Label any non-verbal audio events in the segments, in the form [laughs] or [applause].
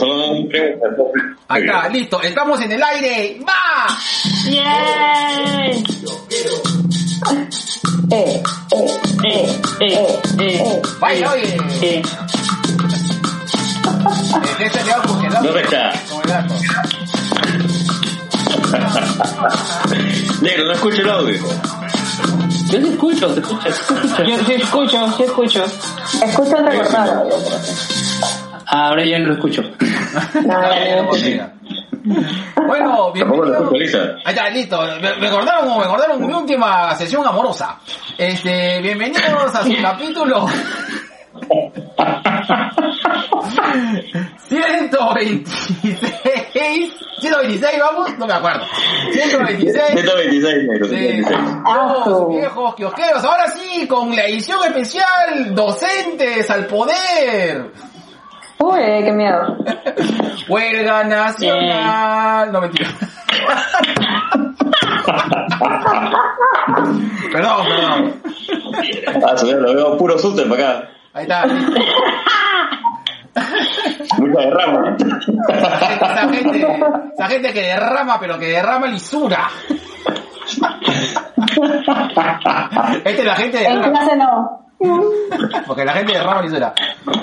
No preguntas. Está, listo, estamos en el aire. ¡Va! ¡Yay! Eh, eh, Eh, eh, eh, Vaya, oye. eh. ¿Dónde está? Como el gato. Negro, no escucho el audio. Yo te escucho, te escucho, te escucho. Yo sí escucho, sí escucho. escucho el recortado. Ahora ya no lo escucho. Mira. Bueno, bienvenido. Ahí está, listo. Me, me acordaron, me acordaron mi última sesión amorosa. Este, bienvenidos a su [laughs] capítulo 126. 126, vamos, no me acuerdo. 126. 126, negro, Sí. 126. Ah, Los viejos kiosqueros, ahora sí, con la edición especial, docentes al poder. Uy, qué miedo. Huelga nacional. No, mentira. [laughs] perdón, perdón. Ah, su lo veo puro suster para acá. Ahí está. Mucha derrama. Esa gente, esa gente que derrama, pero que derrama lisura. Esta es la gente de En clase no. [laughs] Porque la gente derrama lisura.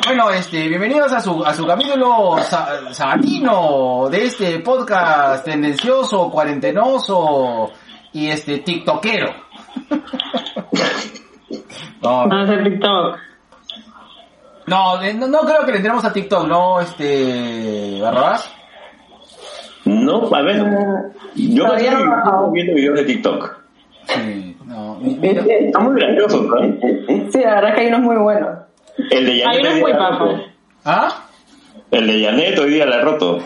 Bueno, este, bienvenidos a su, a su capítulo sa- sabatino de este podcast tendencioso, cuarentenoso y este tiktokero. No, [laughs] Vamos a hacer TikTok. no, no, no creo que le entremos a TikTok, ¿no? Este, Barrabás. No, a ver. Yo no viendo videos de TikTok. Sí, no. mira, Está muy gracioso, ¿no? Sí, la verdad es que hay unos muy buenos. El de Hay Janet unos hoy muy roto. ¿Ah? El de Janet hoy día la ha roto.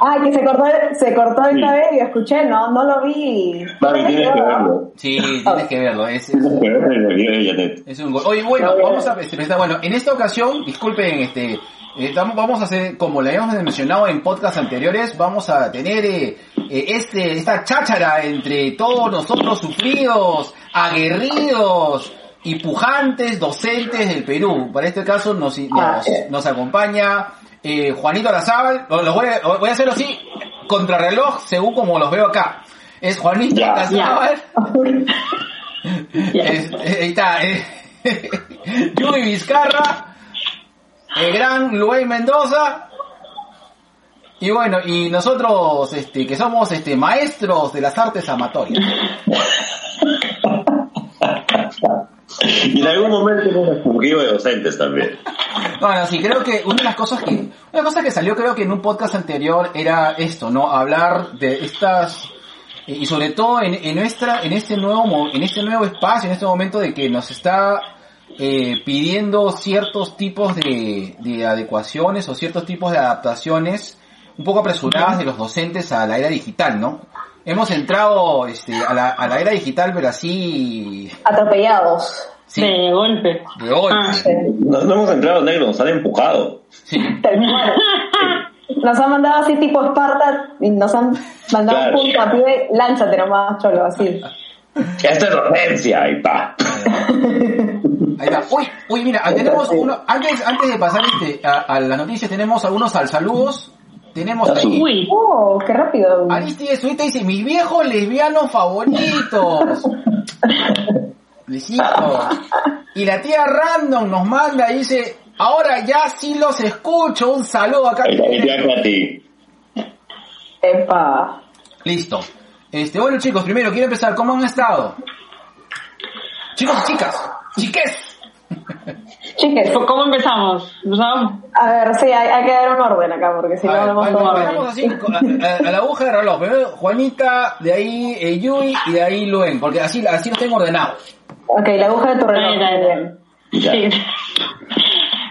Ay, [laughs] que se cortó, se cortó Sí. esta vez y escuché, no, no lo vi. Vale, tienes que verlo. Sí, tienes que verlo. Es, es- Tienes que ver el video de Janet. Es un gol. Oye, bueno, vamos a este, presentar- bueno, en esta ocasión, disculpen, este, eh, estamos- vamos a hacer, como le habíamos mencionado en podcasts anteriores, vamos a tener eh, eh, este, esta cháchara entre todos nosotros sufridos, aguerridos y pujantes docentes del Perú. Para este caso nos, nos, Ah, nos acompaña eh, Juanito Lazábal, lo- los voy a, voy a hacerlo así, contrarreloj, según como los veo acá. Es Juanito. Ya. Es- eh, ahí está, eh. [laughs] Yuri Vizcarra, el gran Luis Mendoza, y bueno, y nosotros, este, que somos, este, maestros de las artes amatorias. [laughs] Y en algún momento hemos fungido de docentes también. Bueno, sí, creo que una de las cosas que, una cosa que salió creo que en un podcast anterior era esto, ¿no? Hablar de estas, y sobre todo en, en nuestra, en este nuevo, en este nuevo espacio, en este momento de que nos está eh, pidiendo ciertos tipos de, de adecuaciones o ciertos tipos de adaptaciones un poco apresuradas de los docentes a la era digital, ¿no? Hemos entrado este, a, la, a la era digital, pero así, Atropellados. sí, De golpe. de hoy. Ah. No, no hemos entrado negro, nos han empujado. Sí. [laughs] Nos han mandado así tipo Esparta y nos han mandado Claro. un punto a pie, lánzate nomás, cholo, así. Esta es docencia y pa. Ahí está. Uy, uy, mira, tenemos uno, antes, antes de pasar este, a, a las noticias, tenemos algunos al saludos. Tenemos ahí. Uy. Oh, qué rápido. Aristide Suita dice, mis viejos lesbianos favoritos. [laughs] Y la tía Random nos manda y dice, ahora ya sí los escucho. Un saludo acá. A ti. Epa. Listo. Este, bueno chicos, primero quiero empezar. ¿Cómo han estado? Chicos y chicas. Chiques. [laughs] Chiques, ¿Cómo empezamos? ¿Empezamos? a ver, sí, hay, hay que dar un orden acá porque si A no ver, vamos a vamos así, con- a, a- a la aguja de reloj. Primero Juanita, de ahí eh, Yui y de ahí Luen, porque así, así los tengo ordenados. Ok, la aguja de tu reloj. Ahí, ahí, muy ahí. bien. Ya. Sí.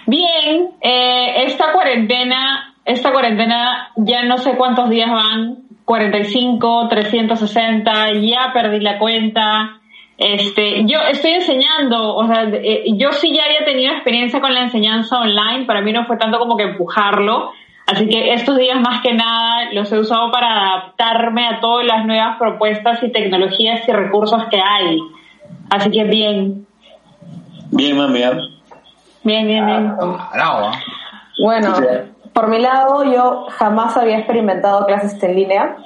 Bien, eh, esta cuarentena, esta cuarentena ya no sé cuántos días van, 45, 360, ya perdí la cuenta. Este, yo estoy enseñando, o sea, eh, yo sí ya había tenido experiencia con la enseñanza online, para mí no fue tanto como que empujarlo, así que estos días más que nada los he usado para adaptarme a todas las nuevas propuestas y tecnologías y recursos que hay. Así que bien, Bien, mami. ¿ah? bien, bien, bien. Ah, bravo, ¿ah? Bueno, por mi lado, yo jamás había experimentado clases en línea.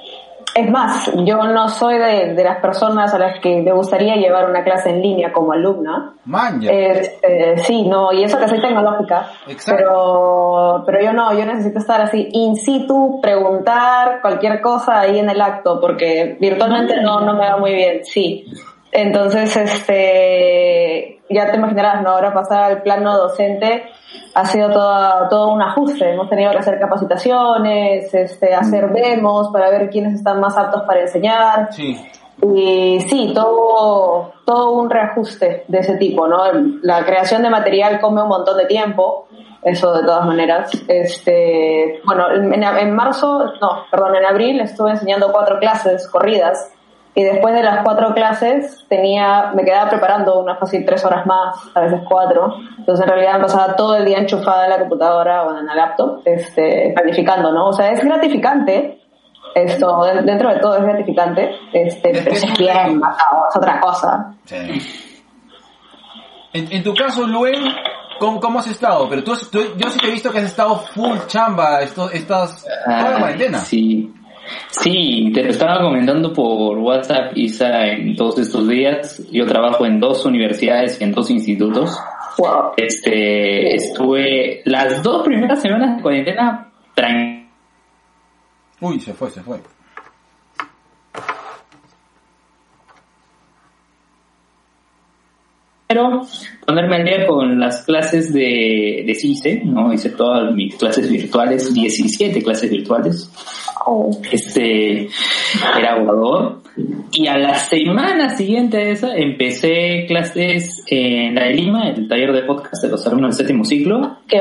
Es más, yo no soy de, de las personas a las que me gustaría llevar una clase en línea como alumna. Maña. Este, sí, no, y eso que soy tecnológica. Exacto. Pero, pero yo no, yo necesito estar así in situ, preguntar cualquier cosa ahí en el acto, porque virtualmente no, no me va muy bien, sí. Entonces, este, ya te imaginarás, ¿no? Ahora pasar al plano docente ha sido todo, todo un ajuste. Hemos tenido que hacer capacitaciones, este, hacer demos para ver quiénes están más aptos para enseñar. Sí. Y sí, todo, todo un reajuste de ese tipo, ¿no? La creación de material come un montón de tiempo, eso de todas maneras. Este, bueno, en, en marzo, no, perdón, en abril estuve enseñando cuatro clases corridas y después de las cuatro clases tenía, me quedaba preparando unas fácil tres horas más, a veces cuatro. Entonces en realidad me pasaba todo el día enchufada en la computadora o en la laptop, este, planificando, ¿no? O sea, es gratificante, esto, de- dentro de todo es gratificante, este, Es que pero es bien matado, es otra cosa. Sí. En, en tu caso, Luen, ¿cómo, cómo has estado? Pero tú, tú- yo sí te he visto que has estado full chamba esto, estas, toda la Ah, cuarentena. Sí. Sí, te lo estaba comentando por WhatsApp, Isa, en todos estos días. Yo trabajo en dos universidades y en dos institutos. Wow. Este, estuve las dos primeras semanas de cuarentena tranquilo. Uy, se fue, se fue. Ponerme al día con las clases de, de CICE, ¿no? Hice todas mis clases virtuales, 17 clases virtuales. Este, era aguador. Y a la semana siguiente de esa empecé clases en la de Lima, el taller de podcast de los alumnos del séptimo ciclo. Qué.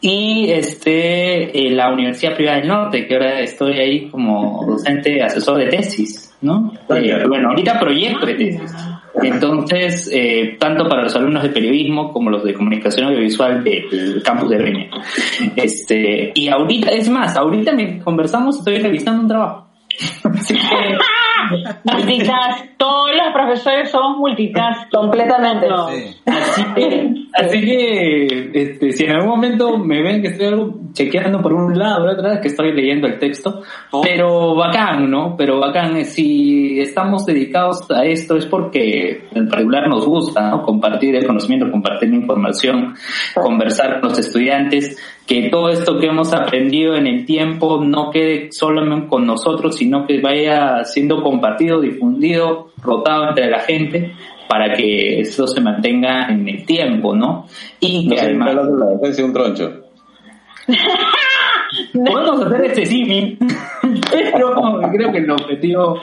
Y este, en la Universidad Privada del Norte, que ahora estoy ahí como docente, asesor de tesis, ¿no? Eh, bueno, ahorita proyecto de tesis. Entonces, eh, tanto para los alumnos de periodismo como los de comunicación audiovisual del campus de Breña. Este, y ahorita, es más, ahorita me conversamos, estoy revisando un trabajo. [laughs] Así que, Multitask. Todos los profesores somos multitask. Completamente. No. Sí. Así que, así que este, si en algún momento me ven que estoy algo chequeando por un lado, por otro lado, es que estoy leyendo el texto, pero bacán, ¿no? Pero bacán, eh, si estamos dedicados a esto es porque en particular nos gusta, ¿no? Compartir el conocimiento, compartir la información, conversar con los estudiantes, que todo esto que hemos aprendido en el tiempo no quede solamente con nosotros, sino que vaya siendo compartido, difundido, rotado entre la gente para que eso se mantenga en el tiempo, ¿no? Y No que además de la defensa de un troncho. [laughs] podemos hacer este símil, [laughs] pero creo que el objetivo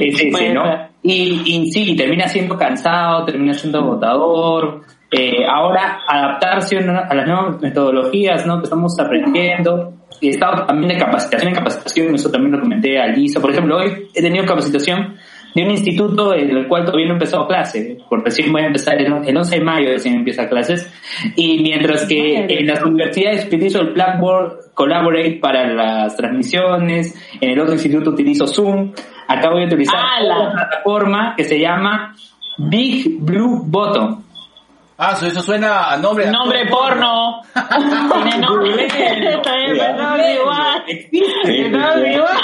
es ese, ¿no? Y, y sí, termina siendo cansado, termina siendo agotador. Eh, ahora adaptarse a las nuevas metodologías, ¿no? Que estamos aprendiendo. Y he estado también de capacitación en capacitación, eso también lo comenté a Lisa. Por ejemplo, hoy he tenido capacitación de un instituto en el cual todavía no he empezado clase, porque recién voy a empezar el, el 11 de mayo, recién empieza clases, y mientras que en las universidades utilizo el Blackboard Collaborate para las transmisiones, en el otro instituto utilizo Zoom, acá voy a utilizar ¡Hala! una plataforma que se llama Big Blue Button. Ah, eso, eso suena a nombre de Nombre porno. [laughs] Tiene nombre. Igual. Igual.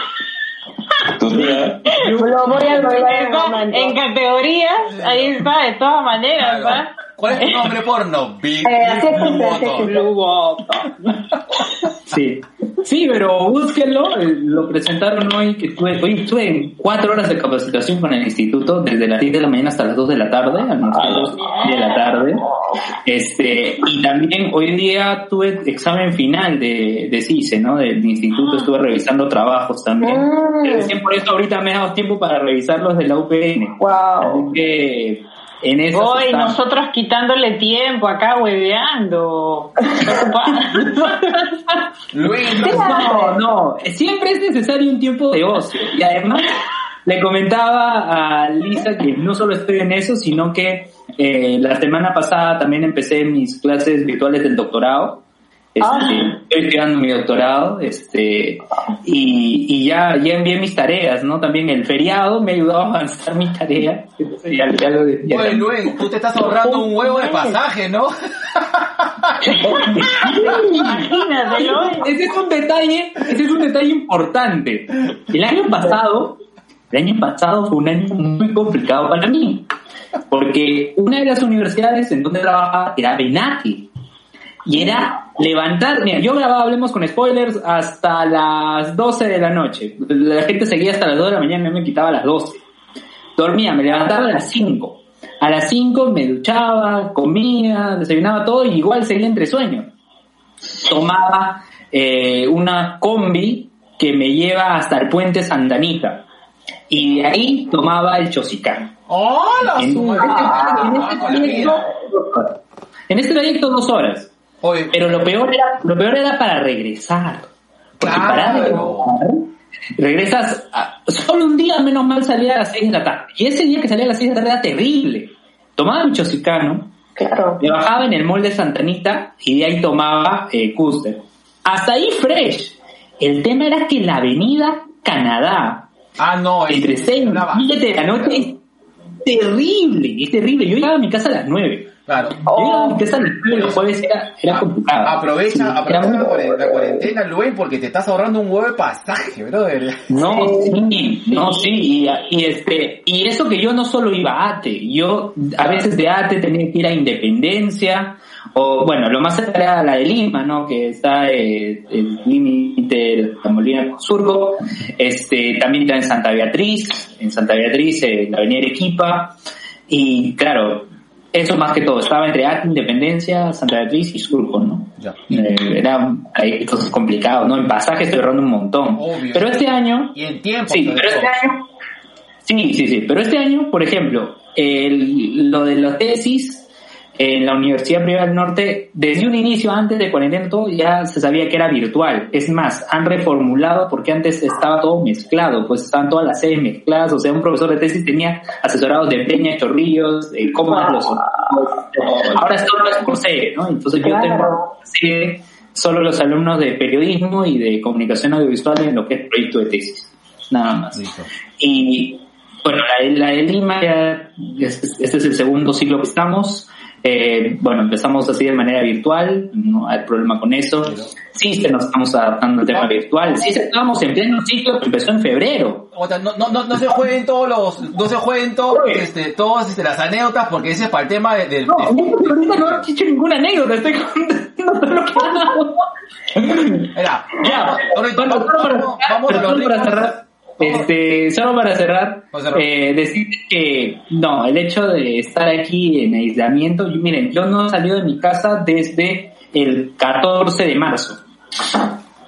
Lo voy a en. En categorías, ahí está, de todas maneras, ¿va? ¿Cuál es tu nombre [laughs] porno? Big Eh. Sí, sí, pero búsquenlo, eh, lo presentaron hoy, que estuve, hoy estuve en cuatro horas de capacitación con el instituto, desde las 10 de la mañana hasta las 2 de la tarde, a las 2 de la tarde, este, y también hoy día tuve examen final de, de CICE, ¿no? Del instituto, estuve revisando trabajos también, y recién por eso ahorita me he dado tiempo para revisar los de la UPN, Wow. así que en eso estamos. nosotros quitándole tiempo acá, hueveando. Entonces, No, no, siempre es necesario un tiempo de ocio. Y además, le comentaba a Lisa que no solo estoy en eso, sino que eh, la semana pasada también empecé mis clases virtuales del doctorado. Este, Ah. Estoy estudiando mi doctorado, este, y, y ya, ya envié mis tareas, ¿no? También el feriado me ha ayudado a avanzar mis tareas. Entonces, ya- ya lo- ya- Oye, Luen, tú te estás ahorrando un huevo de pasaje, ¿no? Imagínatelo. ese es un detalle, ese es un detalle importante. El año pasado, el año pasado fue un año muy complicado para mí, porque una de las universidades en donde trabajaba era Benati. Y era levantar, mira, yo grababa Hablemos con Spoilers hasta las 12 de la noche. La gente seguía hasta las 2 de la mañana y me quitaba a las 12. Dormía, me levantaba a las 5. A las 5 me duchaba, comía, desayunaba todo y igual seguía entre sueños. Tomaba eh, una combi que me lleva hasta el puente Santanita. Y de ahí tomaba el chosicán. ¡Hola! En, este en este trayecto dos horas. Oye, Pero lo peor era, lo peor era para regresar. Porque Claro. para regresar, regresas a- solo un día menos mal salía a las 6 de la tarde. Y ese día que salía a las 6 de la tarde era terrible. Tomaba mi chosicano, Claro. me bajaba en el mall de Santanita y de ahí tomaba eh, Custer. Hasta ahí fresh. El tema era que la avenida Canadá, ah, no, entre 6 una y 7 de la noche, es terrible, es terrible. Yo llegaba a mi casa a las 9. Claro. Yo llegaba a mi casa a las 9 los jueves, era, era complicado. Aprovecha, Sí, aprovecha era la cuaren- la cuarentena, Luen, porque te estás ahorrando un huevo de pasaje, brother. No, sí, no, sí, y, y este, y eso que yo no solo iba a ATE, yo a veces de ATE tenía que ir a Independencia, o bueno, lo más cerca era la de Lima, ¿no? Que está eh, el límite de la Molina con Surco, este, también está en Santa Beatriz, en Santa Beatriz, eh, la avenida Arequipa, y claro, eso más que todo, estaba entre ATE, Independencia, Santa Beatriz y Surco, ¿no? Ya. Eh, era hay cosas complicadas, ¿no? En pasaje estoy ahorrando un montón. Obvio. Pero este año, Y en tiempo. Sí, pero este año. Sí, sí, sí. Pero este año, por ejemplo, el- lo de la tesis en la Universidad Privada del Norte, desde un inicio, antes de cuarentena, todo ya se sabía que era virtual. Es más, han reformulado porque antes estaba todo mezclado, pues estaban todas las sedes mezcladas. O sea, un profesor de tesis tenía asesorados de Peña, Chorrillos, de cómo eran los. Ahora solo es por sede, ¿no? Entonces yo tengo sede solo los alumnos de periodismo y de comunicación audiovisual en lo que es proyecto de tesis. Nada más. Listo. Y bueno, la, de- la de Lima, ya, este, este es el segundo ciclo que estamos. Eh, bueno, empezamos así de manera virtual, no hay problema con eso. Sí, se nos estamos adaptando al tema virtual. Sí, estábamos en pleno ciclo que empezó en febrero. O sea, no, no, no, no se jueguen todos los, no se jueguen todos, este, todas este, las anécdotas porque ese es para el tema de- del... No, del- yo ahorita no he dicho ninguna anécdota, estoy contando todo [laughs] lo que. Mira, Ya, vamos, vamos, cerrar, vamos este, solo para cerrar, eh, decir que no, el hecho de estar aquí en aislamiento, yo- miren, yo no he salido de mi casa desde el 14 de marzo.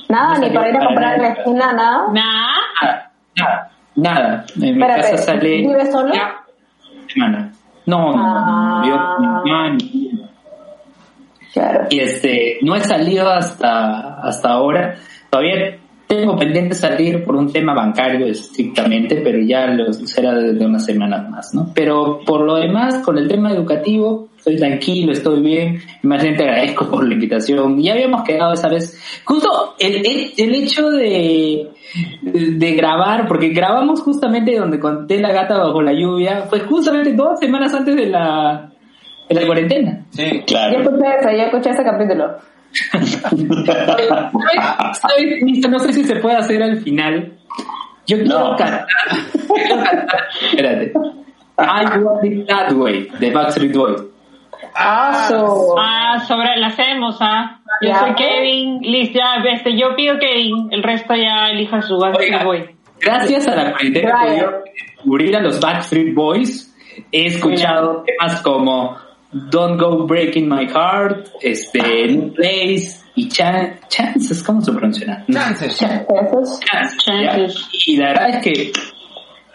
Nada, No ni para ir a comprar la nada. esquina, nada. Nada, nada, nada. En mi Espérate, casa sale. ¿vives solo? semana. No, no, no, no, yo con mi mamá, ni- Claro. y este no he salido hasta hasta ahora todavía tengo pendiente salir por un tema bancario estrictamente pero ya lo será de unas semanas más no pero por lo demás con el tema educativo estoy tranquilo estoy bien más bien te agradezco por la invitación ya habíamos quedado esa vez justo el, el, el hecho de de grabar porque grabamos justamente donde conté la gata bajo la lluvia fue justamente dos semanas antes de la de la cuarentena Sí. Claro. escuché ese, yo escuché ese capítulo. ¿Sabes? ¿Sabes? Listo, No sé si se puede hacer al final. Yo quiero No. cantar. Quiero cantar. Espérate. I want it that way, de Backstreet Boys. Ah, So, Ah, sobre la hacemos, ah. Yo Ya. soy Kevin, listo, ya, este, yo pido Kevin, el resto ya elija su Oiga, voy. gracias a la cuarentena podido descubrir a los Backstreet Boys. He escuchado temas como Don't Go Breaking My Heart, este, New Place y Chan Chances, ¿cómo se pronuncia? chances. Chances, Chances. Y la verdad es que,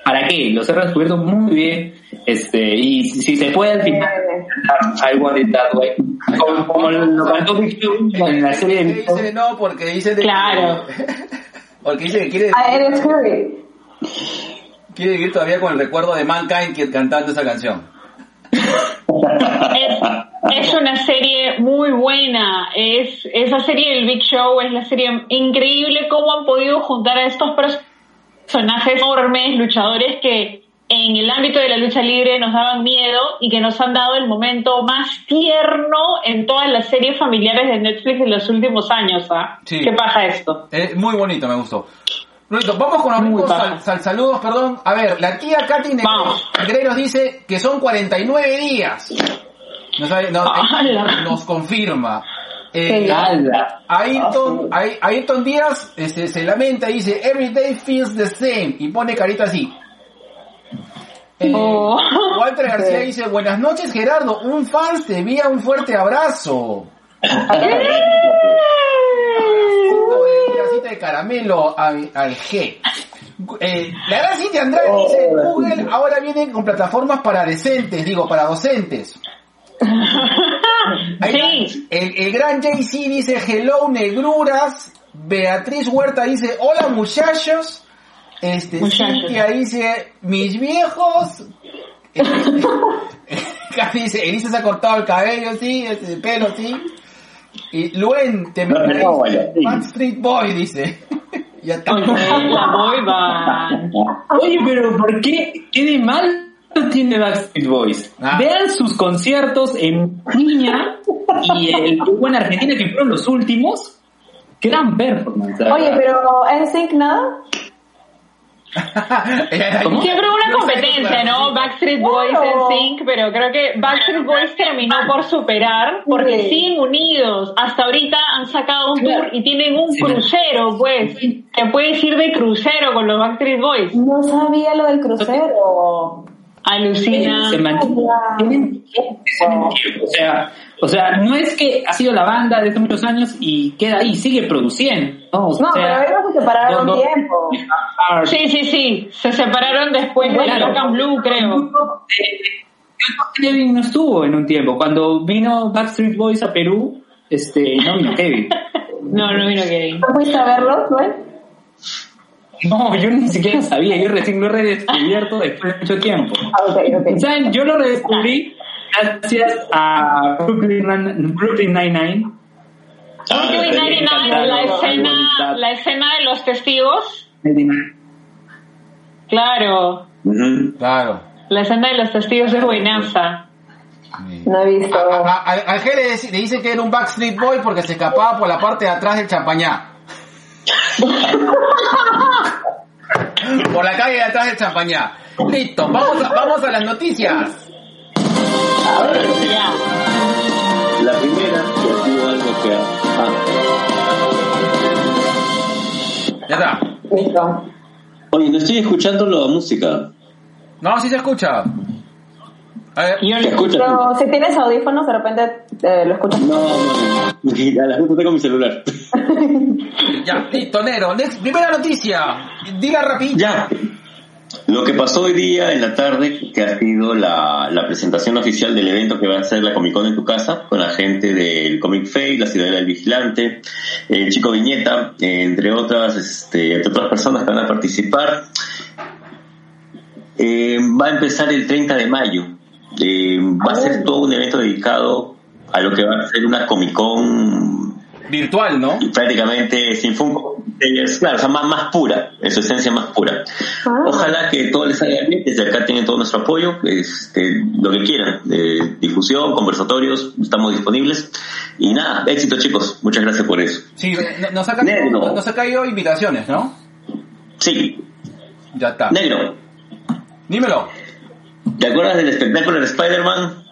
¿para qué? Los he descubierto muy bien. Este, y si, si se puede al final, I want it that way. Como, como lo cantó en la serie de ¿Qué Big Show. dice no? Porque dice de Claro. [laughs] Porque dice que quiere, Ah, eres quiere vivir todavía con el recuerdo de Mankind que cantando esa canción. [laughs] Es, es una serie muy buena. Es esa serie del Big Show es la serie increíble cómo han podido juntar a estos personajes enormes, luchadores que en el ámbito de la lucha libre nos daban miedo y que nos han dado el momento más tierno en todas las series familiares de Netflix en los últimos años. ¿ah? Sí. ¿Qué pasa esto? Eh, muy bonito, me gustó. Vamos con sal- sal- saludos, perdón. A ver, la tía Katy Negre nos dice que son 49 días. Nos, nos- ¡Hala! nos confirma. Eh. Ayrton, Ay- Ayrton Díaz este, se lamenta y dice, Every day feels the same. Y pone carita así. Eh, Oh. Walter García dice, buenas noches Gerardo, un fan te envía un fuerte abrazo. De casita de caramelo al, al G. Eh, la gran Cintia Andrade dice, Google ahora viene con plataformas para decentes, digo, para docentes. [laughs] Sí. el, el gran JC dice, hello negruras. Beatriz Huerta dice, hola muchachos. Este, Muchachos. Cintia dice, mis viejos. [laughs] [laughs] Casi dice, Elisa se ha cortado el cabello, sí, el pelo, sí. Y Luen, te No, no. Backstreet Boy, dice. [laughs] ya está. [laughs] Boy band. Oye, pero ¿por qué? ¿Qué de mal tiene Backstreet Boys? Ah. Vean sus conciertos en Niña y el en Argentina, que fueron los últimos. Gran performance. Oye, pero ¿NSYNC nada? ¿Cómo? Siempre una competencia, ¿no? Backstreet Boys en Sync, pero creo que Backstreet Boys terminó por superar porque Sí. siguen unidos. Hasta ahorita han sacado un tour y tienen un Sí. crucero, pues. Te puedes ir de crucero con los Backstreet Boys. No sabía lo del crucero. Alucina. se mantienen o sea o sea no es que ha sido la banda de hace muchos años y queda ahí sigue produciendo no, O No, sea, pero ellos se separaron no, no- tiempo. Sí, sí, sí. Se separaron después de Claro. Rock and Blue, creo. Kevin no estuvo en un tiempo cuando vino Backstreet Boys a Perú este no vino Kevin [laughs] No, no vino Kevin. ¿No fuiste a verlos, güey? No yo ni siquiera sabía yo recién lo he redescubierto después de mucho tiempo Ah, ok, ok. ¿Saben? Yo lo redescubrí gracias a Brooklyn, Nine- Brooklyn Nine-Nine. Ah, Brooklyn. 99, la escena, la escena de los testigos. Claro. Claro. La escena de los testigos es buenaza. No he visto. A, a- a- al G le, le dice que era un Backstreet Boy porque se escapaba por la parte de atrás del champañá. [laughs] por la calle de atrás del champañá. Listo, vamos a, vamos a las noticias. Ya. La primera que ha sido algo que ha- ah. Ya está. Listo. Oye, no estoy escuchando la música. No, sí se escucha. A ver, Yo ¿Se le- escucha? Pero si tienes audífonos, de repente eh, lo escuchas. No, no, no. [laughs] A las veces tengo mi celular. [laughs] ya, listo, Nero. Next, primera noticia. Dila rapidito. Ya. Lo que pasó hoy día en la tarde, que ha sido la, la presentación oficial del evento que va a ser la Comic Con en tu casa, con la gente del Comic Face, la Ciudadela del Vigilante, el Chico Viñeta, entre otras, este, entre otras personas que van a participar. Eh, va a empezar el 30 de mayo. Eh, va a ser todo un evento dedicado a lo que va a ser una Comic Con Virtual, ¿no? prácticamente sin Funko. Es, claro, o sea, más, más pura, en su esencia más pura. Ah. Ojalá que todo les salga bien, desde acá tienen todo nuestro apoyo, este, lo que quieran, eh, difusión, conversatorios, estamos disponibles. Y nada, éxito chicos, muchas gracias por eso. Sí, no- nos ha caído, Negro. nos ha caído invitaciones, ¿no? Sí, Ya está. negro, Dímelo. ¿Te acuerdas del espectáculo de Spider-Man?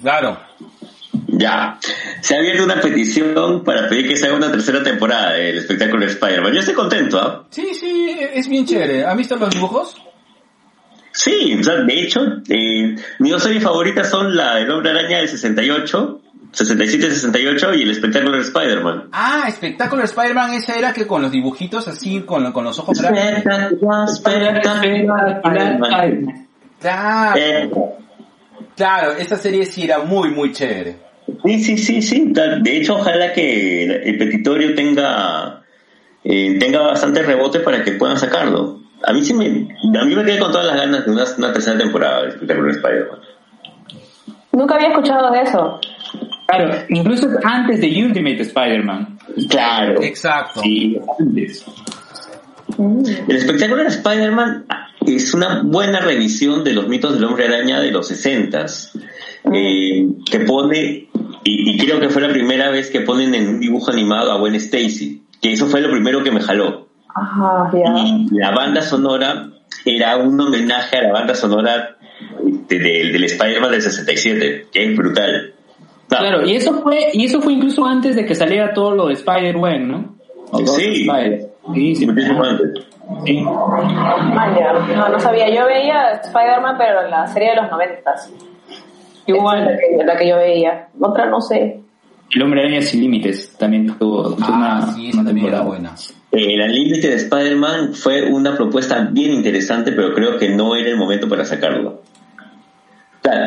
Claro. Ya, se ha abierto una petición para pedir que se haga una tercera temporada del espectáculo de Spider-Man. Yo estoy contento, ¿ah? Sí, sí, es bien chévere. ¿Han visto los dibujos? Sí, o sea, de hecho, eh, mis dos series favoritas son la del Hombre Araña del 68, 67-68 y el espectáculo de Spider-Man. Ah, espectáculo de Spider-Man, esa era que con los dibujitos así, con, con los ojos grandes. Claro, Eh, claro, esa serie sí era muy, muy chévere. sí, sí, sí, sí. De hecho, ojalá que el petitorio tenga eh, tenga bastante rebote para que puedan sacarlo. A mí sí me, a mí me quedé con todas las ganas de una, una tercera temporada de Spider-Man. Nunca había escuchado de eso. Claro, incluso antes de Ultimate Spider-Man. Claro. Exacto. Sí, antes. Mm. El espectáculo de Spider-Man es una buena revisión de los mitos del hombre araña de los 60 eh, que pone, y, y, creo que fue la primera vez que ponen en un dibujo animado a Gwen Stacy, que eso fue lo primero que me jaló. Ajá, ya. Y la banda sonora era un homenaje a la banda sonora de- de- del Spider-Man del 67, que es brutal. Ah, Claro, y eso fue y eso fue incluso antes de que saliera todo lo de Spider-Man, ¿no? O Sí. Spider. Sí, sí, muchísimo antes. sí. No, no sabía. Yo veía Spider-Man, pero en la serie de los noventas. Esa es Igual. La que, la que yo veía. Otra no sé. El hombre araña sin límites también tuvo, tuvo Ah, una, sí, una temporada. buena. Eh, la límite de Spider-Man fue una propuesta bien interesante, pero creo que no era el momento para sacarlo.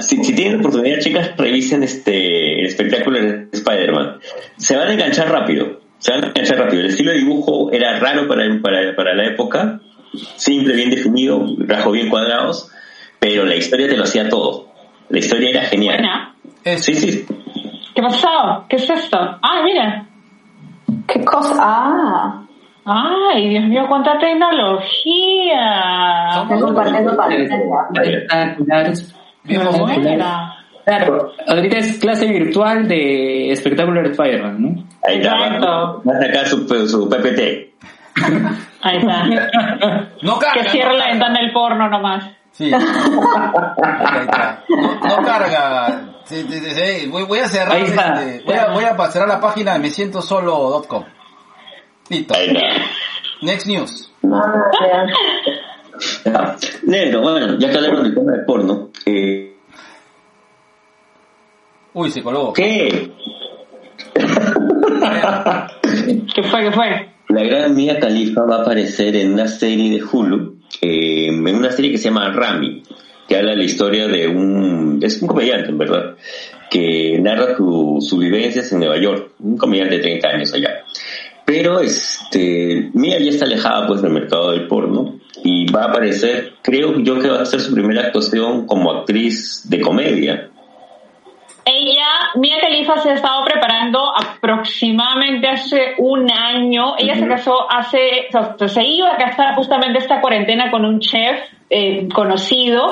Si, si tienen oportunidad, chicas, revisen este el espectáculo de Spider-Man. Se van a enganchar rápido. Se van a enganchar rápido. El estilo de dibujo era raro para, para, para la época, simple, bien definido, rasgos bien cuadrados, pero la historia te lo hacía todo. La historia era genial. Buena. Sí, sí. ¿Qué pasó? ¿Qué es esto? Ah, mira. ¿Qué cosa? Ah. Ay, Dios mío, cuánta tecnología. Tengo par- Espectaculares. Claro, ahorita es clase virtual de espectáculo de Spider-Man, ¿no? Ahí está. Va Exacto. va a sacar su, su PPT. [laughs] Ahí está. [laughs] No carga. Que cierre no la carga. ventana del porno nomás. Sí. [laughs] Ahí está. No, no carga. Sí, sí, sí, sí. Voy, voy a cerrar. Ahí está. este, voy, a, voy a cerrar la página de mesientosolo.com. Listo. Ahí está. Next news. Ya. Ya. Negro, bueno, ya que hablaron del tema de porno, eh, Uy, se colgó. ¿qué? [laughs] ¿Qué fue? ¿Qué fue? La gran Mia Khalifa va a aparecer en una serie de Hulu, eh, en una serie que se llama Rami, que habla de la historia de un, es un comediante en verdad, que narra su- sus vivencias en Nueva York, un comediante de 30 años allá. Pero este, Mia ya está alejada pues del mercado del porno y va a aparecer, creo yo que va a ser su primera actuación como actriz de comedia. Ella, Mia Khalifa se ha estado preparando aproximadamente hace un año. Ella se casó hace, o sea, se iba a casar justamente esta cuarentena con un chef eh, conocido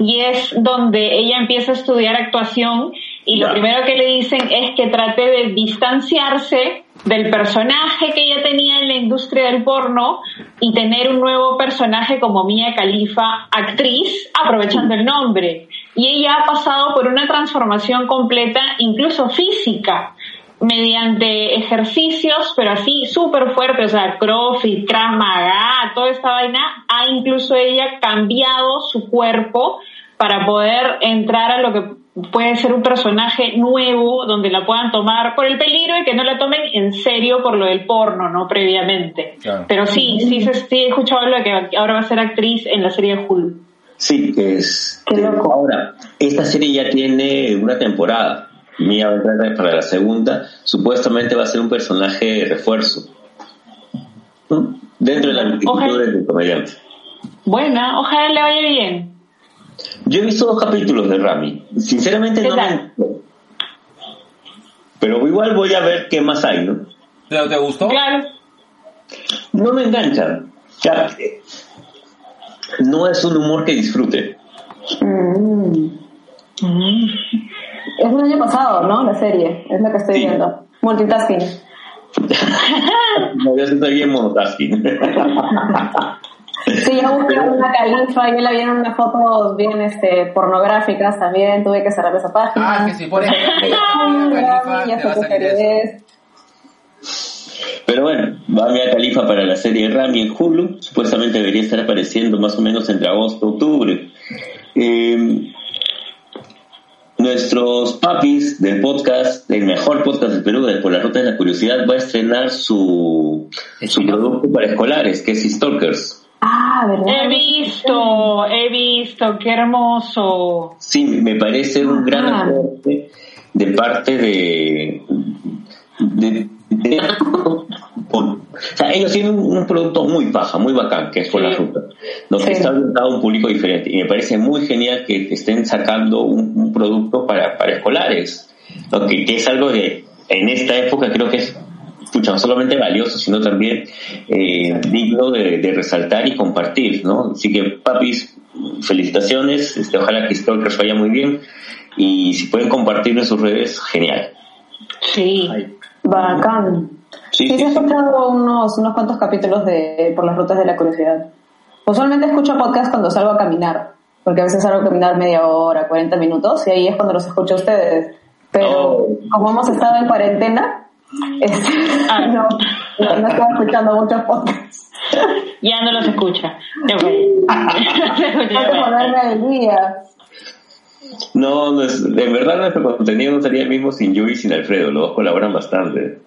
y es donde ella empieza a estudiar actuación y lo Ya. primero que le dicen es que trate de distanciarse del personaje que ella tenía en la industria del porno y tener un nuevo personaje como Mia Khalifa, actriz, aprovechando el nombre. Y ella ha pasado por una transformación completa, incluso física, mediante ejercicios, pero así súper fuertes, o sea, CrossFit, Krav Maga, toda esta vaina, ha incluso ella cambiado su cuerpo para poder entrar a lo que puede ser un personaje nuevo donde la puedan tomar por el peligro y que no la tomen en serio por lo del porno, ¿no? Previamente. Claro. Pero sí, sí, se- sí he escuchado lo de que ahora va a ser actriz en la serie de Hulu. Sí, es. Qué loco. Ahora, esta serie ya tiene una temporada. Mía va a entrar para la segunda. Supuestamente va a ser un personaje de refuerzo. ¿no? Dentro de la multitud del comediante. Buena, ojalá le vaya bien. Yo he visto dos capítulos de Rami. Sinceramente ¿Qué no tal? me. Pero igual voy a ver qué más hay, ¿no? ¿Pero te gustó? Claro. No me engancha. Eh, no es un humor que disfrute. Mm. Es del año pasado, ¿no? La serie. Es la que estoy Sí. viendo. Multitasking. [laughs] No, yo estoy bien monotasking. [laughs] Sí, yo busqué una califa y la vi en unas fotos bien este, pornográficas también. Tuve que cerrar esa página. Ah, que si pones [laughs] Califa, ya te sé va a salir eso. Pero bueno, va Mia Califa para la serie Rami en Hulu. Supuestamente debería estar apareciendo más o menos entre agosto y octubre. Eh, nuestros papis del podcast, el mejor podcast del Perú, de Por la Ruta de la Curiosidad, va a estrenar su, su producto para escolares, que es Stalkers. Ah, ¿verdad? He visto, he visto, qué hermoso. Sí, me parece un gran Ah. aporte de parte de... de- o sea, ellos tienen un, un producto muy paja, muy bacán, que es por la ruta, lo que Sí. está orientado a un público diferente. Y me parece muy genial que, que estén sacando un, un producto para, para escolares, lo que, que es algo de, en esta época creo que es escucha, no solamente valioso, sino también eh, digno de, de, resaltar y compartir, ¿no? Así que, papis, felicitaciones, este, ojalá que Stalkers vaya muy bien y si pueden compartir en sus redes, genial. Sí. Bacán. Sí, sí, he escuchado unos, unos cuantos capítulos de Por las rutas de la curiosidad. Usualmente escucho podcast cuando salgo a caminar, porque a veces salgo a caminar media hora, 40 minutos, y ahí es cuando los escucho a ustedes. Pero Oh. como hemos estado en cuarentena, este, Ah. no, no, no estaba escuchando muchos podcasts. Ya no los escucha. [laughs] [laughs] No. No, es, de verdad nuestro contenido no sería el mismo sin Yui y sin Alfredo, los dos colaboran bastante.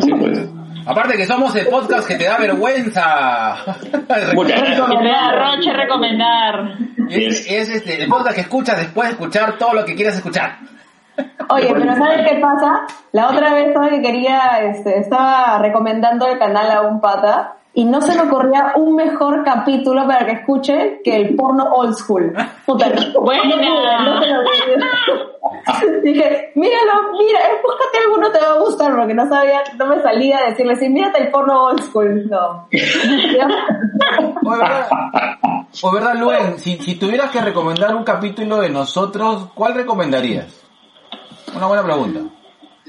Sí, pues. Aparte que somos el podcast que te da vergüenza. [laughs] Muchas gracias. Que te da Roche recomendar. es, es este, el podcast que escuchas después de escuchar todo lo que quieras escuchar. Oye, pero ¿sabes qué pasa? La otra vez estaba que quería, este, estaba recomendando el canal a un pata y no se me ocurría un mejor capítulo para que escuche que el porno old school. Puta, [laughs] Buena. no lo. [laughs] Dije, míralo, mira, búscate alguno te va a gustar porque no sabía, no me salía a decirle, sí, mírate el porno old school. No. O verdad, o verdad Luen, si, si tuvieras que recomendar un capítulo de nosotros, ¿cuál recomendarías? Una buena pregunta.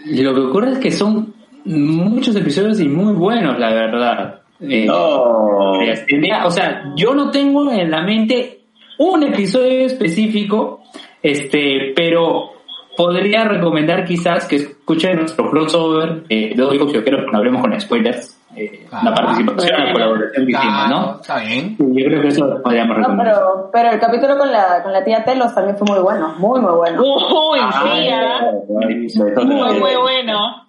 Y lo que ocurre es que son muchos episodios y muy buenos, la verdad. Eh, No. mira, o sea, yo no tengo en la mente un episodio específico, este, pero podría recomendar quizás que escuchen nuestro crossover, eh, lo digo que yo quiero que no hablemos con spoilers, eh, Ah, la participación, la colaboración que hicimos, ¿no? Está bien. Yo creo que eso podríamos No, recomendar. pero, pero el capítulo con la, con la tía Telos también fue muy bueno, muy, muy bueno. Uy, sí, ¿ah? Muy, muy bueno.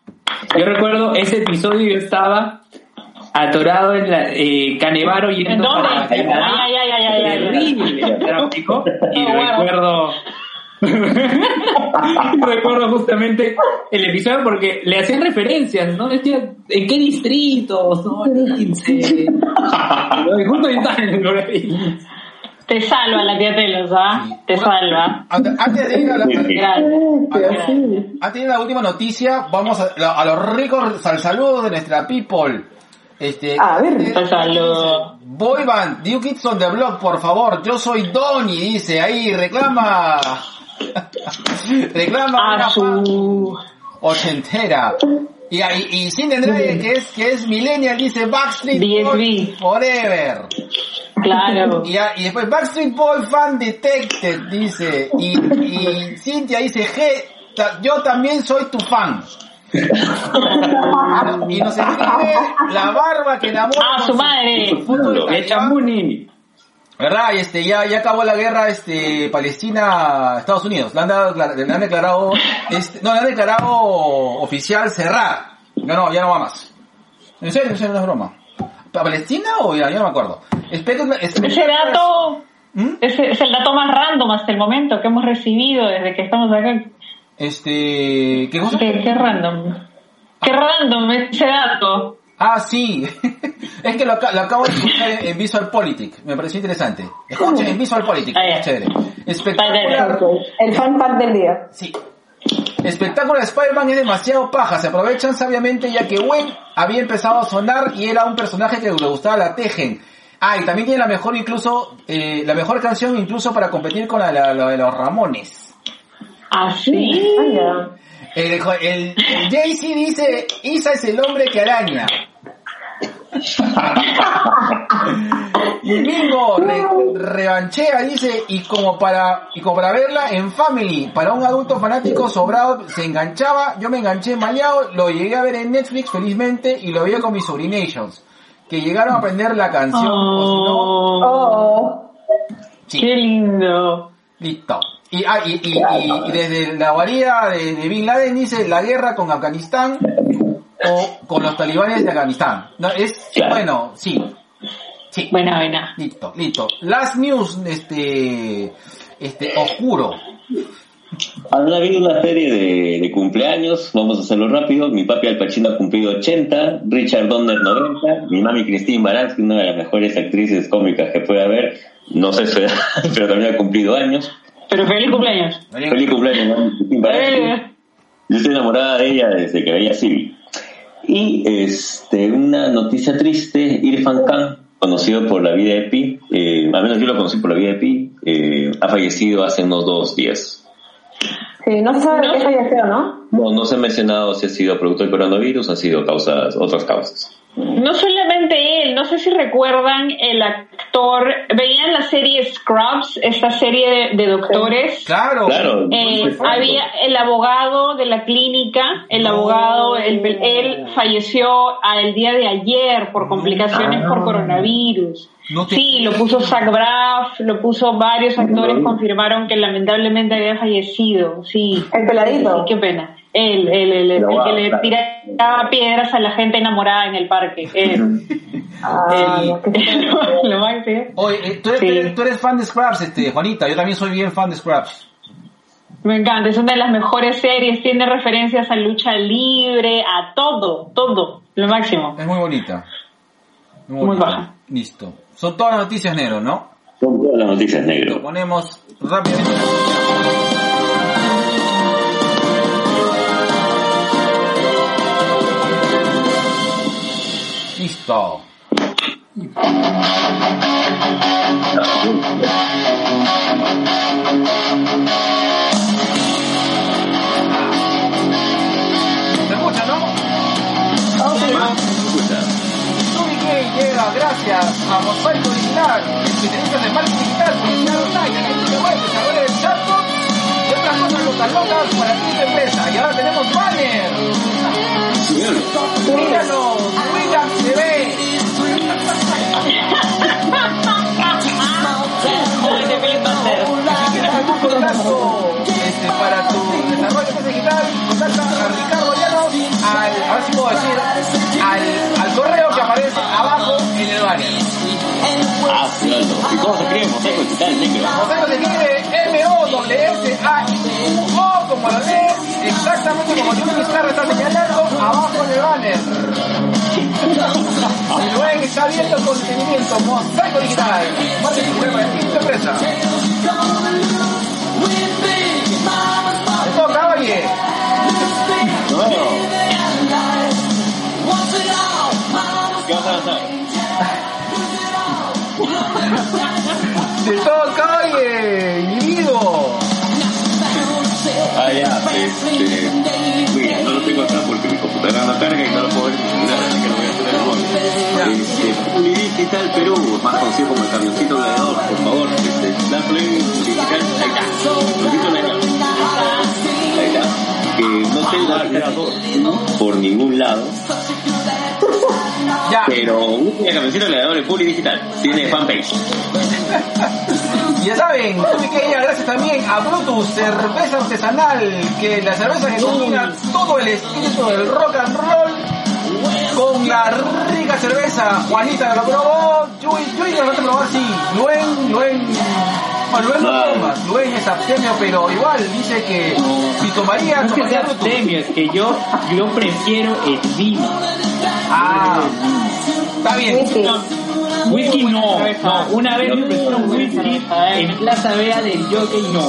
Yo recuerdo ese episodio yo estaba atorado en la eh, Canevaro yendo ¿En dónde? Ay, ay, ay, ay, ay, terrible el tráfico [laughs] y recuerdo [laughs] recuerdo justamente el episodio porque le hacían referencias, ¿no? Decía, ¿en qué distritos? ¿no? Lince. [laughs] Y justo yo estaba en el. Te salva la tía Telos, ¿ah? Te salva. Antes de ir a la, antes de ir a la última noticia, vamos a, a los ricos al saludo de nuestra people. Este, A ver. este- saludo. Boy Band, New Kids on the Block, por favor. Yo soy Donny, dice ahí, reclama. [laughs] reclama A una su... ochentera. Y, y, y sin Andrade, que es, que es Millennial, dice Backstreet Boy. Forever. Claro. Y, y después Backstreet Boy Fan Detected, dice. Y, y Cintia dice, G, ta- yo también soy tu fan. [laughs] y nos escribe la barba que enamora. ¡A con su madre! su El Talibán. chamuni. ¿Verdad? Y este, ya, ya acabó la guerra, este, Palestina-Estados Unidos. Le han, dado, han declarado, este, no, le han declarado oficial cerrada. No, no, ya no va más. En serio, en serio, no es broma. ¿Pa- ¿Palestina o ya, ya no me acuerdo? Espero, espero- Ese dato ¿Mm? ese es el dato más random hasta el momento que hemos recibido desde que estamos acá. Este, ¿qué cosa? Qué, qué random. Qué random ese dato. Ah, sí. [laughs] es que lo, aca- lo acabo de escuchar en, en Visual Politic. Me pareció interesante. Escuchen en Visual Politic. Ah, chévere. Espectacular. El fan fact del día. Sí. Espectáculo de Spider-Man es demasiado paja. Se aprovechan sabiamente ya que Gwen había empezado a sonar y era un personaje que le gustaba la Tejen. Ah, y también tiene la mejor incluso, eh, la mejor canción incluso para competir con la, la- la de los Ramones. ¿Ah, sí? Vaya. El, el, el Jay-Z dice, Isa es el hombre que araña. Y Mingo re- revanchea, dice, y como para, y como para verla en Family, para un adulto fanático sobrado, se enganchaba, yo me enganché maleado, lo llegué a ver en Netflix felizmente, y lo veía con mis sobrinations, que llegaron a aprender la canción, o si no, Oh, Oh. sí. qué lindo. Listo. Y, ah, y, y- y- y desde la guarida de, de Bin Laden dice la guerra con Afganistán o con los talibanes de Afganistán. No, es, Claro. bueno, sí. Sí. Buena, buena. Listo, listo. Last news, este, este, oscuro. Han habido una serie de, de cumpleaños, vamos a hacerlo rápido. Mi papi Al Pacino ha cumplido 80, Richard Donner 90, mi mami Christine Baranski, una de las mejores actrices cómicas que puede haber, no sé su [laughs] edad, pero también ha cumplido años. Pero feliz cumpleaños. Feliz cumpleaños. Eh, Yo estoy enamorada de ella desde que veía Civil. Y este, una noticia triste, Irfan Khan, conocido por la vida de Pi, eh, al menos yo lo conocí por la vida de Pi, eh, ha fallecido hace unos dos días. Sí, no se sabe de qué falleció, ¿no? No, no se ha mencionado si ha sido producto del coronavirus o ha sido causas, otras causas. No solamente él, no sé si recuerdan el actor, veían la serie Scrubs, esta serie de, de doctores. Claro. Claro. Eh, había el abogado de la clínica, el abogado, él, él falleció el día de ayer por complicaciones por coronavirus. No te- Sí, lo puso Zach Braff, lo puso varios actores, confirmaron que lamentablemente había fallecido, sí. El peladito. Sí, qué pena. Él, él, él, el, Lo que le tiraba piedras a la gente enamorada en el parque. [laughs] Él. Ah, El- [laughs] Lo más, sí. Oye, tú eres, Sí. tú eres- tú eres fan de Scraps, este, Juanita. Yo también soy bien fan de Scraps. Me encanta, es una de las mejores series, tiene referencias a lucha libre, a todo, todo, lo máximo. Es muy bonita. Muy bonita. baja. Listo. Son todas las noticias negro, ¿no? Son todas las noticias Lo negro. ponemos rápidamente. Listo. ¿Se escucha, no? Llega gracias. A Mosaico Original, especialistas de marketing digital, publicidad online, web, cosas locas para ti empresa. Y ahora tenemos banner. Míranos, William se ve. Este, para tu desarrollo digital, contacta a Ricardo Llanos al, a si puedo decir, al, al correo que aparece abajo en el banner. Ah, claro. ¿Y cómo se cree Mosaico escribe M-O-S-A-I-U-O como lo lees, exactamente como Jimmy Vizcarra está señalando abajo en el banner. Y luego está viendo el conocimiento Mosaico Digital, marketing y tu empresa. Te toca, oye. ¿Qué vas a lanzar? No carga y no lo puedo ver celular, así que lo voy a hacer en el móvil. Este, Puli Digital Perú, más conocido como el camioncito gladiador, por favor, este, da play digital, ahí está, camioncito gladiador. Ahí está, que no tengo acceso por ningún lado, Ya, pero busca camioncito gladiador en Puli Digital, tiene fanpage. [laughs] ya saben, tuve que ir gracias también a Brutus, cerveza artesanal, que la cerveza que combina todo el espíritu del rock and roll con la rica cerveza. Juanita lo probó, Yui, Yui lo vas a probar, sí. Luen, Luen, bueno, Luen no toma, Luen es abstemio, pero igual dice que si tomaría, No es que tomaría sea Brutus. abstemio, es que yo, yo prefiero el vino. Ah, está bien. Whisky. No, no. Una vez me buena whisky en Plaza Vea del Jockey, no.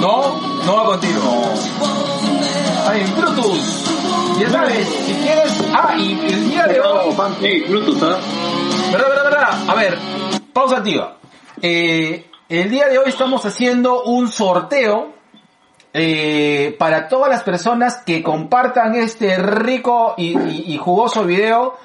No, no va contigo. Ay, Brutus. Ya sabes, si quieres. Ah, y el día de hoy. fanpage, Bluetooth, ¿ah? Verdad, verdad, verdad. A ver, pausa activa. Eh, el día de hoy estamos haciendo un sorteo eh, para todas las personas que compartan este rico y, y- y jugoso video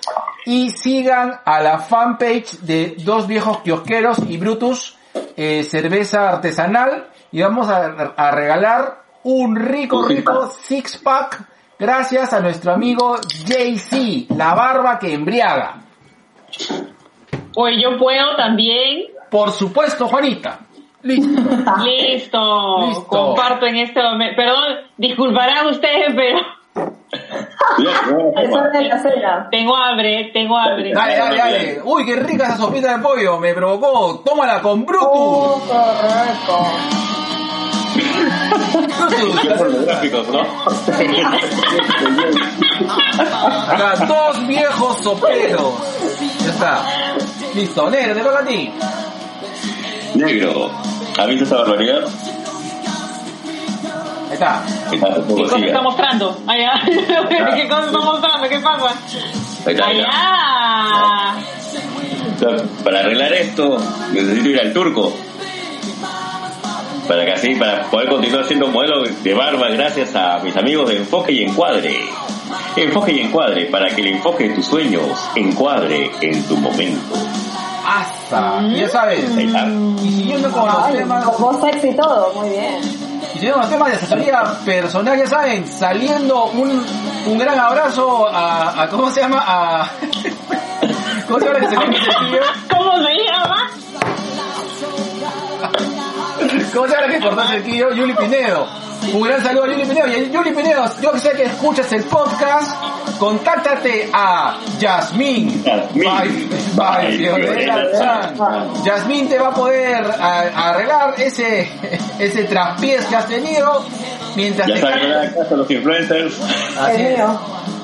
y sigan a la fanpage de Dos Viejos Kiosqueros y Brutus eh, Cerveza Artesanal y vamos a, a regalar un rico, rico six pack gracias a nuestro amigo JC, la barba que embriaga. Pues yo puedo también. Por supuesto, Juanita. Listo. [laughs] Listo. Listo. Comparto en este momento. Perdón, disculparán ustedes, pero Eso es de la cena. tengo hambre, tengo hambre. Dale, dale, dale. Uy, qué rica esa sopita de pollo. Me provocó. Tómala con Brutus. Oh, pornográficos, ¿no? Acá, dos viejos soperos. Ya está. Listo, negro, te toca a ti. Negro, ¿has visto esa barbaridad? está. ¿Qué cosa está mostrando? Allá. ¿Qué cosa está mostrando? ¿Qué pasa? Allá. Para arreglar esto, necesito ir al turco. Para que así, para poder continuar siendo modelo de barba gracias a mis amigos de Enfoque y Encuadre. Enfoque y Encuadre, para que el enfoque de tus sueños encuadre en tu momento. Hasta, ya sabes. Y siguiendo con los temas. Con voz sexy y todo, muy bien. Y siguiendo con los temas de asesoría personal, ya saben, saliendo un, un gran abrazo a, a ¿cómo se llama? A, [laughs] ¿Cómo se llama que se le tío? [laughs] ¿Cómo se llama? ¿Cómo se llama que cortó el cerquillo? Yuli Pinedo. Un gran saludo a Yuli Pinedo. Y Yuli Pinedo, yo que sé que escuchas el podcast, contáctate a Yasmín. Yasmín. Te va a poder a- arreglar ese, ese traspiés que has tenido mientras Ya te canta, los influencers. así es.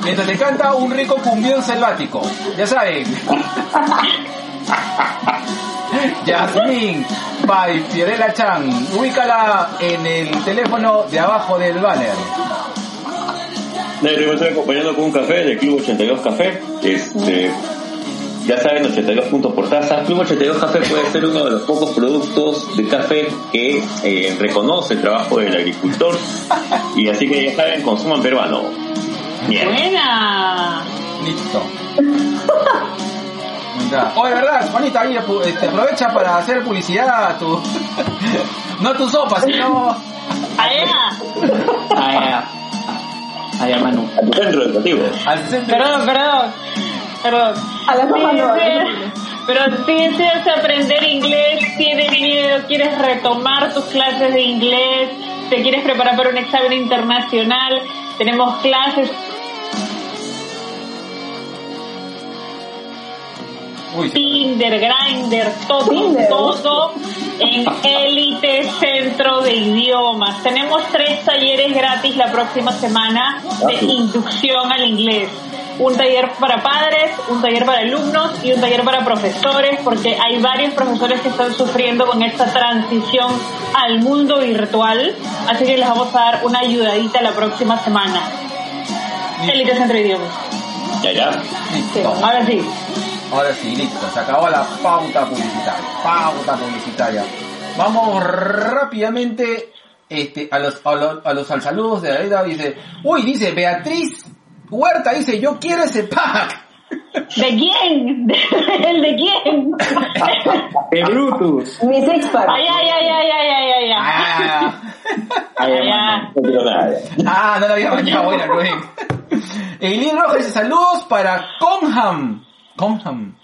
mientras te canta un rico cumbión selvático. Ya saben. [laughs] [laughs] Yasmín by Fiorella Chan. Ubícala en el teléfono de abajo del banner. Negro, yo me estoy acompañando con un café del Club 82 Café. Este, ya saben, 82 puntos por taza. Club 82 Café puede ser uno de los pocos productos de café que eh, reconoce el trabajo del agricultor. Y así que ya saben, consuman peruano. Bien. Buena. Listo. [laughs] De verdad, Juanita, ahí este, aprovecha para hacer publicidad a tu... [laughs] no a tu sopa, sino... Allá. Allá. Allá, Manu. A tu centro educativo. al centro- Perdón, perdón. Perdón. A la sopa no. Pero si deseas aprender inglés, tienes miedo, quieres retomar tus clases de inglés, te quieres preparar para un examen internacional, tenemos clases Uy, Tinder, Grindr, todo, Tinder. todo en Elite Centro de Idiomas. Tenemos tres talleres gratis la próxima semana de inducción al inglés. Un taller para padres, un taller para alumnos y un taller para profesores, porque hay varios profesores que están sufriendo con esta transición al mundo virtual. Así que les vamos a dar una ayudadita la próxima semana. Elite Centro de Idiomas. Ya, ya. listo. Ahora sí. Ahora sí, listo. Se acabó la pauta publicitaria. Pauta publicitaria. Vamos rápidamente este, a los, a los, a los al saludos de la vida. Dice, uy, dice Beatriz Huerta, dice, yo quiero ese pack. [laughs] ¿De quién? [laughs] ¿El de quién? De Brutus. Mi six pack. Ay, ay, ay, ay, ay, ay, ay, ay. Ah, ah, no lo había bañado, bueno, Rubén. Eileen Rojas dice, saludos para Conham. Conham.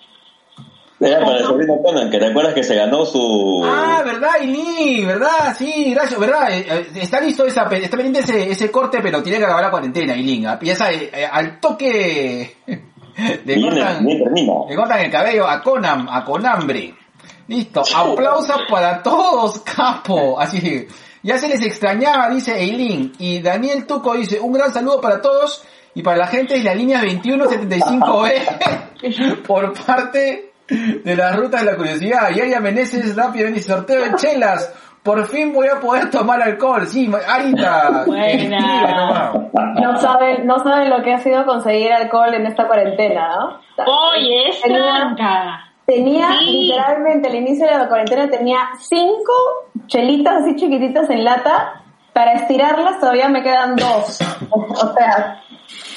Era para el sobrino Conan, que te acuerdas que se ganó su... Ah, verdad, Eileen, verdad, sí, gracias, verdad, eh, eh, está listo esa, está pendiente ese, ese corte, pero tiene que acabar la cuarentena, Eileen, Ah, sabe, eh, al toque [laughs] le Bien, cortan, bien termina. le cortan el cabello a Conam, a Conambre. Listo, aplausos para todos, capo, así, ya se les extrañaba, dice Eileen, y Daniel Tuco dice, un gran saludo para todos y para la gente de la línea 2175B [laughs] por parte de las rutas de la curiosidad. Yaya Meneses rápidamente dice, sorteo de chelas. Por fin voy a poder tomar alcohol. Sí, Arita. Buena. No saben, no saben lo que ha sido conseguir alcohol en esta cuarentena, ¿no? Oye, es Tenía- blanca. Tenía Sí. literalmente al inicio de la cuarentena tenía cinco chelitas así chiquititas en lata. Para estirarlas todavía me quedan dos. O sea,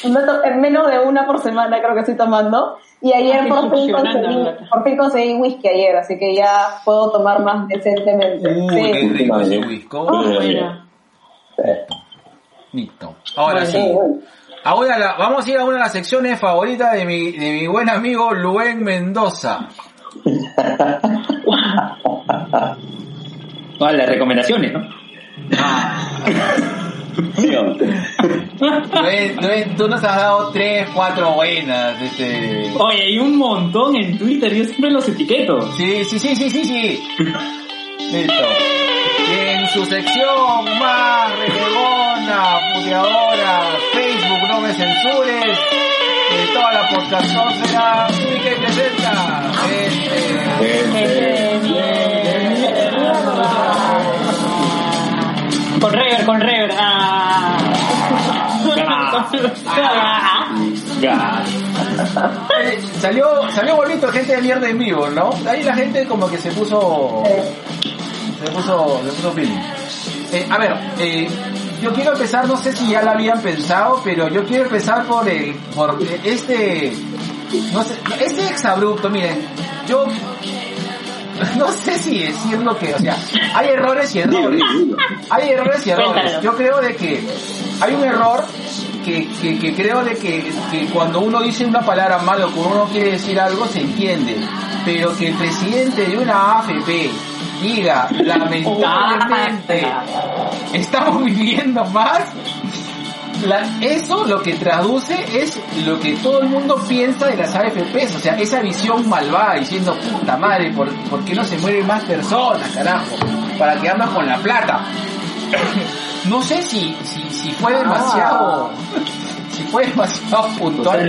en menos de una por semana creo que estoy tomando. Y ayer por fin, conseguí, la lata. por fin conseguí whisky ayer, así que ya puedo tomar más decentemente. Uy, Sí. qué rico ese whisky. Oh, buena. Listo. Ahora Bueno, sí. bueno. Ahora la- vamos a ir a una de las secciones favoritas de mi, de mi buen amigo Luen Mendoza. [laughs] Ah, las recomendaciones, ¿no? Luen, tú nos has dado tres, cuatro buenas. Este... Oye, hay un montón en Twitter, yo siempre los etiqueto. Sí, sí, sí, sí, sí, sí. Listo. Y en su sección más renegona, puteadora, Facebook, no me censures, de toda la podcastosfera, y que presenta este... Con rever, con rever. Ah, Eh, salió, salió bonito gente de mierda en vivo, ¿no? Ahí la gente como que se puso... Se puso, se puso feeling. Eh, a ver, eh, yo quiero empezar, no sé si ya lo habían pensado, pero yo quiero empezar por el, por este, no sé, este exabrupto, miren, yo no sé si decir lo que, o sea, hay errores y errores. Hay errores y errores. Yo creo de que hay un error que, que, que creo de que, que, cuando uno dice una palabra mal o cuando uno quiere decir algo se entiende. Pero que el presidente de una AFP diga, [laughs] lamentablemente, estamos [laughs] viviendo más eso lo que traduce es lo que todo el mundo piensa de las AFPs, o sea, esa visión malvada diciendo, puta madre, ¿por, ¿por qué no se mueren más personas, carajo? Para que andan con la plata. [coughs] no sé si, si, si fue demasiado... Si fue demasiado puntual,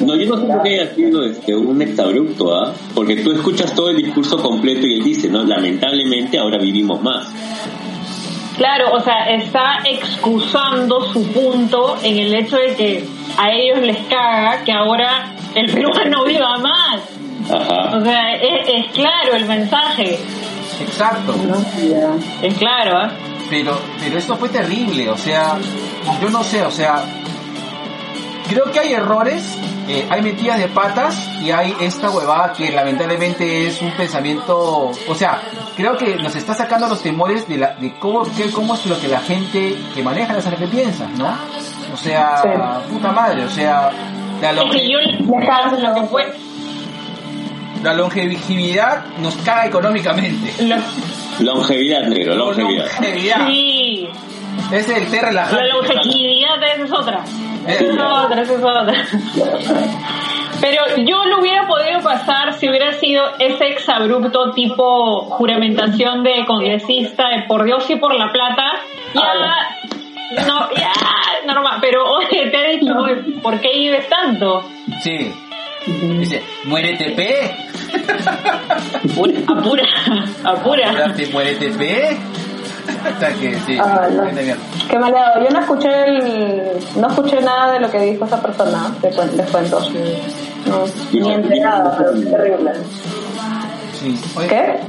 No, yo no sé por qué haya sido este, un exabrupto, ¿ah? Porque tú escuchas todo el discurso completo y él dice, ¿no? Lamentablemente ahora vivimos más. Claro, o sea, está excusando su punto en el hecho de que a ellos les caga que ahora el peruano [laughs] viva más. O sea, es, claro el mensaje. Exacto. Es claro, ¿eh? Pero, pero esto fue terrible, o sea, yo no sé, o sea, creo que hay errores, eh, hay metidas de patas y hay esta huevada que lamentablemente es un pensamiento, o sea, creo que nos está sacando los temores de, la, de cómo, cómo es lo que la gente que maneja las artes piensa, ¿no? O sea, puta madre, o sea, la, la longevidad nos caga económicamente. Longevidad, negro, longevidad. longevidad. Sí. Es el té relajante. La longevidad es otra. Esa es otra, esa es otra. [laughs] Pero yo lo hubiera podido pasar si hubiera sido ese exabrupto tipo juramentación de congresista de por Dios y por la plata. Ya, no, ya, normal. Pero oye, te he dicho, ¿por qué vives tanto? Sí. Dice, muérete P. Apura, apura. apura. muérete P que, sí, ah, Qué maleado. Yo no escuché el, no escuché nada de lo que dijo esa persona, les, cuento. No, ni enterada, pero es terrible. ¿Qué?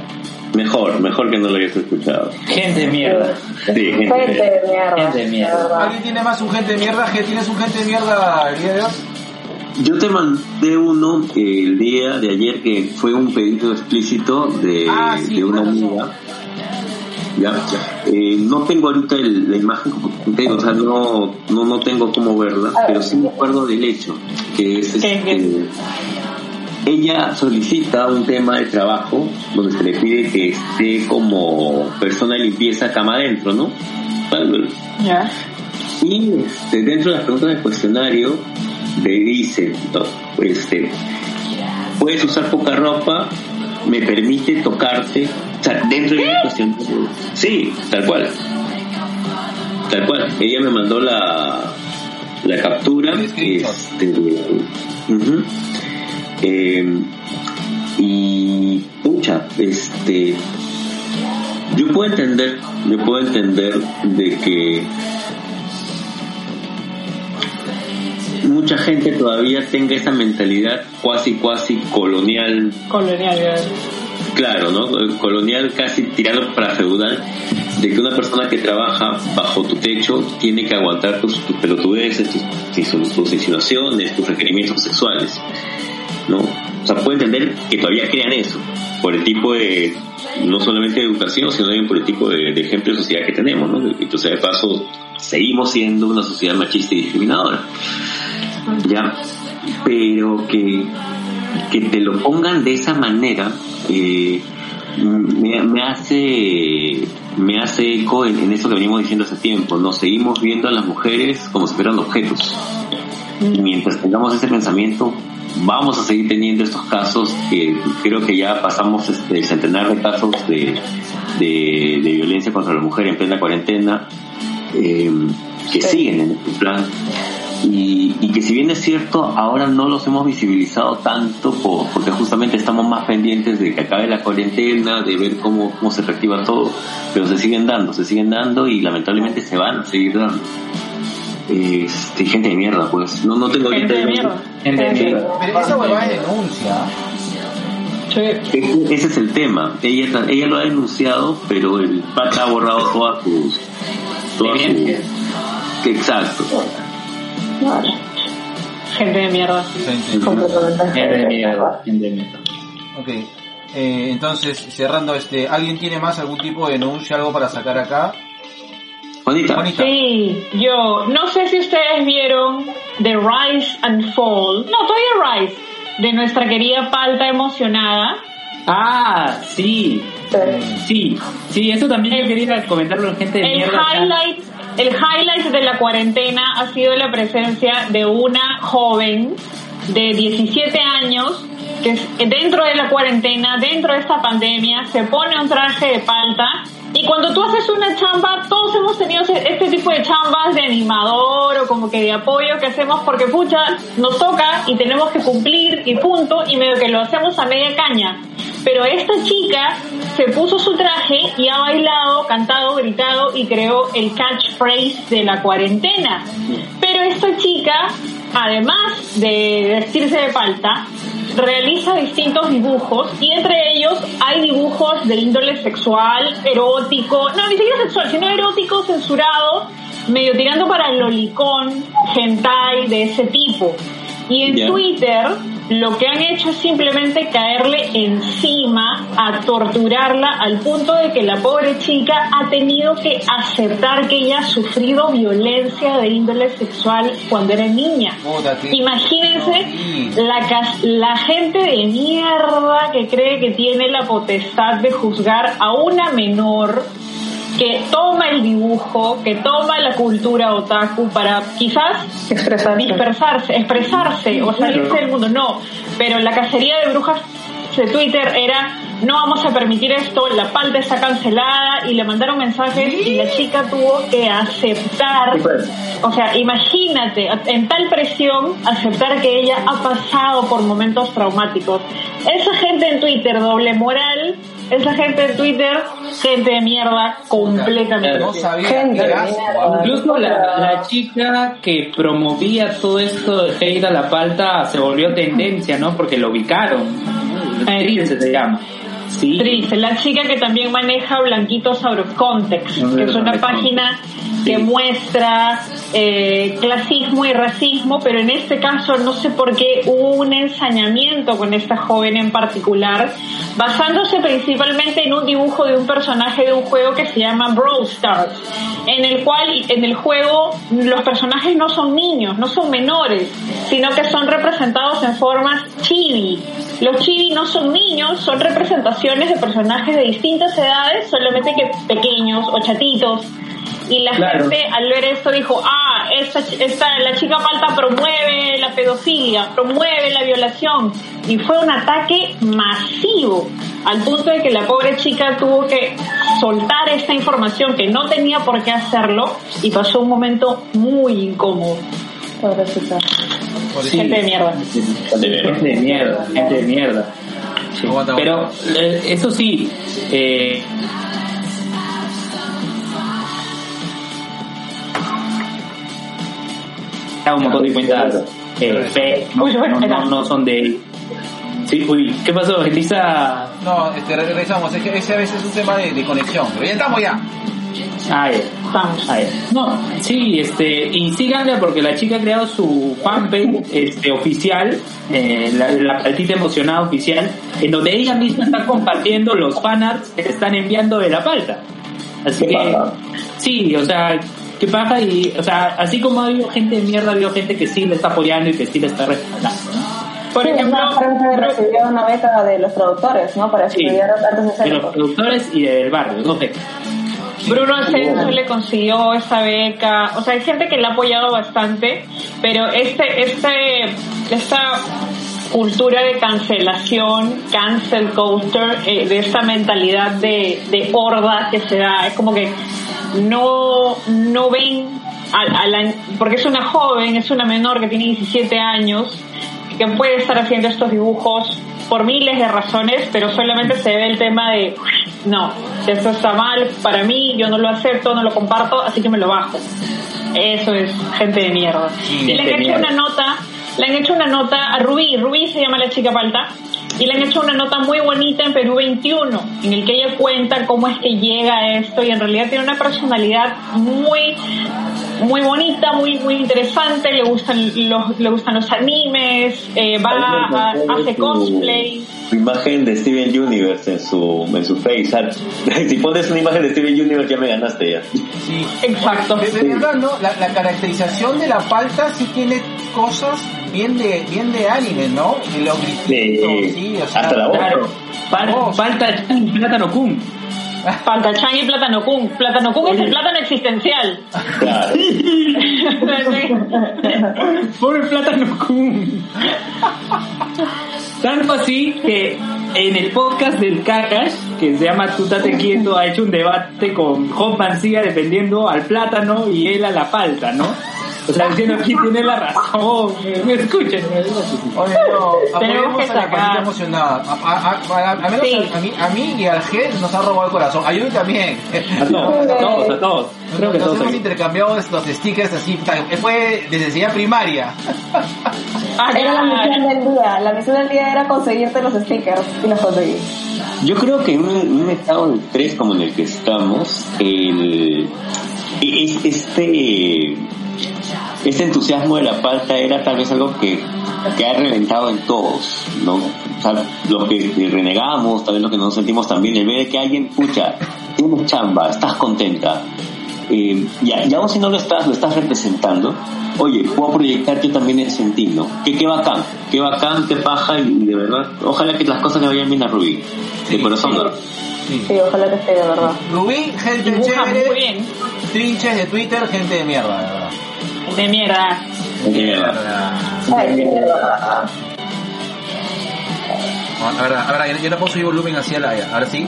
Mejor, mejor que no lo hayas escuchado. Gente de mierda. Sí, gente, de mierda. Gente de mierda. ¿Alguien tiene más un gente de mierda? ¿Qué tienes un gente de mierda el día de hoy? Yo te mandé uno el día de ayer que fue un pedido explícito de, ah, de una amiga. ¿Ya? Eh, no tengo ahorita la imagen o sea, no, no, no tengo cómo verla, pero sí me acuerdo del hecho, que es este, ella solicita un tema de trabajo donde se le pide que esté como persona de limpieza cama adentro, ¿no? Y este, dentro de las preguntas del cuestionario le dice, este, puedes usar poca ropa, me permite tocarte, o sea, dentro de la cuestión. Sí, tal cual. Tal cual. Ella me mandó la, la captura. Este, eh, y pucha, este yo puedo entender, yo puedo entender de que mucha gente todavía tenga esa mentalidad cuasi cuasi colonial. Colonial, Claro, ¿no? Colonial casi tirando para feudal, de que una persona que trabaja bajo tu techo tiene que aguantar tus, tus pelotudeces, tus, tus, insinuaciones, tus requerimientos sexuales, ¿no? O sea, puedo entender que todavía crean eso, por el tipo de, no solamente de educación, sino también el tipo de, ejemplo de sociedad que tenemos, ¿no? Entonces, de paso, seguimos siendo una sociedad machista y discriminadora ya, pero que, que te lo pongan de esa manera eh, me, hace me hace eco en, eso que venimos diciendo hace tiempo. Nos seguimos viendo a las mujeres como si fueran objetos. Mientras tengamos ese pensamiento, vamos a seguir teniendo estos casos que creo que ya pasamos este, el centenar de casos de, de, violencia contra la mujer en plena cuarentena eh, que siguen en este plan y, y, que si bien es cierto, ahora no los hemos visibilizado tanto porque justamente estamos más pendientes de que acabe la cuarentena, de ver cómo, cómo se reactiva todo, pero se siguen dando, se siguen dando y lamentablemente se van a seguir dando. Este, gente de mierda, pues. No, no tengo Gente de mierda. Gente de mierda. Pero esa huevada es denuncia. Ese ese es el tema. Ella, ella lo ha denunciado, pero el pata ha borrado todas sus. Todas sus. Exacto. Gente de mierda. Gente de mierda. Gente de mierda. Ok. Eh, entonces, cerrando este, ¿alguien tiene más algún tipo de denuncia, algo para sacar acá? Juanita. Sí, yo no sé si ustedes vieron The Rise and Fall, no, todavía Rise, de nuestra querida Palta emocionada. Ah, sí. Sí, sí, eso también yo quería comentarlo a la gente de El mierda. highlight, el highlight de la cuarentena ha sido la presencia de una joven de 17 años que dentro de la cuarentena, dentro de esta pandemia, se pone un traje de palta y cuando tú haces una chamba, todos hemos tenido este tipo de chambas de animador o como que de apoyo que hacemos porque pucha, nos toca y tenemos que cumplir y punto y medio que lo hacemos a media caña. Pero esta chica se puso su traje y ha bailado, cantado, gritado y creó el catchphrase de la cuarentena. Pero esta chica, además de vestirse de palta, realiza distintos dibujos y entre ellos hay dibujos de índole sexual, erótico, no, ni siquiera sexual, sino erótico, censurado, medio tirando para el lolicón, hentai, de ese tipo. Y en. Twitter lo que han hecho es simplemente caerle encima a torturarla al punto de que la pobre chica ha tenido que aceptar que ella ha sufrido violencia de índole sexual cuando era niña. Puta, Imagínense la, la gente de mierda que cree que tiene la potestad de juzgar a una menor que toma el dibujo, que toma la cultura otaku para quizás Expresarse. dispersarse, expresarse o salirse del mundo. No, pero la cacería de brujas de Twitter era no vamos a permitir esto, la palta está cancelada y le mandaron mensajes y la chica tuvo que aceptar, o sea, imagínate, en tal presión, aceptar que ella ha pasado por momentos traumáticos. Esa gente en Twitter, doble moral, esa gente en Twitter, gente de mierda, completamente. No sabía Gente, mierda. ah. Incluso la, la chica que promovía todo esto de hate a la palta se volvió tendencia, ¿no? Porque lo ubicaron. Trilce se llama. Sí. Trilce, la chica que también maneja Blanquitos Out of Context, que es una página que muestra eh, clasismo y racismo, pero en este caso no sé por qué hubo un ensañamiento con esta joven en particular, basándose principalmente en un dibujo de un personaje de un juego que se llama Brawl Stars, en el cual en el juego los personajes no son niños, no son menores, sino que son representados en formas chibi. Los chibi no son niños, son representaciones de personajes de distintas edades, solamente que pequeños o chatitos. Y la Claro. gente al ver esto dijo, ah, esta, esta, la chica palta promueve la pedofilia, promueve la violación. Y fue un ataque masivo, al punto de que la pobre chica tuvo que soltar esta información que no tenía por qué hacerlo y pasó un momento muy incómodo. Pobrecita. Sí. Gente de mierda. Gente de mierda. Gente de mierda, gente de mierda. Sí. Aguanta, Pero eh, eso sí, eh, un montón de cuentas eh, fake, ¿no? Son de... Sí, uy, ¿qué pasó? Elisa... No, este, regresamos. Es que ese a veces es un tema de, de conexión. Pero ya estamos ya. Ah. No, sí, este, y síganla porque la chica ha creado su fanpage este, oficial, eh, la, la paltita emocionada oficial, en donde ella misma está compartiendo los fanarts que le están enviando de la palta. Así que, sí, o sea, qué paja y, o sea, así como ha habido gente de mierda, ha habido gente que sí le está apoyando y que sí le está respaldando. Por Sí, ejemplo, gente recibió una beca de los productores, ¿no? Para Sí. estudiar artes De los escénicas. productores y del barrio, no sé. Bruno Ascenso le consiguió esa beca, o sea, hay gente que le ha apoyado bastante, pero este, este, esta cultura de cancelación, cancel culture, eh, de esta mentalidad de, de horda que se da, es como que no, no ven a, a la, porque es una joven, es una menor que tiene 17 años, que puede estar haciendo estos dibujos por miles de razones, pero solamente se ve el tema de, no, esto está mal para mí, yo no lo acepto, no lo comparto, así que me lo bajo. Eso es, gente de mierda. y le han hecho una nota, le han hecho una nota a Rubí, Rubí se llama la chica palta, y le han hecho una nota muy bonita en Perú 21, en el que ella cuenta cómo es que llega a esto y en realidad tiene una personalidad muy muy bonita, muy muy interesante, le gustan los le gustan los animes, eh, va a, hace cosplay. Su imagen de Steven Universe en su en su face, [laughs] si pones una imagen de Steven Universe ya me ganaste ya. Sí, exacto. La, la caracterización de la palta sí tiene cosas bien de, bien de anime, ¿no? Y los grititos, sí, o sea, hasta la voz. Claro. Falta plátano kun. Chan y Plátano Kun. Plátano Kun es el plátano existencial. Claro. [laughs] Pobre Plátano Kun. Tanto así que en el podcast del Kakash, que se llama Tú Tate quieto, ha hecho un debate con Juan Mancía defendiendo al plátano y él a la palta, ¿no? O sea, diciendo quién tiene la razón. Me escuchen. Oye, no, [laughs] apoyemos a la pandilla emocionada. A, a, a, menos a, mí, a mí y al G nos ha robado el corazón. A Yuri también. A todos, a todos, a todos. Creo que nos hemos intercambiado los stickers así. Fue desde enseñanza primaria. Ah, era la misión del día. La misión del día era conseguirte los stickers y los conseguí. Yo creo que en un, estado de estrés como en el que estamos, el, este este entusiasmo de la palta era tal vez algo que, que ha reventado en todos, ¿no? O sea, los que renegamos, tal vez los que nos sentimos también, el ver que alguien, escucha, tienes chamba, estás contenta, eh, ya, ya aún si no lo estás, lo estás representando, oye, puedo proyectar yo también ese sentido, ¿no? Que qué bacán, qué bacán, qué paja, y de verdad, ojalá que las cosas le vayan bien a Rubí, de corazón. Sí. sí. ojalá que esté de verdad. Rubí, gente chévere, trinches de Twitter, gente de mierda, de verdad. De mierda. De mierda. Ahora, ahora, yo no puedo subir volumen hacia la ahora sí.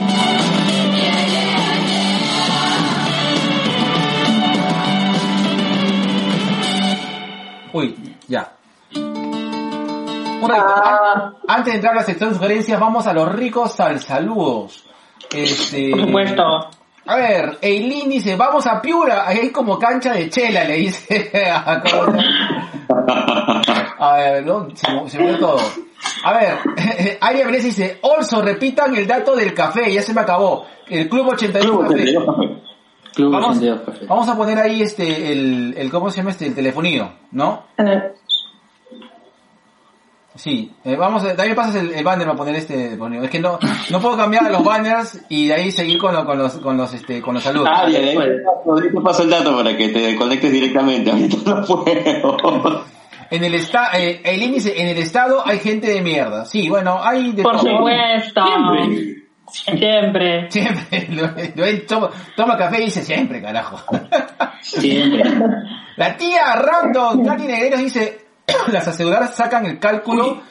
Uy, ya. Ah. Antes de entrar a la sección de sugerencias, vamos a los ricos al saludos. Este, Por supuesto. A ver, Eileen dice, vamos a Piura, ahí hay como cancha de chela, le dice. [laughs] a ver, ¿no? se, se ve todo. A ver, [laughs] Aria Vélez dice, Olso, repitan el dato del café, ya se me acabó. El Club 82 Café. Club vamos, 82 Café. Vamos a poner ahí este, el, el, ¿cómo se llama este? El telefonía, ¿no? Sí, eh, vamos, a, también pasas el, el, banner para poner este, es que no, no puedo cambiar los banners y de ahí seguir con, lo, con los, con los, este, con los saludos. Ah, bien, ahí te paso el dato para que te conectes directamente, ahorita no puedo. [laughs] En el estado, eh, el índice, en el estado hay gente de mierda. Sí, bueno, hay de Por todo. supuesto. Siempre. Siempre. [laughs] Siempre. toma, toma, café y dice siempre, carajo. Siempre. [laughs] La tía Random, Katy Negreros dice, [coughs] las aseguradoras sacan el cálculo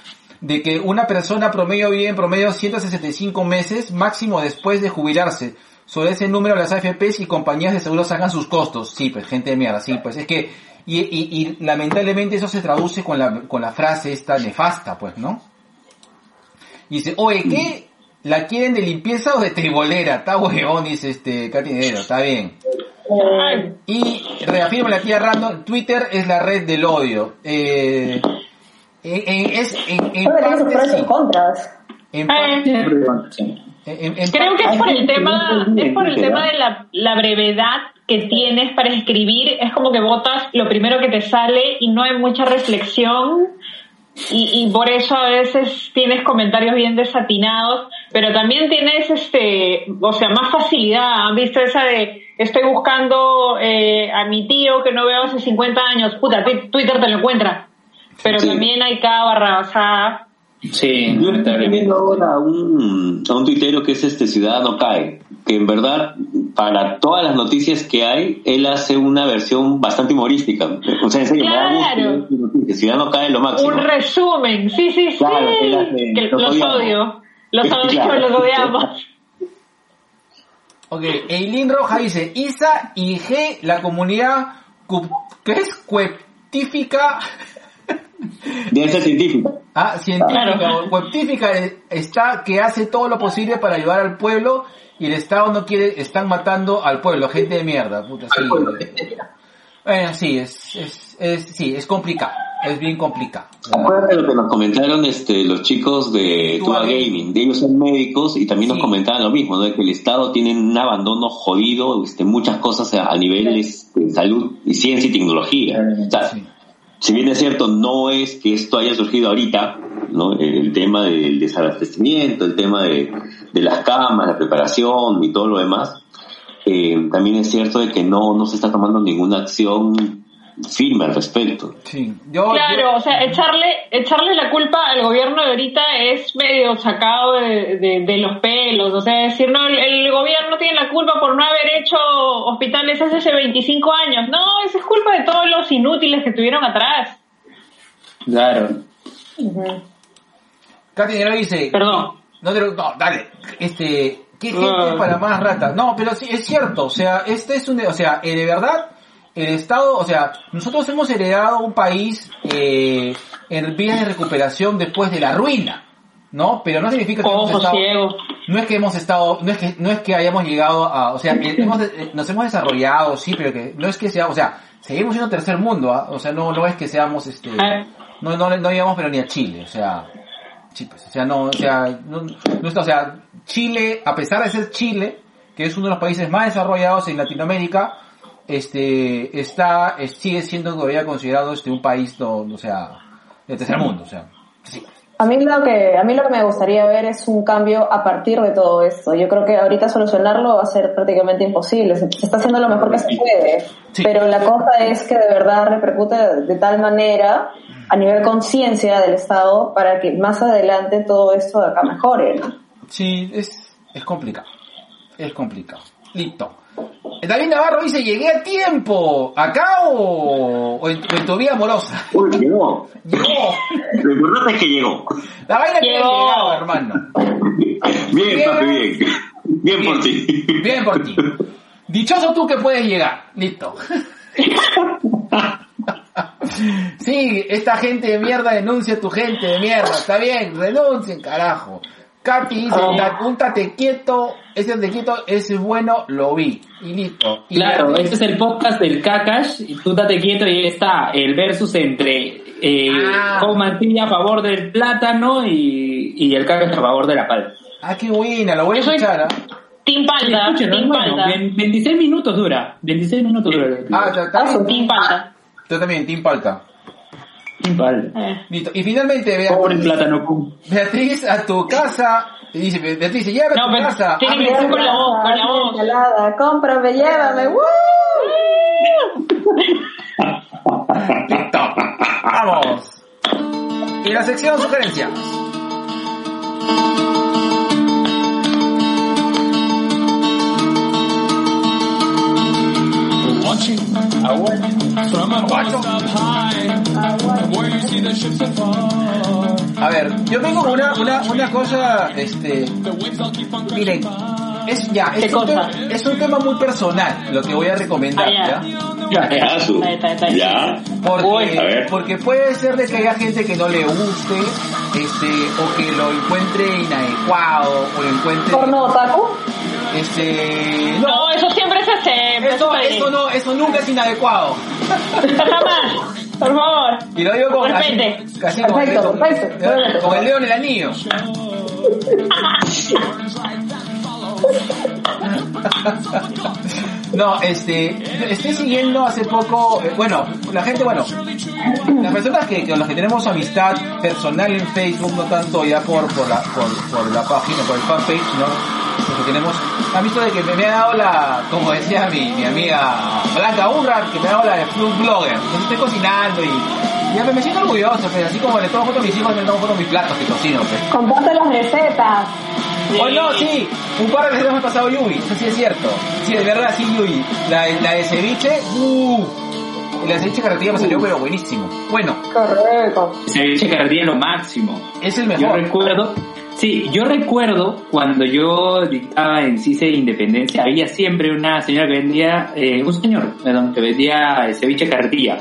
de que una persona promedio vive en promedio 165 meses máximo después de jubilarse. Sobre ese número las AFPs y compañías de seguros sacan sus costos. Sí, pues gente de mierda, sí, pues es que, y, y, y lamentablemente eso se traduce con la, con la frase esta nefasta, pues, ¿no? Y dice, oye, ¿qué? ¿La quieren de limpieza o de tribolera? Está huevón, dice este Catinero, está bien. Y reafirma la tía Random, Twitter es la red del odio. Eh, en, en, es, en, en parte, sí. contras. En Creo que es por el tema, es por el tema de la, la brevedad que tienes para escribir. Es como que votas lo primero que te sale y no hay mucha reflexión. Y, y, por eso a veces tienes comentarios bien desatinados, pero también tienes este, o sea, más facilidad. ¿Han visto esa de estoy buscando eh, a mi tío que no veo hace 50 años? Puta, Twitter te lo encuentra. Pero sí. también hay cada barra, o sea, Sí, yo estoy viendo ahora a un, a un tuitero que es este Ciudadano Cae, que en verdad, para todas las noticias que hay, él hace una versión bastante humorística. O sea, en serio, claro. Ciudadano Cae lo máximo. Un resumen, sí, sí, sí. Claro, hace, que los, los odio. Los [laughs] odio, claro. los odiamos. Ok, Eileen Roja dice, ISA y G, la comunidad, ¿qué es? Cueptífica [laughs] Debe ser científica. Ah, científica. Claro. Webtífica está que hace todo lo posible para ayudar al pueblo y el Estado no quiere, están matando al pueblo, gente de mierda. Puta, sí. Bueno, sí, es, es, es, sí, es complicado. Es bien complicado. Acuérdate de lo que nos comentaron este, los chicos de Tua Gaming. De ellos son médicos y también nos comentaban lo mismo, ¿no? De que el Estado tiene un abandono jodido, este, muchas cosas a, niveles de salud y ciencia y tecnología. O sea, si bien es cierto, no es que esto haya surgido ahorita, ¿no? El tema del desabastecimiento, el tema de, de las camas, la preparación y todo lo demás, eh, también es cierto de que no, no se está tomando ninguna acción firme al respecto. Sí. Yo, claro, o sea, echarle, echarle la culpa al gobierno de ahorita es medio sacado de, de, los pelos, o sea, decir, no, el, el, gobierno tiene la culpa por no haber hecho hospitales hace 25 años, no, eso es culpa de todos los inútiles que tuvieron atrás. Claro. Uh Katy lo dice. Perdón. No, no, dale, este, ¿qué gente para más ratas? No, pero sí, es cierto, o sea, este es un, o sea, eh, de verdad, el Estado, o sea, nosotros hemos heredado un país eh, en vías de recuperación después de la ruina, ¿no? Pero no significa que hemos estado, no es que hemos estado, no es que no es que hayamos llegado a, o sea, hemos, nos hemos desarrollado, sí, pero que no es que sea, o sea, seguimos siendo tercer mundo, ¿ah? o sea, no no es que seamos, este, no no no llegamos pero ni a Chile, o sea, sí, pues, o sea, no, o sea, no, no o sea, Chile, a pesar de ser Chile, que es uno de los países más desarrollados en Latinoamérica, este está sigue siendo todavía considerado este un país no, o sea de tercer mundo o sea sí. A mí lo que a mí lo que me gustaría ver es un cambio a partir de todo esto. Yo creo que ahorita solucionarlo va a ser prácticamente imposible. Se está haciendo lo mejor que se puede. Sí. pero la cosa es que de verdad repercute de, de tal manera a nivel conciencia del estado para que más adelante todo esto de acá mejore ¿no? sí es es complicado. Es complicado. Listo David Navarro dice, llegué a tiempo, ¿acá o, o, en, o en, tu vida amorosa? Uy, llegó. Llegó. Lo importante es que llegó. La vaina que ha llegado, hermano. Bien, bien, papi, bien. Bien por ti. Bien por ti. Dichoso tú que puedes llegar. Listo. Sí, esta gente de mierda denuncia a tu gente de mierda. Está bien, renuncien, carajo. Katy dice, oh. un tate quieto, ese tate quieto, ese es bueno, lo vi. Y listo. Y claro, este es el podcast del Kakash, tú tate quieto y ahí está el versus entre eh, ah. A favor del plátano y, y el Kakash a favor de la palma. Ah, qué buena, lo voy a escuchar. ¿eh? Team bueno, Palta. 26 minutos dura. 26 minutos dura. Ah, también. Team Palta. Yo también, Team Palta. Palta. Eh. Listo. Y finalmente, Beatriz, Pobre plátano. Beatriz, a tu casa, y dice, Beatriz, llévame No, a tu pero casa. tiene Ah, que ser con la voz, con la voz. Ensalada, cómprame, llévame. ¡Woo! [laughs] Listo. Vamos. Y la sección sugerencias. Watching from a post up high, where you see the ships afar. A ver, yo tengo una, una, una cosa, este, The waves all keep on miren, es ya, ¿Qué es un, cosa? tema, es un tema muy personal lo que voy a recomendar, Ah, ya. ¿ya? Ya. Porque, puede ser de que haya gente que no le guste, este, o que lo encuentre inadecuado, o lo encuentre, ¿Porno otaku? Este, no, No, eso siempre es este. eso, eso no, eso nunca es inadecuado. Jamás. Por favor. Y lo digo con así, casi Perfecto, con- perfecto, perfecto. con el dedo en el anillo. [laughs] No, este, estoy siguiendo hace poco, eh, bueno, la gente, bueno, las personas que, con las que tenemos amistad personal en Facebook, no tanto ya por, por la, por, por la página, por el fanpage, ¿no? Porque tenemos, han visto de que me, me ha dado la, como decía mi, mi amiga Blanca Urra, que me ha dado la de Food Blogger. Entonces estoy cocinando y, ya me, me siento orgulloso, pues, así como le tomo foto a mis hijos, le tomo foto a mis platos que cocino, pues. Comparte las recetas. Oh no, sí, un par de veces me ha pasado Yui, eso sí es cierto. Sí, de verdad, sí, Yui. La, la de ceviche, uh, la ceviche carretilla me salió pero buenísimo. Bueno, Correcto. Ceviche carretilla lo máximo. es el Yo mejor. recuerdo, sí, yo recuerdo cuando yo dictaba en CICE Independencia, había siempre una señora que vendía, eh, un señor, perdón, que vendía eh, ceviche carretilla.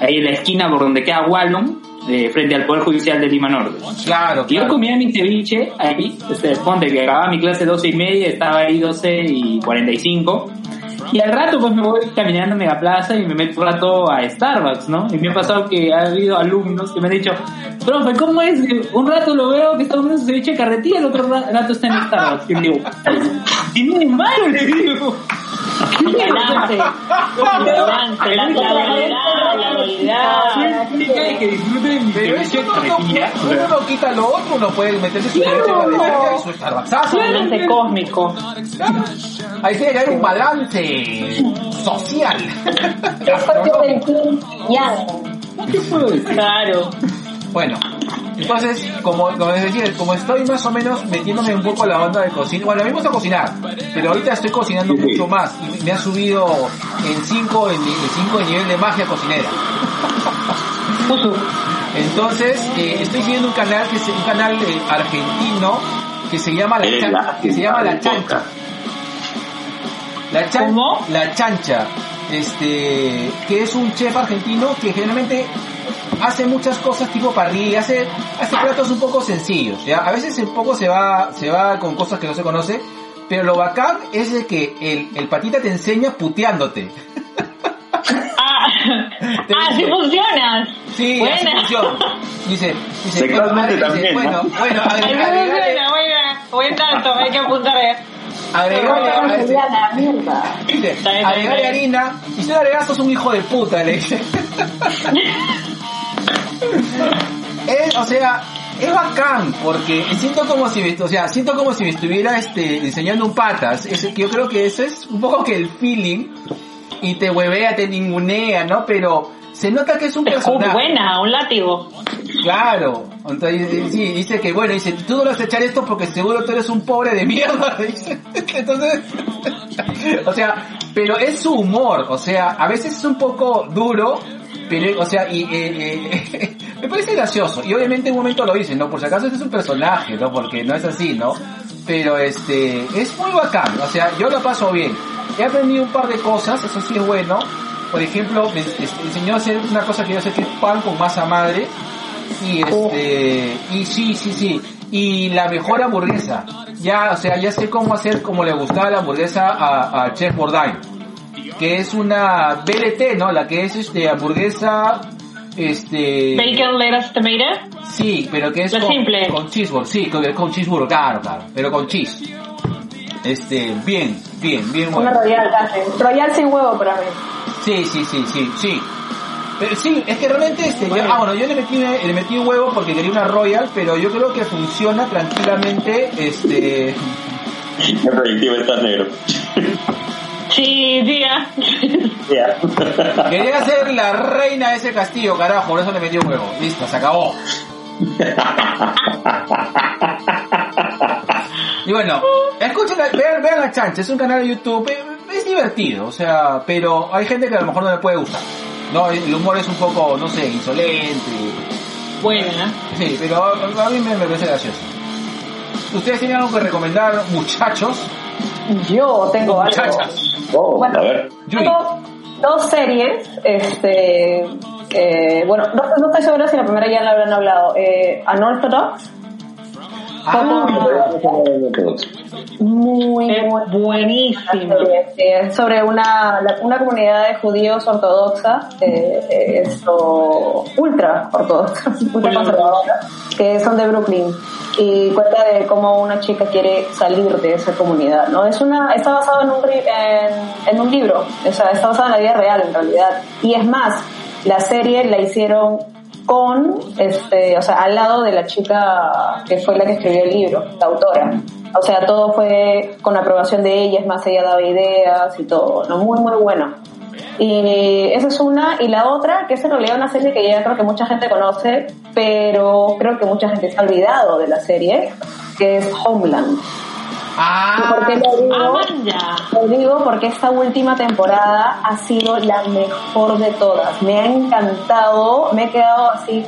Ahí en la esquina por donde queda Wallon, eh, frente al Poder Judicial de Lima Norte. Claro, Y Yo claro. comía mi ceviche ahí, este, ponte que acababa mi clase 12 y media, estaba ahí 12 y 45, Y al rato pues me voy caminando a Megaplaza y me meto un rato a Starbucks, ¿no? Y me ha pasado que ha habido alumnos que me han dicho, profe, ¿cómo es? Un rato lo veo que está comiendo ceviche de carretilla, el otro ra- rato está en Starbucks. Y digo, ¿qué tiene malo? Le digo. Balance. Balance, la, la la que disfruten mi Pero de no, uno no quita lo otro, uno puede meterse su derecho de carretilla y su Starbucksazo. Balance cósmico. Ahí tiene que haber un balance social. Yang. ¿Qué puedo decir? Claro. Bueno, entonces, como, como les decía, como estoy más o menos metiéndome un poco a la onda de cocina, bueno, a mí me gusta cocinar, pero ahorita estoy cocinando mucho más y me ha subido en 5 en, en cinco de nivel de magia cocinera. Entonces, eh, estoy siguiendo un canal que es un canal eh, argentino que se llama la, Eres Chan- la- que se llama la chancha. La chan- ¿Cómo? La chancha, este, que es un chef argentino que generalmente hace muchas cosas tipo parrilla, hace, hace platos un poco sencillos, ¿ya? A veces un poco se va, se va con cosas que no se conoce, pero lo bacán es de que el, el patita te enseña puteándote. Ah, [laughs] ah, dice- sí así Buena. funciona. Dice, dice, Sexualmente bueno, también, bueno, ¿no? bueno, agregale, buena, buena. Buen dato, hay que apuntar. agregale, agregale bien. harina, y si no agregas sos un hijo de puta, le dice. [laughs] [laughs] Es, o sea, es bacán, porque siento como si me, o sea, siento como si me estuviera este, enseñando un patas. Es, yo creo que eso es un poco que el feeling, y te huevea, te ningunea, ¿no? Pero se nota que es un personaje. buena, un látigo. Claro, entonces eh, sí, dice que bueno, dice, tú no vas a echar esto porque seguro tú eres un pobre de mierda, [laughs] dice. Entonces, [laughs] o sea, pero es su humor, o sea, a veces es un poco duro, pero, o sea, y eh, eh, [laughs] me parece gracioso, y obviamente en un momento lo dice, ¿no? Por si acaso este es un personaje, ¿no? Porque no es así, ¿no? Pero este, es muy bacán, o sea, yo lo paso bien. He aprendido un par de cosas, eso sí es bueno. Por ejemplo, me enseñó a hacer una cosa que yo sé que es pan con masa madre, y este, y sí, sí, sí. Y la mejor hamburguesa. Ya, o sea, ya sé cómo hacer como le gustaba la hamburguesa a Chef Bourdain. Que es una BLT, ¿no? La que es este hamburguesa, este... Bacon, lettuce, tomato. Sí, pero que es La con, simple. con cheeseburger, sí, con, con cheeseburger, claro, claro, pero con cheese. Este, bien, bien, bien Una bueno. royal casi. Royal sin huevo para mí. Sí, sí, sí, sí, sí. Pero sí, es que realmente este, yo, ah bueno, yo le metí, le metí un huevo porque quería una Royal, pero yo creo que funciona tranquilamente, este, [laughs] predictivo estás negro. [laughs] Sí, tía. Ya. quería ser la reina de ese castillo, carajo, por eso le metí un huevo. Listo, se acabó. Y bueno, escuchen, la- vean, vean la chancha, es un canal de YouTube, es divertido, o sea, pero hay gente que a lo mejor no le puede gustar. No, el humor es un poco, no sé, insolente. Buena. Sí, pero a, a mí me, me parece gracioso. ¿Ustedes tienen algo que recomendar, muchachos? Yo tengo algo. Oh, Bueno, a ver. Yuri. Tengo dos series, este, eh, bueno, no, no estoy segura si la primera ya la habrán hablado. Eh, Unorthodox, muy, muy es sobre una, una comunidad de judíos ortodoxa, eh, eh, esto, ultra ortodoxa, [laughs] ultra conservadora, que son de Brooklyn y cuenta de cómo una chica quiere salir de esa comunidad, ¿no? Es una, está basado en un, en un libro, o sea, está basado en la vida real en realidad. Y es más, la serie la hicieron con, este, o sea, al lado de la chica que fue la que escribió el libro, la autora. O sea, todo fue con aprobación de ella, es más, ella daba ideas y todo, ¿no? Muy, muy bueno. Y esa es una, y la otra, que es en realidad una serie que ya creo que mucha gente conoce, pero creo que mucha gente se ha olvidado de la serie, que es Homeland. ¿Y Ah, por qué lo digo? Ah, ya. Lo digo porque esta última temporada ha sido la mejor de todas. Me ha encantado, me he quedado así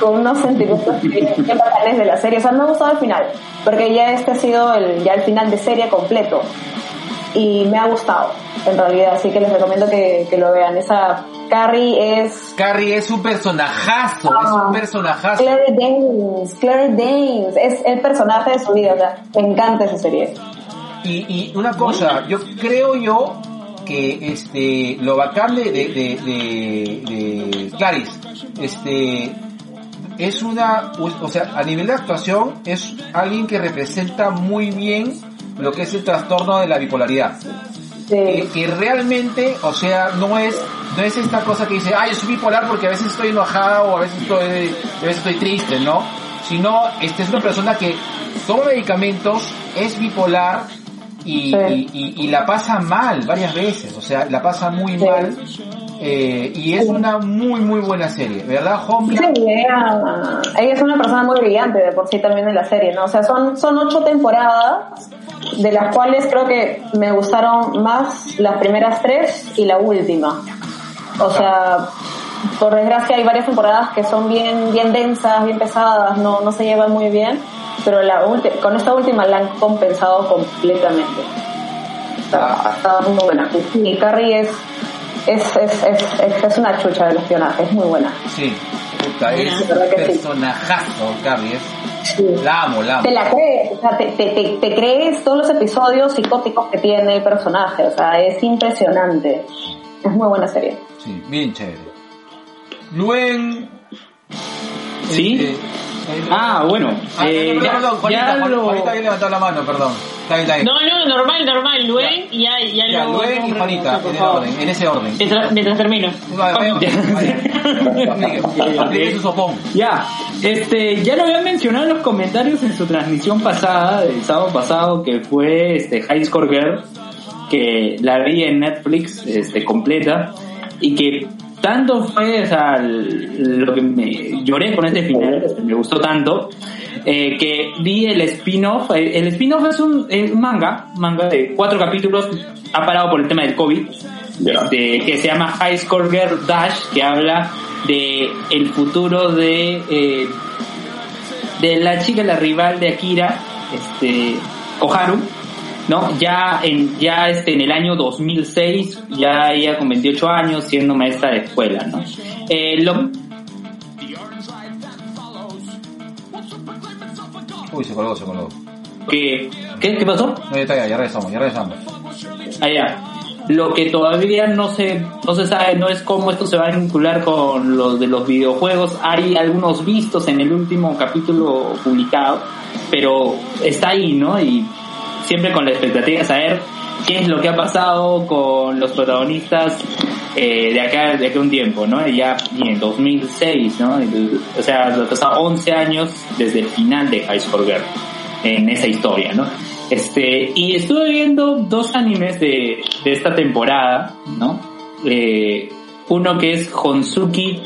con unos sentimientos bacanes de la serie. O sea, me ha gustado el final, porque ya este ha sido el, ya el final de serie completo. Y me ha gustado, en realidad, así que les recomiendo que, que lo vean. Esa Carrie es Carrie es un personajazo, es Ah. un personajazo. Claire Danes, Claire Danes, es el personaje de su vida, o sea, me encanta esa serie. Y, y una cosa, yo creo yo que este lo bacán de, de, de, de, de Clarice, este es una, o sea, a nivel de actuación es alguien que representa muy bien lo que es el trastorno de la bipolaridad. Que, que realmente, o sea, no es, no es esta cosa que dice, ah, yo soy bipolar porque a veces estoy enojada o a veces estoy, a veces estoy triste, ¿no? Sino, este es una persona que toma medicamentos, es bipolar y, Sí. y, y- y la pasa mal varias veces, o sea, la pasa muy mal. Eh, y es una muy, muy buena serie, ¿verdad, Sí, Homeland? ella, ella es una persona muy brillante de por sí también en la serie, ¿no? O sea, son, son ocho temporadas, de las cuales creo que me gustaron más las primeras tres y la última. O sea, por desgracia hay varias temporadas que son bien, bien densas, bien pesadas, no, no se llevan muy bien, pero la con esta última la han compensado completamente. Está muy buena. Y Carrie es, es, es, es, es, es una chucha del espionaje, es muy buena. Sí, puta, es un personajazo, Carrie. es- Sí. La amo, la amo. Te la crees, o sea, te, te, te, te crees todos los episodios psicóticos que tiene el personaje, o sea, es impresionante. Es muy buena serie. Sí, bien chévere. Luen. ¿Sí? eh, Ah, bueno. ah, eh, perdón, ya- perdón, Juanita, lo- Juanita había levantado la mano, perdón. Está bien, está bien. No, no, normal, normal. Luen y ya, ya, Ya, luego- Luen y Juanita, por en, el orden, en ese orden. Mientras, mientras termino. [laughs] Aplique, su sopón. Ya, este, ya lo había mencionado en los comentarios en su transmisión pasada, del sábado pasado, que fue este High Score Girl, que la vi en Netflix, este, completa, y que tanto fue, o sea, lo que me lloré con este final, me gustó tanto, eh, que vi el spin-off, eh, el spin-off es un, es un manga, manga de cuatro capítulos, ha parado por el tema del COVID, este, que se llama High Score Girl Dash, que habla de el futuro de eh, de la chica, la rival de Akira, este, Koharu, ¿no? Ya en, ya este, en el año 2006, ya ella con 28 años siendo maestra de escuela, ¿no? Eh, lo, Uy, se colgó, se colgó. que, ¿qué, ¿Qué pasó? No, ya está, ya, ya regresamos, ya regresamos. allá. Lo que todavía no se, no se sabe no es cómo esto se va a vincular con los de los videojuegos. Hay algunos vistos en el último capítulo publicado, pero está ahí, ¿no? Y siempre con la expectativa de saber qué es lo que ha pasado con los protagonistas eh, de acá de acá un tiempo, ¿no? Ya en 2006, ¿no? O sea, que pasado 11 años desde el final de High Score Girl en esa historia, ¿no? Este, y estuve viendo dos animes de, de esta temporada, ¿no? Eh, uno que es Honsuki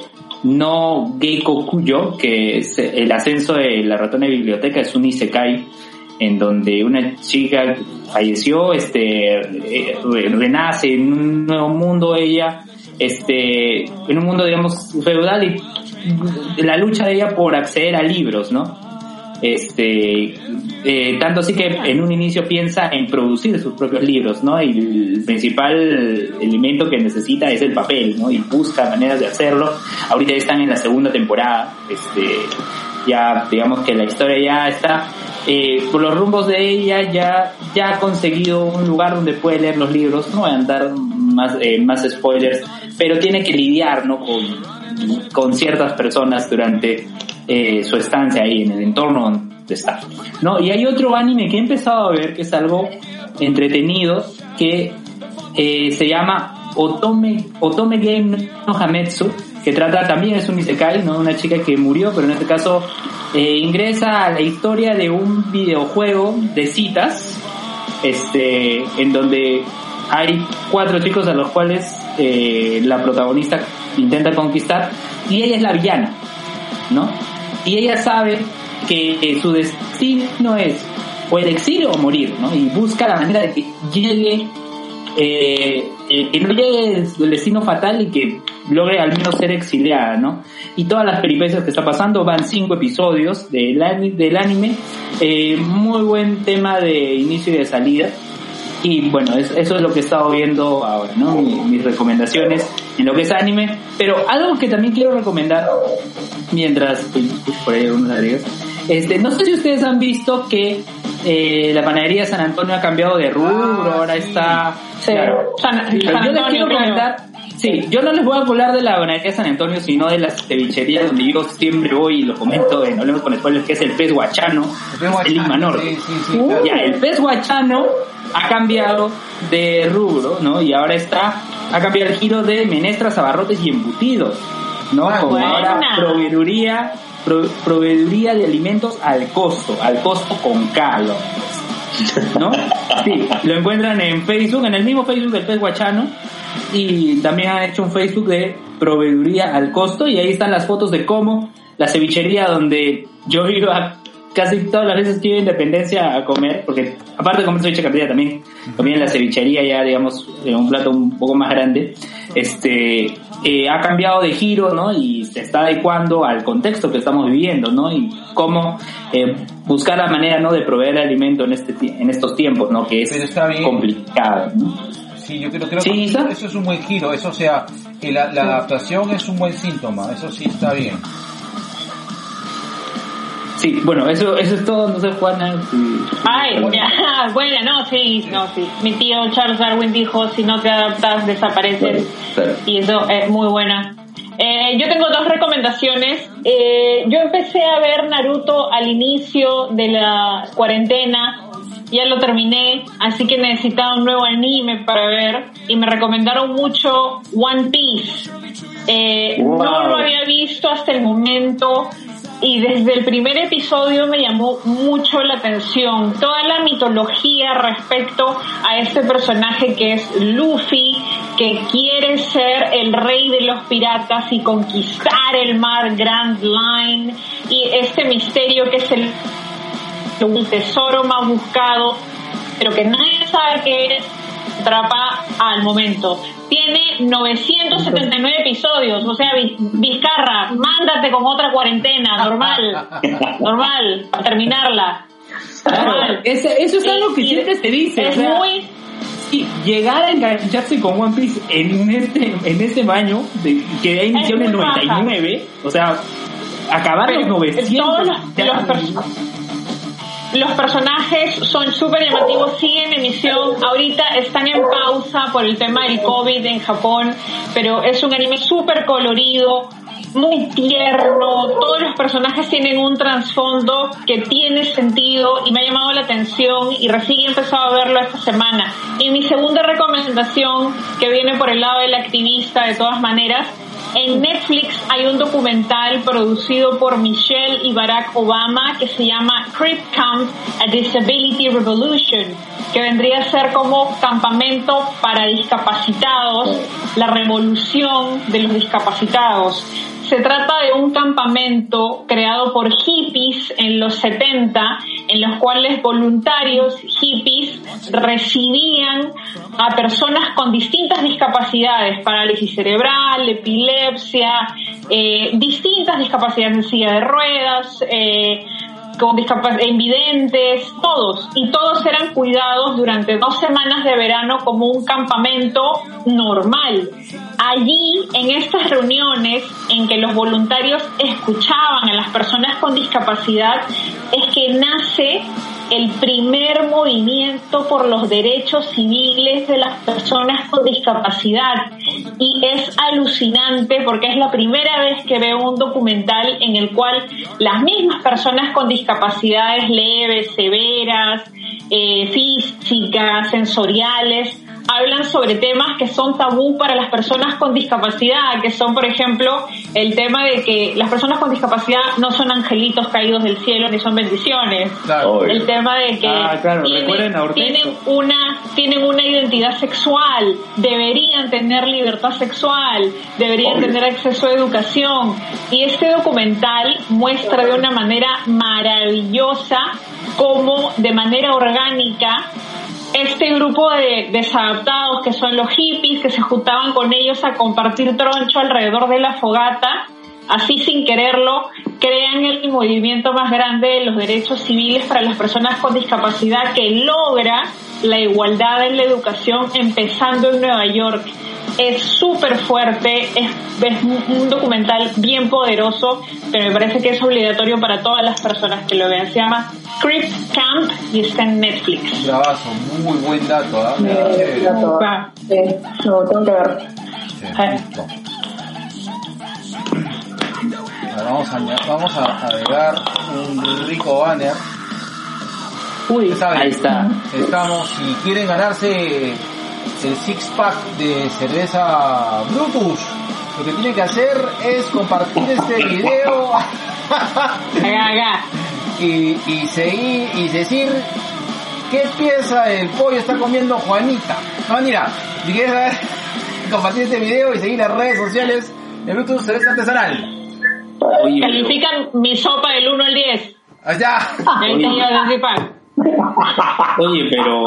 no Geiko Kuyo, que es el ascenso de la ratona de biblioteca, es un isekai en donde una chica falleció, este, eh, renace en un nuevo mundo ella, este, en un mundo digamos feudal y la lucha de ella por acceder a libros, ¿no? Este, eh, tanto así que en un inicio piensa en producir sus propios libros, ¿no? Y el principal elemento que necesita es el papel, ¿no? Y busca maneras de hacerlo. Ahorita están en la segunda temporada, este, ya digamos que la historia ya está eh, por los rumbos de ella, ya, ya ha conseguido un lugar donde puede leer los libros, no voy a dar más, eh, más spoilers, pero tiene que lidiar, ¿no? Con, con ciertas personas durante eh, su estancia ahí en el entorno donde está. ¿no? Y hay otro anime que he empezado a ver que es algo entretenido que eh, se llama Otome, Otome Game no Hametsu, que trata también es un isekai, ¿no? Una chica que murió, pero en este caso eh, ingresa a la historia de un videojuego de citas, este, en donde hay cuatro chicos a los cuales eh, la protagonista intenta conquistar y ella es la villana, ¿no? Y ella sabe que su destino es o el exilio o morir, ¿no? Y busca la manera de que llegue, eh, eh, que no llegue el destino fatal y que logre al menos ser exiliada, ¿no? Y todas las peripecias que está pasando, van cinco episodios del, del anime, eh, muy buen tema de inicio y de salida. Y bueno, es- eso es lo que he estado viendo ahora, ¿no? Mi- mis recomendaciones en lo que es anime. Pero algo que también quiero recomendar, mientras uy, uy, por ahí algunos agregas, este, no sé si ustedes han visto que eh, la panadería San Antonio ha cambiado de rubro, Ah, ahora sí. está... Sí. Claro. San, San yo les Antonio, quiero comentar, sí, yo no les voy a hablar de la panadería San Antonio, sino de las cevicherías donde yo siempre voy y lo comento en Hablemos con Spoilers, que es el pez guachano, El pez guachano, Lima Norte. Claro. Ya, el pez guachano ha cambiado de rubro, ¿no? Y ahora está, ha cambiado el giro de menestras, abarrotes y embutidos, ¿no? Ah, Como buena. ahora proveeduría, pro- proveeduría de alimentos al costo, al costo con K, lo- ¿no? Sí, lo encuentran en Facebook, en el mismo Facebook del pez guachano, y también han hecho un Facebook de proveeduría al costo, y ahí están las fotos de cómo la cevichería donde yo iba casi todas las veces que iba a Independencia a comer, porque aparte de comer ceviche cartilla también comía en la cevichería ya, digamos, en un plato un poco más grande, este, eh, ha cambiado de giro, ¿no? Y se está adecuando al contexto que estamos viviendo, ¿no? Y cómo eh, buscar la manera, ¿no? De proveer alimento en este en estos tiempos, ¿no? Que es complicado, ¿no? Sí, yo creo, creo Sí, que eso es un buen giro, eso o sea, que la, la adaptación es un buen síntoma, eso sí está bien. Sí, bueno, eso, eso es todo, no sé, Juana. si- Ay, ya, [laughs] bueno, no, sí, no, sí. Mi tío Charles Darwin dijo, si no te adaptas, desapareces. Y eso es muy buena. Eh, yo tengo dos recomendaciones. Eh, yo empecé a ver Naruto al inicio de la cuarentena. Ya lo terminé, así que necesitaba un nuevo anime para ver. Y me recomendaron mucho One Piece. Eh, Wow. No lo había visto hasta el momento y desde el primer episodio me llamó mucho la atención toda la mitología respecto a este personaje que es Luffy, que quiere ser el rey de los piratas y conquistar el mar Grand Line y este misterio que es el, el tesoro más buscado, pero que nadie sabe qué es, atrapa al momento. Tiene 979 episodios, o sea, Viz- Vizcarra, mándate con otra cuarentena, normal, [laughs] normal, para terminarla. Normal. ese- eso es Y- algo que y siempre se dice. o Es sea, muy, sí, llegar a engancharse con One Piece en este, en este año, de, que inició en el Es muy 99, o sea, acabar los Pero 900. todos los- ya- los pers- Los personajes son súper llamativos, siguen en emisión. Ahorita están en pausa por el tema del COVID en Japón, pero es un anime súper colorido, muy tierno. Todos los personajes tienen un trasfondo que tiene sentido y me ha llamado la atención y recién he empezado a verlo esta semana. Y mi segunda recomendación, que viene por el lado del activista de todas maneras, en Netflix hay un documental producido por Michelle y Barack Obama que se llama Crip Camp, A Disability Revolution, que vendría a ser como campamento para discapacitados, la revolución de los discapacitados. Se trata de un campamento creado por hippies en los 70, en los cuales voluntarios hippies recibían a personas con distintas discapacidades, parálisis cerebral, epilepsia, eh, distintas discapacidades en silla de ruedas, eh, con discapac- invidentes, todos, y todos eran cuidados durante dos semanas de verano como un campamento normal. Allí, en estas reuniones en que los voluntarios escuchaban a las personas con discapacidad, es que nace el primer movimiento por los derechos civiles de las personas con discapacidad. Y es alucinante porque es la primera vez que veo un documental en el cual las mismas personas con discapacidades leves, severas, eh, físicas, sensoriales, hablan sobre temas que son tabú para las personas con discapacidad, que son, por ejemplo, el tema de que las personas con discapacidad no son angelitos caídos del cielo ni son bendiciones. Claro. El tema de que Ah, claro, tienen, una tienen una identidad sexual, deberían tener libertad sexual, deberían Obvio. tener acceso a educación. Y este documental muestra de una manera maravillosa cómo de manera orgánica este grupo de desadaptados que son los hippies que se juntaban con ellos a compartir troncho alrededor de la fogata, así sin quererlo, crean el movimiento más grande de los derechos civiles para las personas con discapacidad que logra la igualdad en la educación empezando en Nueva York. Es súper fuerte, es, es un documental bien poderoso, pero me parece que es obligatorio para todas las personas que lo vean. Se llama Script Camp y está en Netflix. Bravazo, muy buen dato, ¿ah? Me da Eh, chévere. dato. Va. Sí, lo tengo que ver. Sí, listo. Ahora vamos a, vamos a agregar un rico banner. Uy, ahí está. Estamos, si quieren ganarse el six pack de cerveza Brutus, lo que tienen que hacer es compartir este video [laughs] y, y seguir y decir qué pieza del pollo está comiendo Juanita. No, mira, si quieres saber, [laughs] compartir este video y seguir las redes sociales de Brutus Cerveza Artesanal. Califican mi sopa del 1 al 10. Allá. Ahí Oye, pero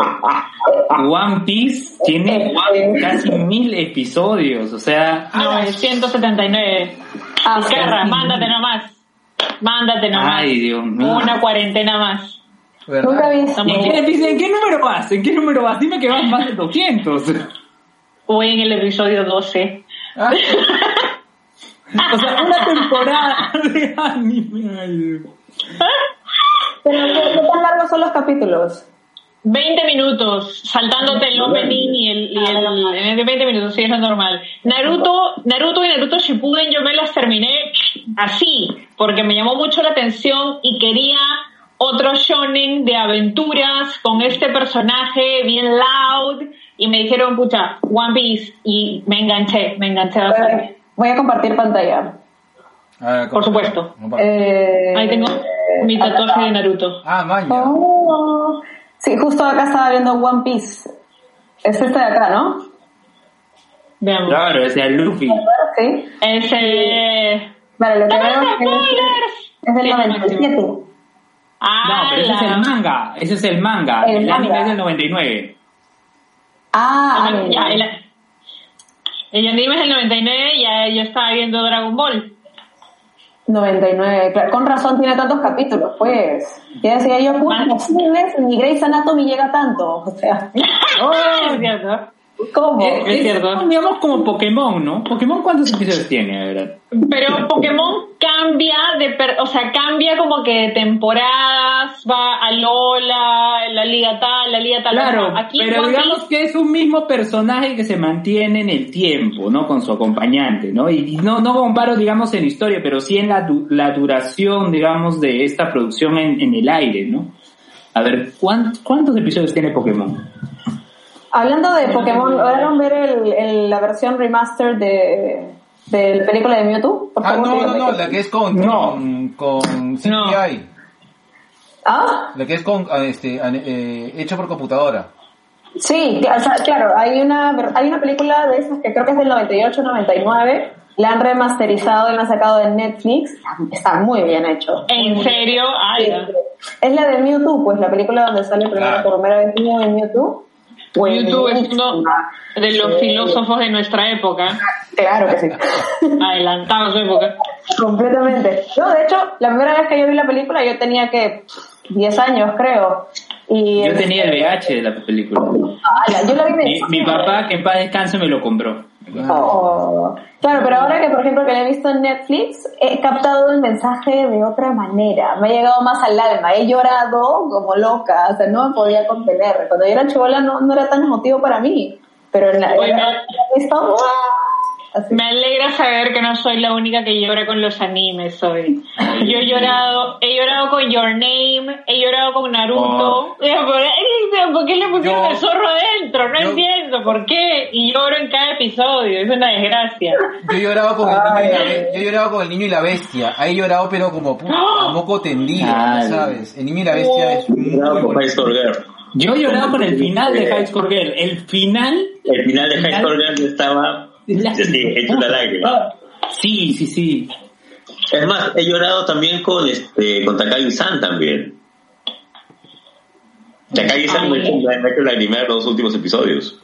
One Piece tiene casi mil episodios, o sea, 979. Ah, Vizcarra, mándate nomás. Mándate nomás. ay Dios mío. Una cuarentena más. ¿Verdad? Nunca vi. Estamos- ¿Y en qué, dice, ¿En qué número vas? ¿En qué número vas? Dime que vas más de 200. Voy en el episodio 12. Ah, O sea, una temporada de anime. [laughs] Pero ¿qué, qué tan largos son los capítulos? 20 minutos, saltándote el opening y el, y el, en de 20 minutos, sí, eso es normal. Naruto, Naruto y Naruto Shippuden yo me las terminé así, porque me llamó mucho la atención y quería otro shonen de aventuras con este personaje bien loud y me dijeron, pucha, One Piece y me enganché, me enganché bastante. Eh, Voy a compartir pantalla. a ver, Por supuesto. Eh, Ahí tengo mi tatuaje de Naruto. Ah, maña. Oh. Sí, justo acá estaba viendo One Piece. Es este de acá, ¿no? Veamos. Claro, ese es Luffy. Sí. Ese... Vale, lo que ¡Ah, veo es que spoilers! es del Sí, 97. No, pero ese es el manga. Ese es el manga. El El, anime manga. es del 99. Ah, Ah, el, el anime es el 99 y ya yo estaba viendo Dragon Ball. 99, claro. Con razón tiene tantos capítulos, pues. Ya decía yo, cines, ni Grey's Anatomy llega tanto. O sea, es [laughs] cierto. ¿Cómo? Eh, es cierto. Digamos como Pokémon, ¿no? Pokémon, ¿cuántos episodios tiene? A ver. Pero Pokémon cambia de, per- o sea, cambia como que de temporadas, va a Lola, la liga tal, la liga tal. Claro, O sea, aquí pero One digamos Piece- que es un mismo personaje que se mantiene en el tiempo, ¿no? Con su acompañante, ¿no? Y no, no comparo, digamos, en historia, pero sí en la, du- la duración, digamos, de esta producción en, en el aire, ¿no? A ver, ¿cuán- ¿cuántos episodios tiene Pokémon? Hablando de Pokémon, ¿lograron ver el, el- la versión remaster de, de la película de Mewtwo? Ah, no, no, no, la que es con, No. con, con CGI. ¿Ah? La que es con, ah, este, an- eh, hecho por computadora. Sí, o sea, claro, hay una, ver- hay una película de esas que creo que es del 98-99, la han remasterizado y la han sacado de Netflix, está muy bien hecho. ¿En serio? Ay, Sí, Es la de Mewtwo, pues la película donde sale primero Claro. por primera vez Mew en Mewtwo. YouTube es uno de los Sí. filósofos de nuestra época, Claro que sí. [laughs] adelantado su época. Completamente. No, de hecho, la primera vez que yo vi la película yo tenía que 10 años, creo. Y Yo tenía el VH de la película. Ala, yo la vi Mi, mi papá, que en paz descanse, me lo compró. Oh. Claro, pero ahora que por ejemplo que la he visto en Netflix, he captado el mensaje de otra manera. Me ha llegado más al alma. He llorado como loca, o sea, no me podía contener. Cuando yo era chivola no, no era tan emotivo para mí. Pero en la, Oye, en la- me- en la he visto, ¡guau! Así. Me alegra saber que no soy la única que llora con los animes hoy. Yo he llorado, he llorado con Your Name, he llorado con Naruto. Eh, ¿Por qué le pusieron Yo- el zorro adentro? No yo- entiendo por qué. Y lloro en cada episodio, es una desgracia. Yo he llorado con el niño y la, yo he llorado con el niño y la bestia. Ahí he llorado pero como puta, moco tendido. ¿sabes? El niño y la bestia es muy Cuidado con bonito. High Score Girl. Yo he llorado con el final de High Score Girl. El final... El final de High Score Girl estaba sí, hecho una lágrima. Sí, sí, sí. Es más, he llorado también con este con Takagi-san también. Takagi-san me ha hecho, me ha hecho lagrimear los últimos episodios.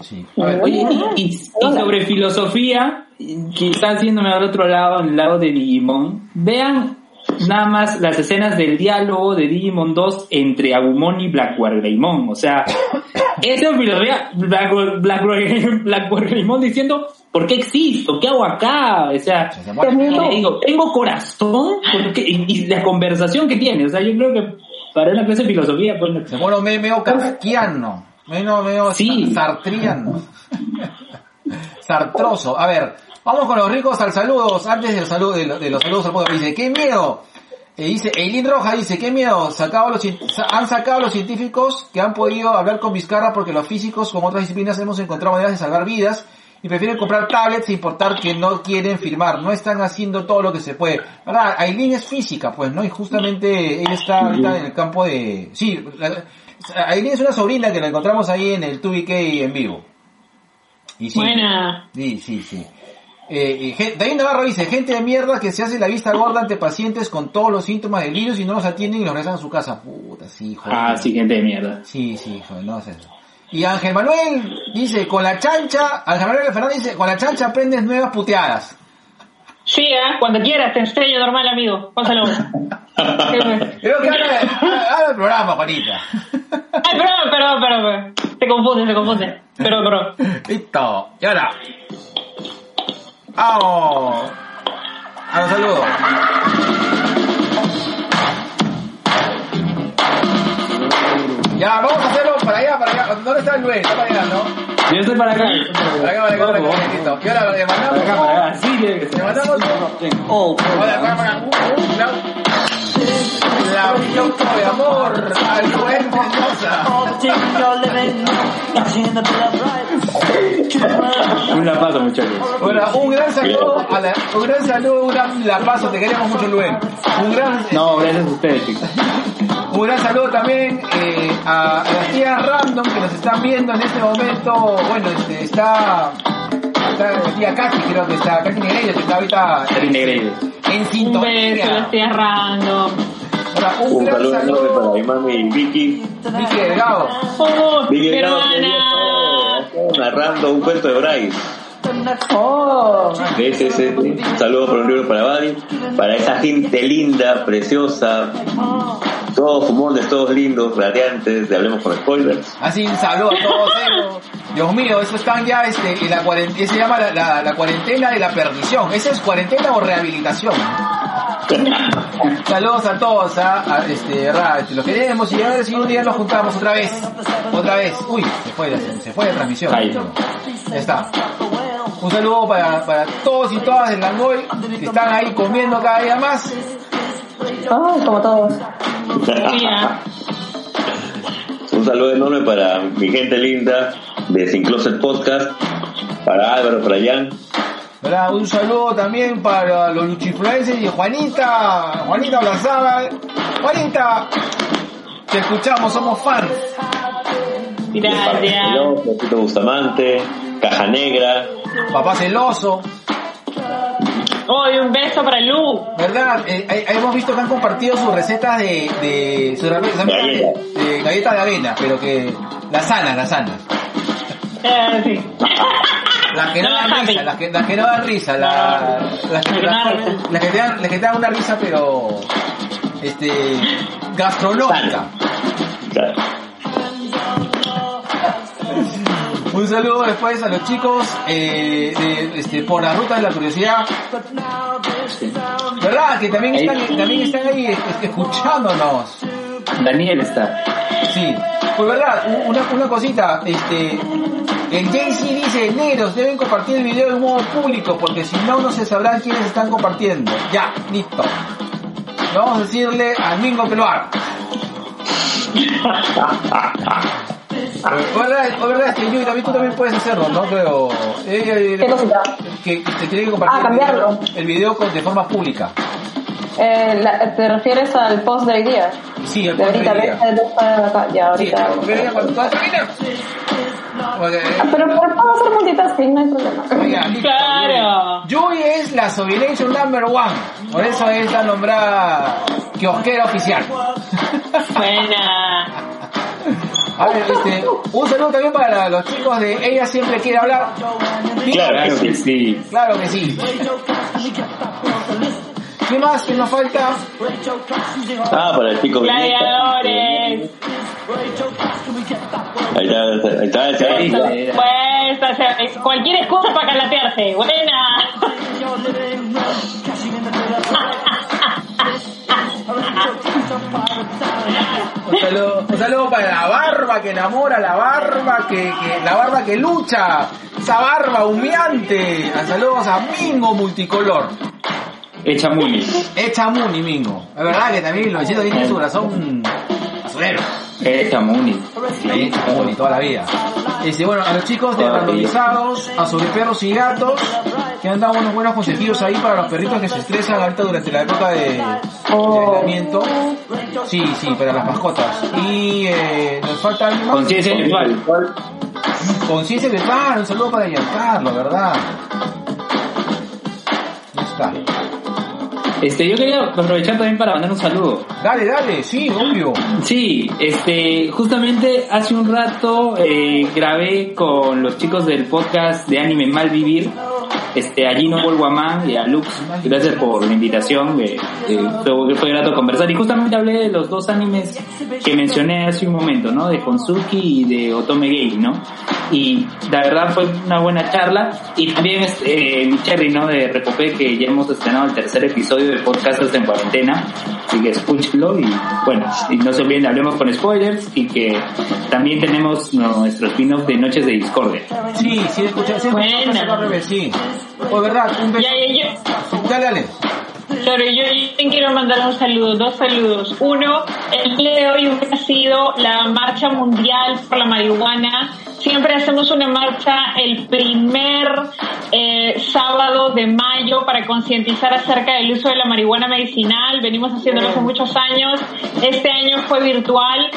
Sí. A ver, Oye, y, y- y sobre filosofía, quizás yéndome al otro lado, al lado de Digimon, vean nada más las escenas del diálogo de Digimon 2 entre Agumon y Blackwater O sea, esa filosofía, Blackwater Black [laughs] diciendo, ¿por qué existo? ¿Qué hago acá? O sea, le digo, ¿tengo corazón? Y, y, la conversación que tiene, o sea, yo creo que para una clase de filosofía, pues... Bueno, me, medio kafkiano, medio, medio Sí. sartriano. [laughs] Sartroso. A ver, vamos con los ricos al saludos. Antes del saludo, de, lo- de los saludos al pueblo, dice, qué miedo. Eh, dice, Eileen Roja dice, qué miedo, sacado los, cien- sa- han sacado los científicos que han podido hablar con Vizcarra porque los físicos con otras disciplinas hemos encontrado maneras de salvar vidas y prefieren comprar tablets sin importar que no quieren firmar, no están haciendo todo lo que se puede. ¿Verdad? Aileen es física, pues, ¿no? Y justamente ella está ahorita en el campo de... Sí, la- Aileen es una sobrina que la encontramos ahí en el 2BK en vivo. Y sí, Buena. Sí, sí, sí. Eh, y David Navarro dice, gente de mierda que se hace la vista gorda ante pacientes con todos los síntomas del virus y no los atienden y los regresan a su casa. Puta, sí, joder. Ah, sí, gente de mierda. Sí, sí, joder, no haces eso. Y Ángel Manuel dice, con la chancha, Ángel Manuel Fernández dice, con la chancha aprendes nuevas puteadas. Sí, ¿eh? cuando quieras, te enseño normal, amigo. Pásalo. Ay, [laughs] Creo que habla, habla del programa, Juanita. perdón, perdón, perdón. Te confunde, te confunde. Perdón, perdón. [laughs] Listo. Y ahora. Vamos. A los saludos. Ya, vamos a hacerlo para allá, para allá. ¿Dónde está el Luis? Está para allá, ¿no? Yo estoy para acá. Para acá, para acá, para acá. Listo. Y ahora le mandamos. Para acá, para acá. Sí, tiene que Le mandamos. Hola, para acá, para acá. La de amor al buen Mendoza. Un lapazo, muchachos. Bueno, un gran saludo, a la, un gran saludo, un gran la paso, te queremos mucho, Luen. Un gran, No, gracias a ustedes, chicos. [laughs] un gran saludo también eh, a, las tías random que nos están viendo en este momento. Bueno, este, está, está la tía Katy, creo que está, Katy Negreira, que está ahorita en Un beso, sintonía. lo estoy random. Ahora, un, Un gran saludo enorme para mi mami Vicky. Vicky Delgado. Oh, Vicky Delgado, narrando un cuento de Bryce. Oh, Sí, sí, sí. Un saludo para un libro para Bari, para esa gente linda, preciosa, todos fumones, todos lindos, radiantes, de Hablemos con Spoilers. Así un saludo a todos ellos. Dios mío, eso están ya este, en la cuarentena, se llama la, la, la cuarentena de la perdición. ¿Esa es cuarentena o rehabilitación? Saludos a todos, a, a, este, verdad, este, los queremos y a ver si un día nos juntamos otra vez. Otra vez. Uy, se fue, la- se fue la transmisión. Ahí. Ya está. Un saludo para, para todos y todas del Langoy que están ahí comiendo cada día más. ay, como todos. Un saludo enorme para mi gente linda de Sin Closet Podcast, para Álvaro, para Jan. ¿Verdad? Un saludo también para los luchifluencers y Juanita, Juanita Blazábal. Juanita, te escuchamos, somos fans. Gracias. Tito Bustamante, Caja Negra, Papá celoso, Hoy un beso para Lu. ¿verdad? Eh, eh, hemos visto que han compartido sus recetas de, de, sus recetas de, Galleta. de galletas de avena, pero que las sanas, las sanas. Eh, sí. [laughs] Las que no dan risa, las que, las que no dan risa, las, que, Las que no las, dan risa. las que te dan, las que te dan una risa pero este gastronómica. claro. Un saludo después a los chicos eh, de, este, por la ruta de la curiosidad. ¿Verdad? Que también están, también están ahí es- escuchándonos. Daniel está. Sí. Pues verdad, una, una cosita, este, el JC dice, negros deben compartir el video de modo público porque si no, no se sabrán quiénes están compartiendo. Ya, listo. Vamos a decirle al Mingo que lo haga. [laughs] ¿Verdad? ¿Verdad? Este, Yui, también tú también puedes hacerlo, ¿no? Creo. Eh, eh, ¿Qué cosita? que que te tiene que compartir Ah, cambiarlo. el video, el video con- de forma pública. Eh, la- ¿Te refieres al post de hoy día? Sí, el post de ahorita, hoy día. de- ya, Sí, ahorita. Porque, Ah, Pero, pero puedo hacer multitasking, no hay problema. Oiga, Claro. Yui. Es la Sovielation number one. Por eso es la nombrada kiosquera oficial. Buena. A ver, este, un saludo también para los chicos de Ella Siempre Quiere Hablar. Sí, Claro Claro sí. que sí. Claro que sí. ¿Qué más? ¿Qué nos falta? Ah, para el chico Gladiadores. Ahí está, ahí está, ahí está, ahí está. Pues, o sea, cualquier excusa para calatearse. Buena. Un saludo, un saludo para la barba que enamora, la barba que, que- la barba que lucha, esa barba humeante. Saludos a Mingo Multicolor. Echa Muni. Echa Muni, Mingo. Es verdad que también los vecinos tienen su corazón azulero. Echa Muni. Sí, Muni, toda la vida. Bueno, a los chicos de randomizados, a sobre perros y gatos, que han dado unos buenos consejos ahí para los perritos que se estresan ahorita durante la época de, de aislamiento. Sí, sí, para las mascotas. Y eh, nos falta alguien más. Conciencia virtual. Conciencia virtual, un saludo para Giancarlo, ¿verdad? Ahí está. Este, yo quería aprovechar también para mandar un saludo. Dale, dale, sí, obvio. Sí, este, justamente hace un rato eh, grabé con los chicos del podcast de Anime Mal Vivir, este, a Gino y a Lux. Gracias por la invitación, eh, eh, fue, fue grato conversar. Y justamente hablé de los dos animes que mencioné hace un momento, ¿no? De Konsuki y de Otome Gay, ¿no? Y la verdad fue una buena charla. Y también este, mi cherry, ¿no? De Repopé, que ya hemos estrenado el tercer episodio de Podcasters en Cuarentena. Así que escúchenlo y bueno, y no se olviden, hablemos con spoilers y que también tenemos nuestro spin-off de Noches de Discordia. Sí, sí, escuché, sí, revés, sí. Pues verdad, un beso. Ya, ya, ya. Dale, dale. Claro, yo, te quiero mandar un saludo, dos saludos. Uno, el día de hoy hubiera sido la marcha mundial por la marihuana. Siempre hacemos una marcha el primer eh, sábado de mayo para concientizar acerca del uso de la marihuana medicinal. Venimos haciéndolo hace muchos años. Este año fue virtual.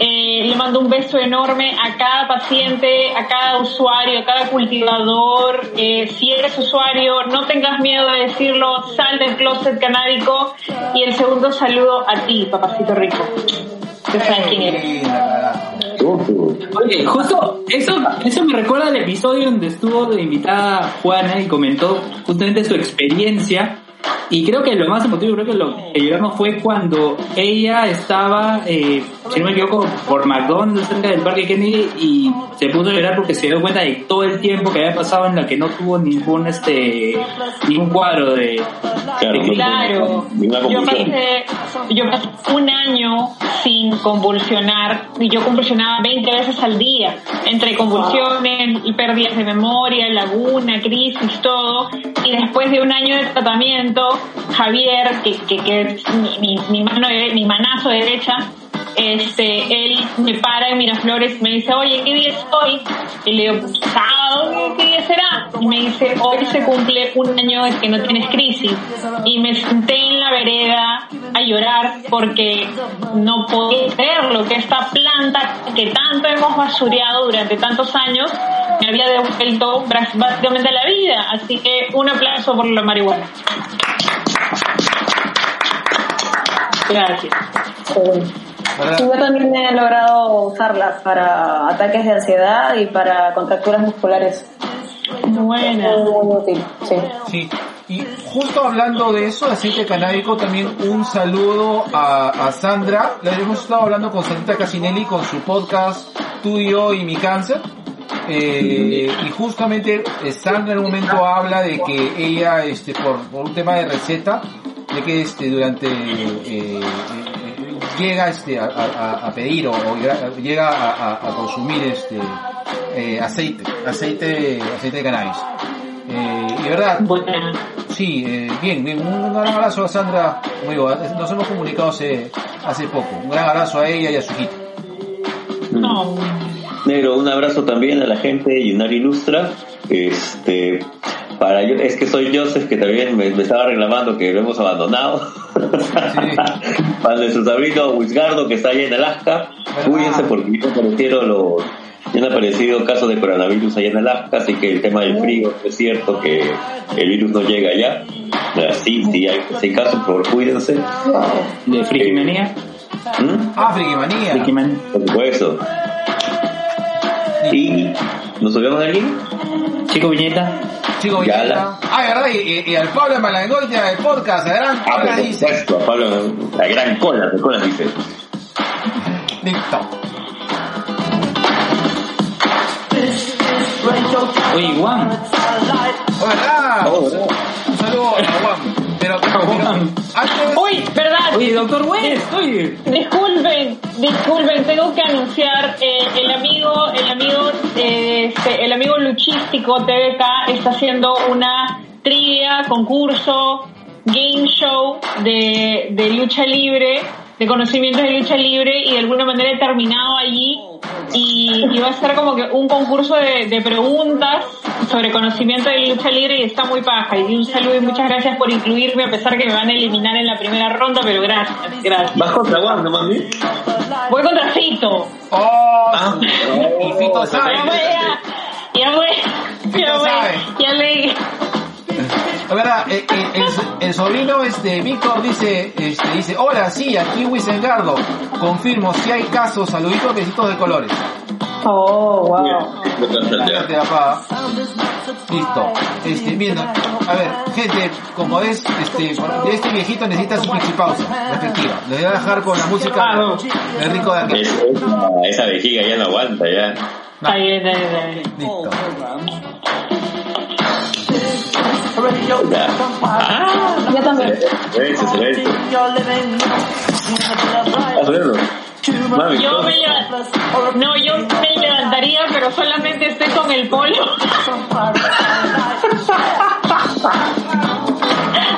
Eh, le mando un beso enorme a cada paciente, a cada usuario, a cada cultivador. Eh, si eres usuario, no tengas miedo de decirlo, sal del closet canábico. Y el segundo saludo a ti, papacito rico. Sabes quién eres. Oye, justo eso, eso me recuerda al episodio donde estuvo de invitada Juana y comentó justamente su experiencia. Y creo que lo más emotivo, creo que lo que lloramos fue cuando ella estaba, eh, si no me equivoco, por McDonald's cerca del Parque Kennedy y se puso a llorar porque se dio cuenta de todo el tiempo que había pasado en la que no tuvo ningún este ningún cuadro de, Claro, de- Claro, Ninguna yo pasé, yo pasé un año sin convulsionar y yo convulsionaba 20 veces al día, entre convulsiones y pérdidas de memoria, laguna, crisis, todo. Y después de un año de tratamiento, Javier, que, que, que es mi, mi, mi mano, mi manazo derecha, este, él me para en Miraflores y me dice, oye, ¿qué día es hoy? Y le digo, sábado, ¿qué día será? Y me dice, hoy se cumple un año de que no tienes crisis. Y me senté en la vereda a llorar porque no podía creerlo, que esta planta que tanto hemos basureado durante tantos años me había devuelto básicamente la vida. Así que un aplauso por la marihuana. Gracias. ¿Verdad? Yo también he logrado usarlas para ataques de ansiedad y para contracturas musculares. Buena. Muy, muy útil, sí. Sí, y justo hablando de eso, de aceite canábico, también un saludo a, a Sandra. Le hemos estado hablando con Sandra Casinelli con su podcast Tú, yo y mi cáncer. Eh, y justamente Sandra en un momento habla de que ella, este, por, por un tema de receta, de que este, durante, eh, llega este, a, a- a pedir o, o llega a, a- a consumir este, eh, aceite, aceite, aceite de cannabis. Eh, y de verdad, Buena. Sí, eh, bien, bien, un gran abrazo a Sandra, muy bueno, nos hemos comunicado hace, hace poco, un gran abrazo a ella y a su hijita. No. Negro, un abrazo también a la gente de Yunar Ilustra. Este, para yo, es que soy Joseph que también me, me estaba reclamando que lo hemos abandonado. para [laughs] nuestro sobrino Wisgardo que está allá en Alaska. Cuídense porque ya aparecieron los, ya han aparecido casos de coronavirus allá en Alaska, así que el tema del frío es cierto que el virus no llega allá. Sí, sí hay, sí hay casos, por favor, cuídense. de Frikimanía. ¿Mm? Ah, Frikimanía. Frikiman- Por supuesto. Y nos olvidamos de alguien. Chico Viñeta. Chico la- Ah, verdad, y, y- y al Pablo Malangoitia del podcast, la gran Ah, cola dice. Pablo, la gran cola, la cola dice. Listo. Oye, Juan. Hola. Oh, ¿verdad? Un saludo a Juan. Pero, pero Juan. Antes, Uy, verdad. Oye, doctor oye. Disculpen, disculpen, tengo que anunciar eh, el amigo, el amigo, eh, este, el amigo luchístico TVK está haciendo una trivia, concurso, game show de, de lucha libre, de conocimientos de lucha libre y de alguna manera he terminado allí y, y va a ser como que un concurso de, de preguntas sobre conocimiento de lucha libre y está muy paja y un saludo y muchas gracias por incluirme a pesar que me van a eliminar en la primera ronda pero gracias, gracias. Vas contra Juan, no mami. Voy contra Fito. oh, Ah, y Fito sabe. Ya voy, ya, ya voy, ya voy, ya leí. Verdad, eh, eh, el, el sobrino este Víctor dice, este, dice, hola, sí, aquí Wisengardo. Confirmo, si hay casos, saluditos, besitos de colores. Oh, wow. Listo. Este, bien, a ver, gente, como es, este, este viejito necesita su pausa respectiva. Le voy a dejar con la música de Rico de aquí. Es- esa, vejiga ya no aguanta, ya. Bien. Listo. Ya. Ah, Yo también. Mami, Yo me leva- no, yo me levantaría, pero solamente estoy con el polo.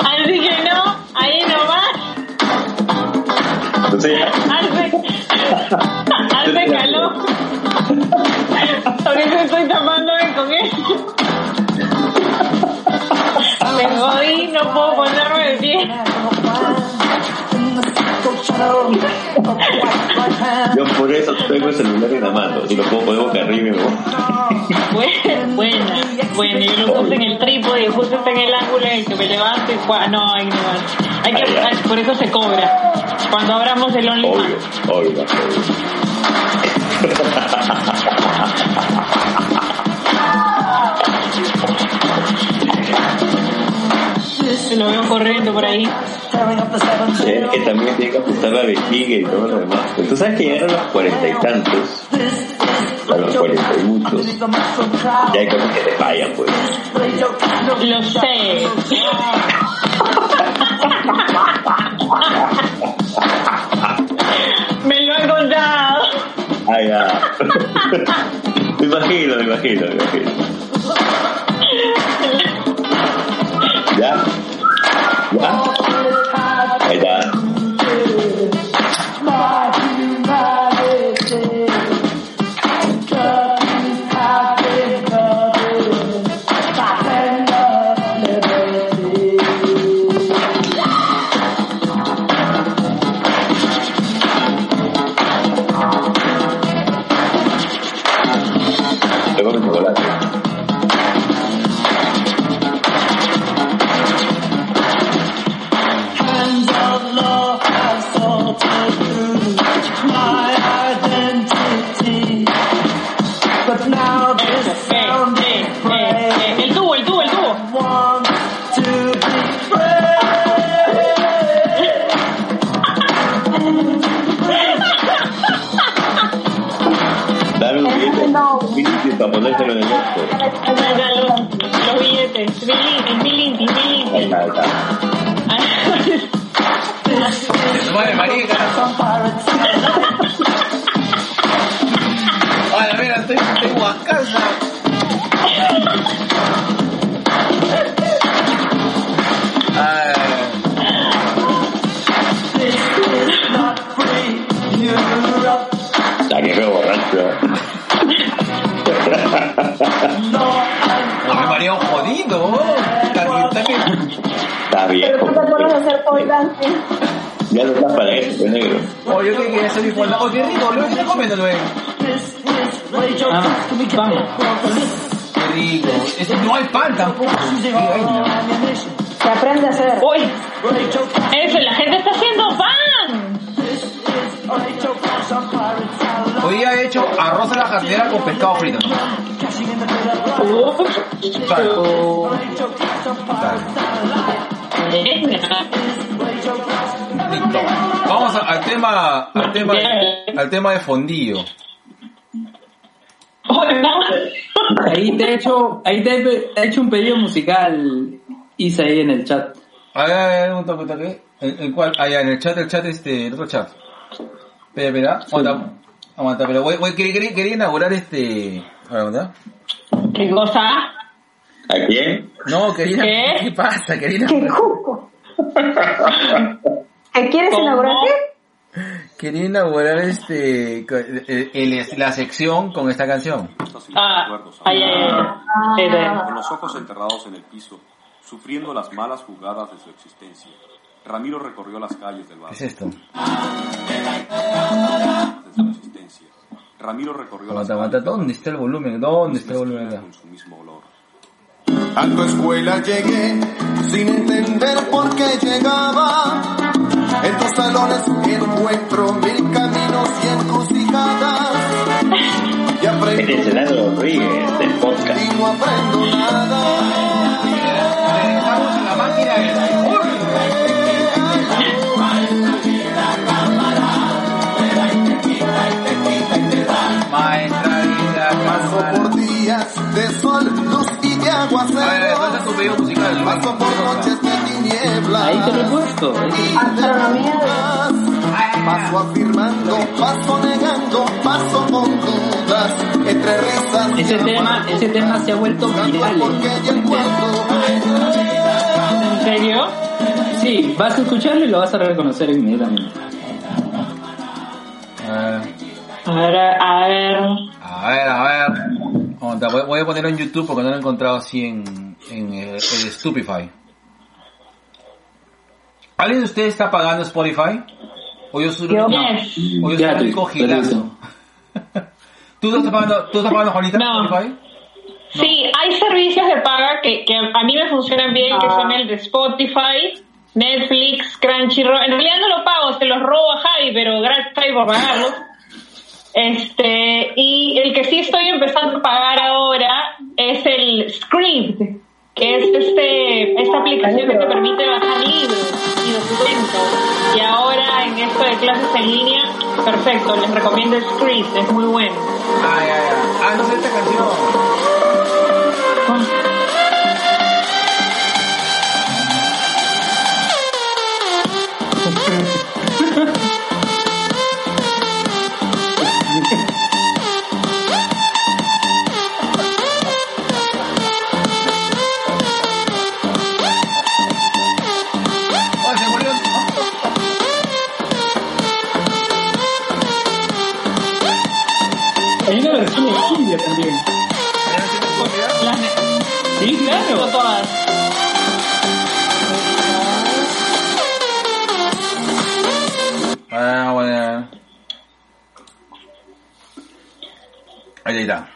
Así que no, ahí nomás, ya. hace, hace calor. Jodí, no puedo ponerme de pie. Yo por eso tengo el celular en la mano. Si lo puedo poner boca arriba y me voy. Buena, buena. Bueno, yo lo puse en el trípode y justo está en el ángulo en el que me levante. cua- No, hay, no, hay que, por eso se cobra. Cuando abramos el Obvio, OnlyFans. obvio, obvio. Se lo veo corriendo por ahí. Es que también tiene que ajustar la vejiga y todo lo demás. Tú sabes que llegaron los cuarenta y tantos, a los cuarenta y muchos, y hay cosas que te fallan, pues. Lo sé. [laughs] Me lo han contado. Ah, ya. [laughs] me imagino, me imagino, me imagino. ¿Ya? ¿Ya? Dancing. Ya no estás para eso, pues negro. Oh, yo que quería mi polvo. Oh, qué rico, lo estoy comiendo luego. Ah, vamos. Qué rico. Es- no hay pan tampoco. Se aprende a hacer. Uy, eso, la gente está haciendo pan. Hoy he hecho arroz a la jardinera con pescado frito. ¿no? Claro. Claro. Listo. Vamos a- al tema, al tema, al tema de fondillo. Ahí te he hecho, ahí te he, hecho un pedido musical, Isa, ahí en el chat. A ver, a ver, un toque, un toque. ¿En, en cuál? Ah, ya, en el chat, el chat, este, el otro chat. Espera, espera, aguanta, aguanta, pero voy, voy, quería, quería- quería inaugurar este, a ver, aguanta. ¿Qué cosa? ¿A quién? No, quería, ¿Qué? ¿qué pasa? Quería, ¿Qué cuco? ¿Qué quieres ¿Cómo? inaugurar qué? quería inaugurar este, el- el- la sección con esta canción. Ah, ay, ay, ay. Este. Con los ojos enterrados en el piso, sufriendo las malas jugadas de su existencia, Ramiro recorrió las calles del ¿Qué barrio es esto? de su existencia. Ramiro recorrió las calles ¿dónde está el volumen? ¿Dónde está el volumen acá? con su mismo olor. A tu escuela llegué sin entender por qué llegaba. En tus salones encuentro mil caminos y encrucijadas. Y aprendo Este es Lalo Rodríguez del podcast. y no aprendo nada. Estamos en la máquina de... Maestra tu pedido musical? Paso por noches de tinieblas. Ahí te lo he puesto. Paso afirmando, paso negando, paso con dudas, entre risas Ese tema, ese tema se ha vuelto viral. cuándo. ¿En serio? Sí, vas a escucharlo y lo vas a reconocer inmediatamente. A ver, A ver, a ver. a ver, voy a ponerlo en YouTube porque no lo he encontrado así en, en el, el Stupefy. ¿Alguien de ustedes está pagando Spotify? ¿O yo soy Yo. Yes. o yo soy Gratis, único gilazo? ¿Tú estás pagando, tú estás pagando, Juanita, No. Spotify? Sí, hay servicios de paga que, que a mí me funcionan bien, que son el de Spotify, Netflix, Crunchyroll. En realidad no lo pago, se los robo a Javi, pero gracias Javi por pagarlo. Este, y el que sí estoy empezando a pagar ahora es el Script, que es este, esta aplicación que te permite bajar libros y documentos. Y ahora en esto de clases en línea, perfecto, les recomiendo Script, es muy bueno. Ah, ya, ya. Ah, no sé esta canción. Sí, claro. todas. Ah, bueno. Ahí está.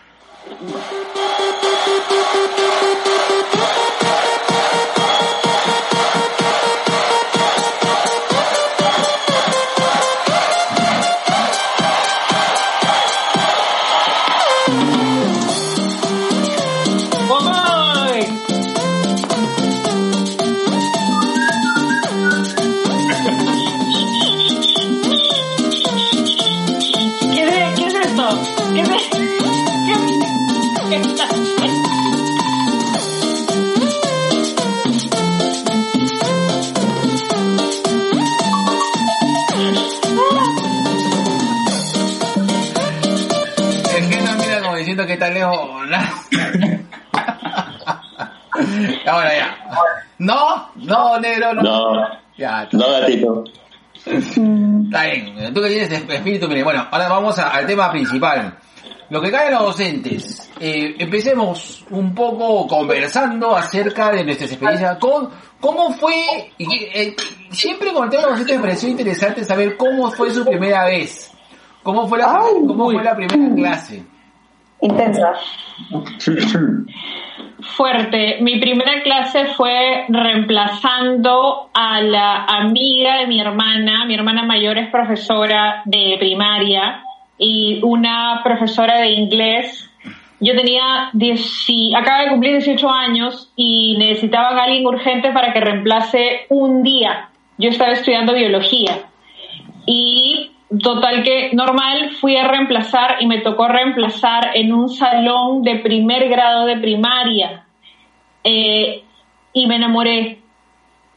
[laughs] Ahora ya. No, no, negro, no. No, Ya, no gatito. está bien. Tú que tienes espíritu, mire. Bueno, ahora vamos a- al tema principal. Lo que cae a los docentes. Eh, empecemos un poco conversando acerca de nuestras experiencias. ¿Cómo, cómo fue? y que, eh, siempre con el tema de los docentes me pareció interesante saber cómo fue su primera vez. ¿Cómo fue la, Ay, cómo fue la primera clase? Intensa. Fuerte. Mi primera clase fue reemplazando a la amiga de mi hermana. Mi hermana mayor es profesora de primaria y una profesora de inglés. Yo tenía 10, y- acaba de cumplir 18 años y necesitaban a alguien urgente para que reemplace un día. Yo estaba estudiando biología y total que normal fui a reemplazar y me tocó reemplazar en un salón de primer grado de primaria Eh, y me enamoré.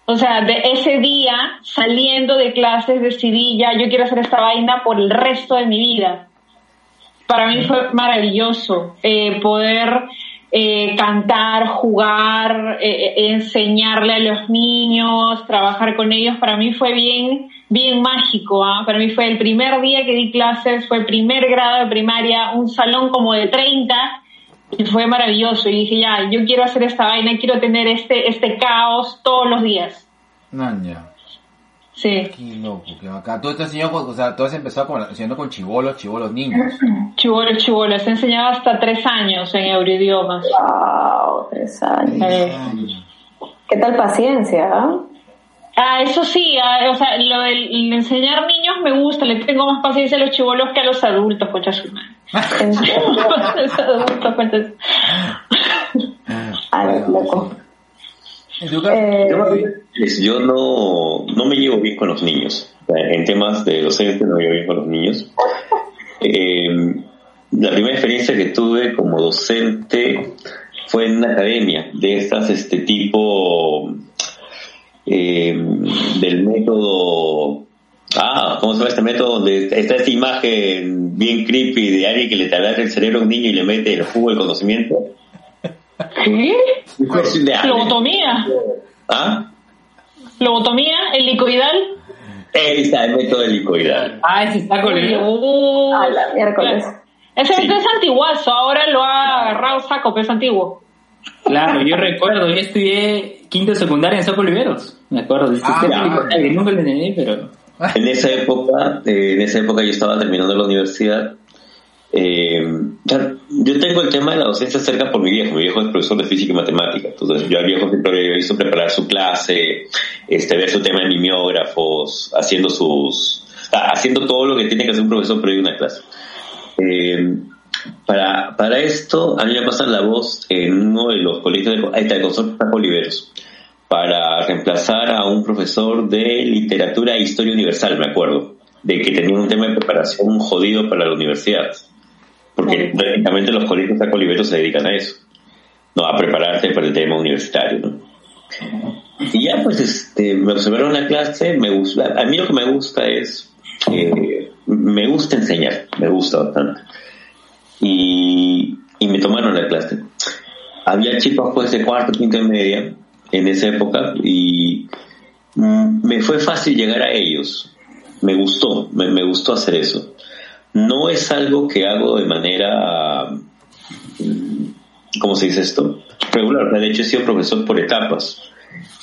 O sea, de ese día, saliendo de clases, decidí ya, yo quiero hacer esta vaina por el resto de mi vida. Para mí fue maravilloso eh, poder eh, cantar, jugar, eh, eh, enseñarle a los niños, trabajar con ellos. Para mí fue bien, bien mágico. ¿ah? Para mí fue el primer día que di clases, fue el primer grado de primaria, un salón como de 30 y fue maravilloso. Y dije, ya, yo quiero hacer esta vaina, quiero tener este, este caos todos los días. Sí. Qué loco, que acá. Todo este enseñó, con- o sea, todo se empezó con, enseñando con chivolos, chivolos niños. Chivolo, chivolo. He enseñado hasta tres años en euroidiomas. Wow, tres años. ¿Qué tal paciencia? ah? Ah, eso sí, ah, o sea, lo del el enseñar niños me gusta, le tengo más paciencia a los chivolos que a los adultos, concha su madre. [laughs] [laughs] Los adultos, concha su- Ah, loco. Eh, Es- Yo no, no me llevo bien con los niños. En temas de docente no me llevo bien con los niños. [laughs] Eh, la primera experiencia que tuve como docente fue en una academia de estas, este tipo eh, del método. Ah, ¿cómo se llama este método? Donde está esta imagen bien creepy de alguien que le taladra el cerebro a un niño y le mete el jugo del conocimiento. ¿Qué? Lobotomía. ¿Ah? Lobotomía, el licoidal. Ahí está el método helicoidal. Ah, ese está colgado. Uh, A la miércoles. Ese Sí. método es antiguazo, ahora lo ha agarrado saco, pero es antiguo. Claro, yo recuerdo, yo estudié quinto de secundaria en Soco Oliveros. Me acuerdo Ah, nunca lo entendí, pero. En esa época, eh, en esa época yo estaba terminando la universidad. Eh, yo tengo el tema de la docencia cerca por mi viejo. Mi viejo es profesor de física y matemática. Entonces, yo al viejo siempre había visto preparar su clase, este, ver su tema de mimeógrafos, haciendo sus, ah, haciendo todo lo que tiene que hacer un profesor previo a una clase. Eh, para, para esto, a mí me pasan la voz en uno de los colegios de, el consorcio Oliveros, para reemplazar a un profesor de literatura e historia universal, me acuerdo, de que tenía un tema de preparación jodido para la universidad. Porque prácticamente los colegios Paco Oliveros se dedican a eso, no a prepararse para el tema universitario, ¿no? Y ya pues este, me observaron la clase, me gusta, a mí lo que me gusta es, eh, me gusta enseñar, me gusta bastante. Y, y me tomaron la clase. Había chicos pues de cuarto, quinto y media en esa época y me fue fácil llegar a ellos. Me gustó, me, me gustó hacer eso. No es algo que hago de manera, mm, ¿cómo se dice esto? Regular. De hecho he sido profesor por etapas.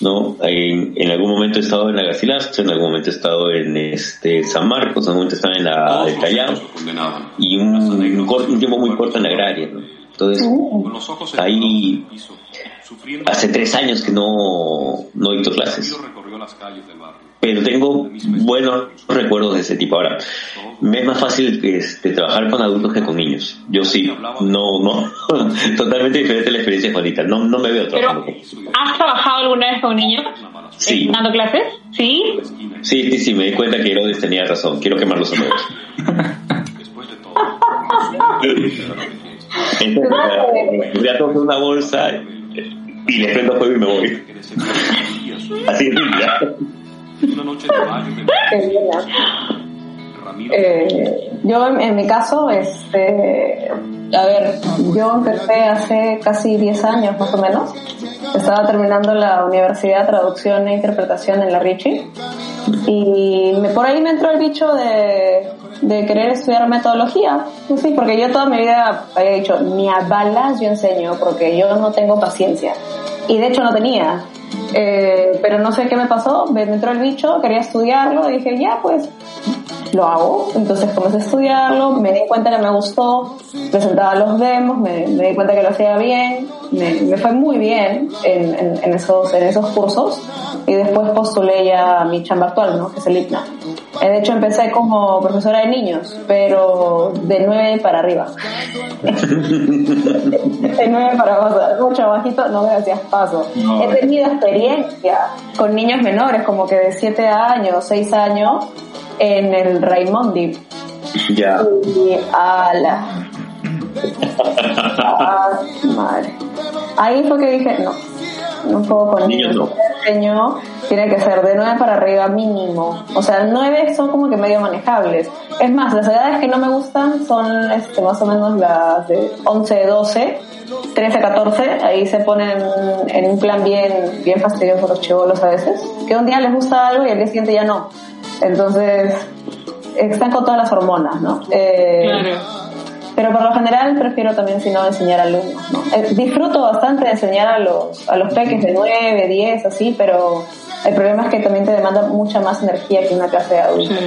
¿no? En, en algún momento he estado en la Garcilaso, en algún momento he estado en este San Marcos, en algún momento he estado en la Todos de los Callao y un, un tiempo muy corto en la agraria. ¿no? Entonces, Ahí- hace tres años que no, no he dicto clases, Pero tengo buenos recuerdos de ese tipo. Ahora, me es más fácil este, trabajar con adultos que con niños. Yo sí, no, no, [laughs] totalmente diferente la experiencia de Juanita. No, no me veo Pero, trabajando con ¿has trabajado alguna vez con niños? Sí. Eh, ¿Dando clases? ¿Sí? Sí, sí, sí, me di cuenta que Herodes tenía razón. Quiero quemarlos a todos. Después de todo, Entonces, ya- toco una bolsa y le prendo fuego y me voy. Así es. Una noche de mayo. [laughs] Ramiro Eh, yo en, en mi caso, este, a ver, yo empecé hace casi 10 años más o menos. Estaba terminando la Universidad de Traducción e Interpretación en la Ricci y me, por ahí me entró el bicho de, de querer estudiar metodología. Sí, porque yo toda mi vida había dicho, ni a balas yo enseño porque yo no tengo paciencia. Y de hecho no tenía. Eh, pero no sé qué me pasó, me entró el bicho, quería estudiarlo y dije, ya pues lo hago. Entonces comencé a estudiarlo, me di cuenta que me gustó, presentaba los demos, me, di cuenta que lo hacía bien, me, me fue muy bien en, en, esos, en esos cursos y después postulé ya mi chamba actual, ¿no? que es el IPNA. Eh, De hecho, empecé como profesora de niños, pero de 9 para arriba. [laughs] de 9 para abajo, mucho bajito, no gracias, paso. No. He tenido experiencia con niños menores, como que de 7 años, 6 años, en el Raimondi. Ya. Y ala. [laughs] Ah, madre. Ahí fue que dije, no, no puedo con Niños niños. no. Pequeño tiene que ser de 9 para arriba mínimo. O sea, 9 son como que medio manejables. Es más, las edades que no me gustan son este, más o menos las de 11, 12, 13, 14. Ahí se ponen en un plan bien, bien fastidioso los chivolos a veces. Que un día les gusta algo y al día siguiente ya no. Entonces, están con todas las hormonas, ¿no? Eh, Claro. Pero por lo general prefiero también, si no, enseñar a alumnos. ¿no? Eh, disfruto bastante de enseñar a los, a los peques de 9, 10, así, pero el problema es que también te demanda mucha más energía que una clase de adultos.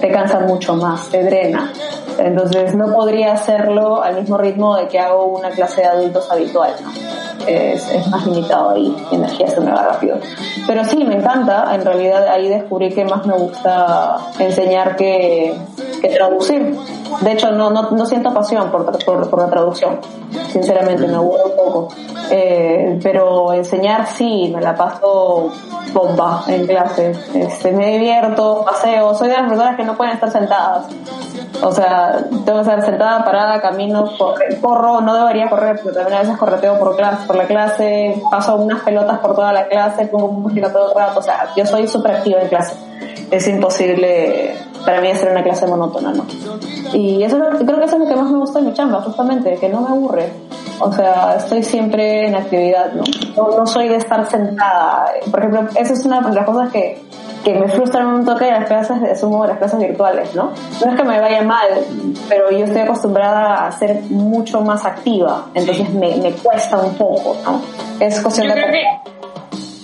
Te cansa mucho más, te drena. Entonces no podría hacerlo al mismo ritmo de que hago una clase de adultos habitual. ¿no? Es, es más limitado ahí, la energía se me va rápido. Pero sí, me encanta. En realidad ahí descubrí que más me gusta enseñar que, que traducir. De hecho, no, no, no siento pasión por, por, por la traducción. Sinceramente, me aburro un poco. Eh, pero enseñar sí, me la paso bomba en clase. Este, me divierto, paseo. Soy de las personas que no pueden estar sentadas. O sea, tengo que estar sentada, parada, camino, corre- corro, no debería correr, porque también a veces correteo por clase, por la clase, paso unas pelotas por toda la clase, pongo música todo el rato, o sea, yo soy súper activa en clase. Es imposible para mí hacer una clase monótona, ¿no? Y eso es creo que eso es lo que más me gusta de mi chamba, justamente, que no me aburre. O sea, estoy siempre en actividad, ¿no? No, no soy de estar sentada. Por ejemplo, esa es una de las cosas que, que me frustran un toque de las clases de Zoom o las clases virtuales, ¿no? No es que me vaya mal, pero yo estoy acostumbrada a ser mucho más activa, entonces me, me cuesta un poco, ¿no? Es cuestión Yo de...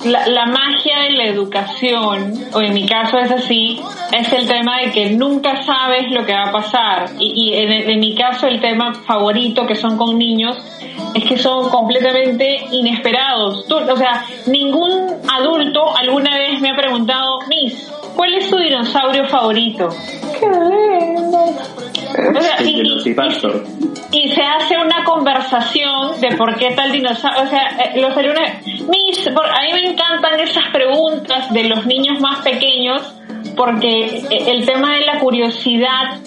la, la magia de la educación, o en mi caso es así, es el tema de que nunca sabes lo que va a pasar. Y, y en, en mi caso el tema favorito, que son con niños, es que son completamente inesperados. Tú- o sea, ningún adulto alguna vez me ha preguntado, Miss, ¿cuál es tu dinosaurio favorito? ¡Qué lindo! O sea, El y- y- Velociraptor. y se hace una conversación de por qué tal dinosaurio, o sea, eh, los alumnos, mis, por- a mí me encantan esas preguntas de los niños más pequeños porque eh, el tema de la curiosidad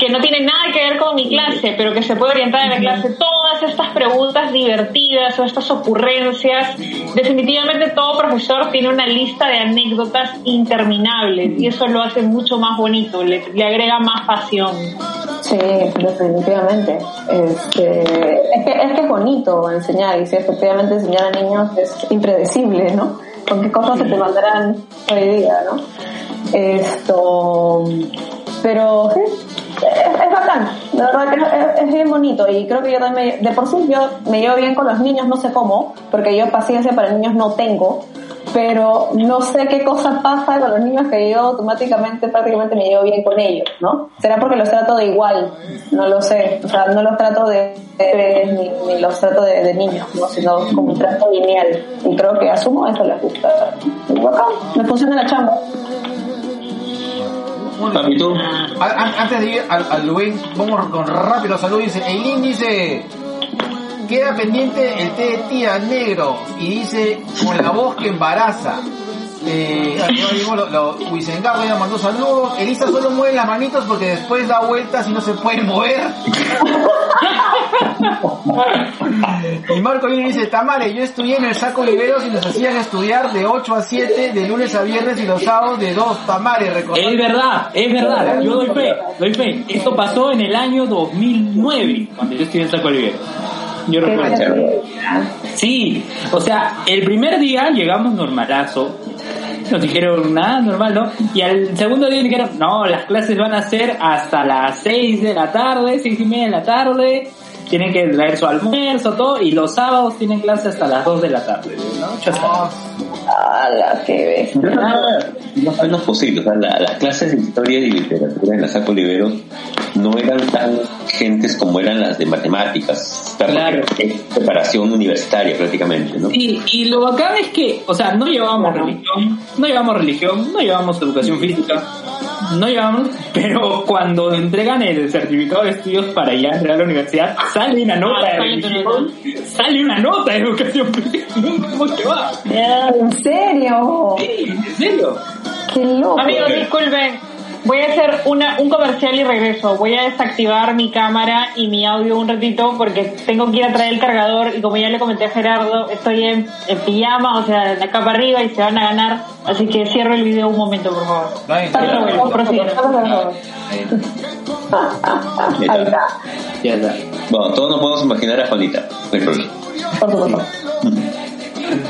que no tiene nada que ver con mi clase, pero que se puede orientar en la clase, todas estas preguntas divertidas o estas ocurrencias, definitivamente todo profesor tiene una lista de anécdotas interminables y eso lo hace mucho más bonito, le, le agrega más pasión. Sí, definitivamente. Este, es, que, es que es bonito enseñar y sí, efectivamente enseñar a niños es impredecible, ¿no? Con qué cosas se te mandarán hoy día, ¿no? Esto, pero sí, es, es bacán, verdad que es, es bien bonito y creo que yo también, de por sí yo me llevo bien con los niños, no sé cómo, porque yo paciencia para niños no tengo, pero no sé qué cosa pasa con los niños que yo automáticamente prácticamente me llevo bien con ellos, ¿no? Será porque los trato de igual, no lo sé, o sea, no los trato de bebés ni, ni los trato de, de niños, ¿no? sino como un trato lineal y creo que asumo eso les gusta. Y bacán, me funciona la chamba. Antes de ir al, al Luis, vamos con rápido salud. Dice, Eileen dice, queda pendiente el té de tía negro. Y dice, con la voz que embaraza. Eh, lo, lo, ya mandó saludos. Elisa solo mueve las manitos porque después da vueltas y no se puede mover. y Marco y dice, Tamare, yo estudié en el Saco Oliveros y nos hacían estudiar de 8 a 7, de lunes a viernes y los sábados de 2. Tamare, recordar. Es verdad, es verdad, yo doy fe, doy fe. Esto pasó en el año 2009, cuando yo estudié en Saco Olivero. Yo recuerdo. Sí, o sea, el primer día llegamos normalazo. Nos dijeron, nada, normal, ¿no? Y al segundo día dijeron, no, las clases van a ser hasta las 6 de la tarde, seis y media de la tarde. Tienen que traer su almuerzo, todo. Y los sábados tienen clases hasta las 2 de la tarde, ¿no? Está. ¡Hala, qué bestia! No, no es posible. O sea, la- las clases de historia y literatura en la Saco Oliveros no eran tan gentes como eran las de matemáticas. Claro. Es preparación universitaria prácticamente, ¿no? Y, y lo bacán es que, o sea, no llevábamos religión, no llevamos religión, no llevamos educación física, no llevamos, pero cuando entregan el certificado de estudios para ya entrar a la universidad, sale una nota Ah, de religión, sale una nota de educación física. ¿Cómo te va? ¿En serio? Sí, en serio. Qué loco. Amigos, disculpen. Voy a hacer una, un comercial y regreso. Voy a desactivar mi cámara y mi audio un ratito porque tengo que ir a traer el cargador y como ya le comenté a Gerardo, estoy en, en pijama, o sea, de acá para arriba y se van a ganar. Así que cierro el video un momento, por favor. Pero [laughs] está. Ya está. Bueno, todos nos podemos imaginar a Juanita. No hay problema. Por supuesto.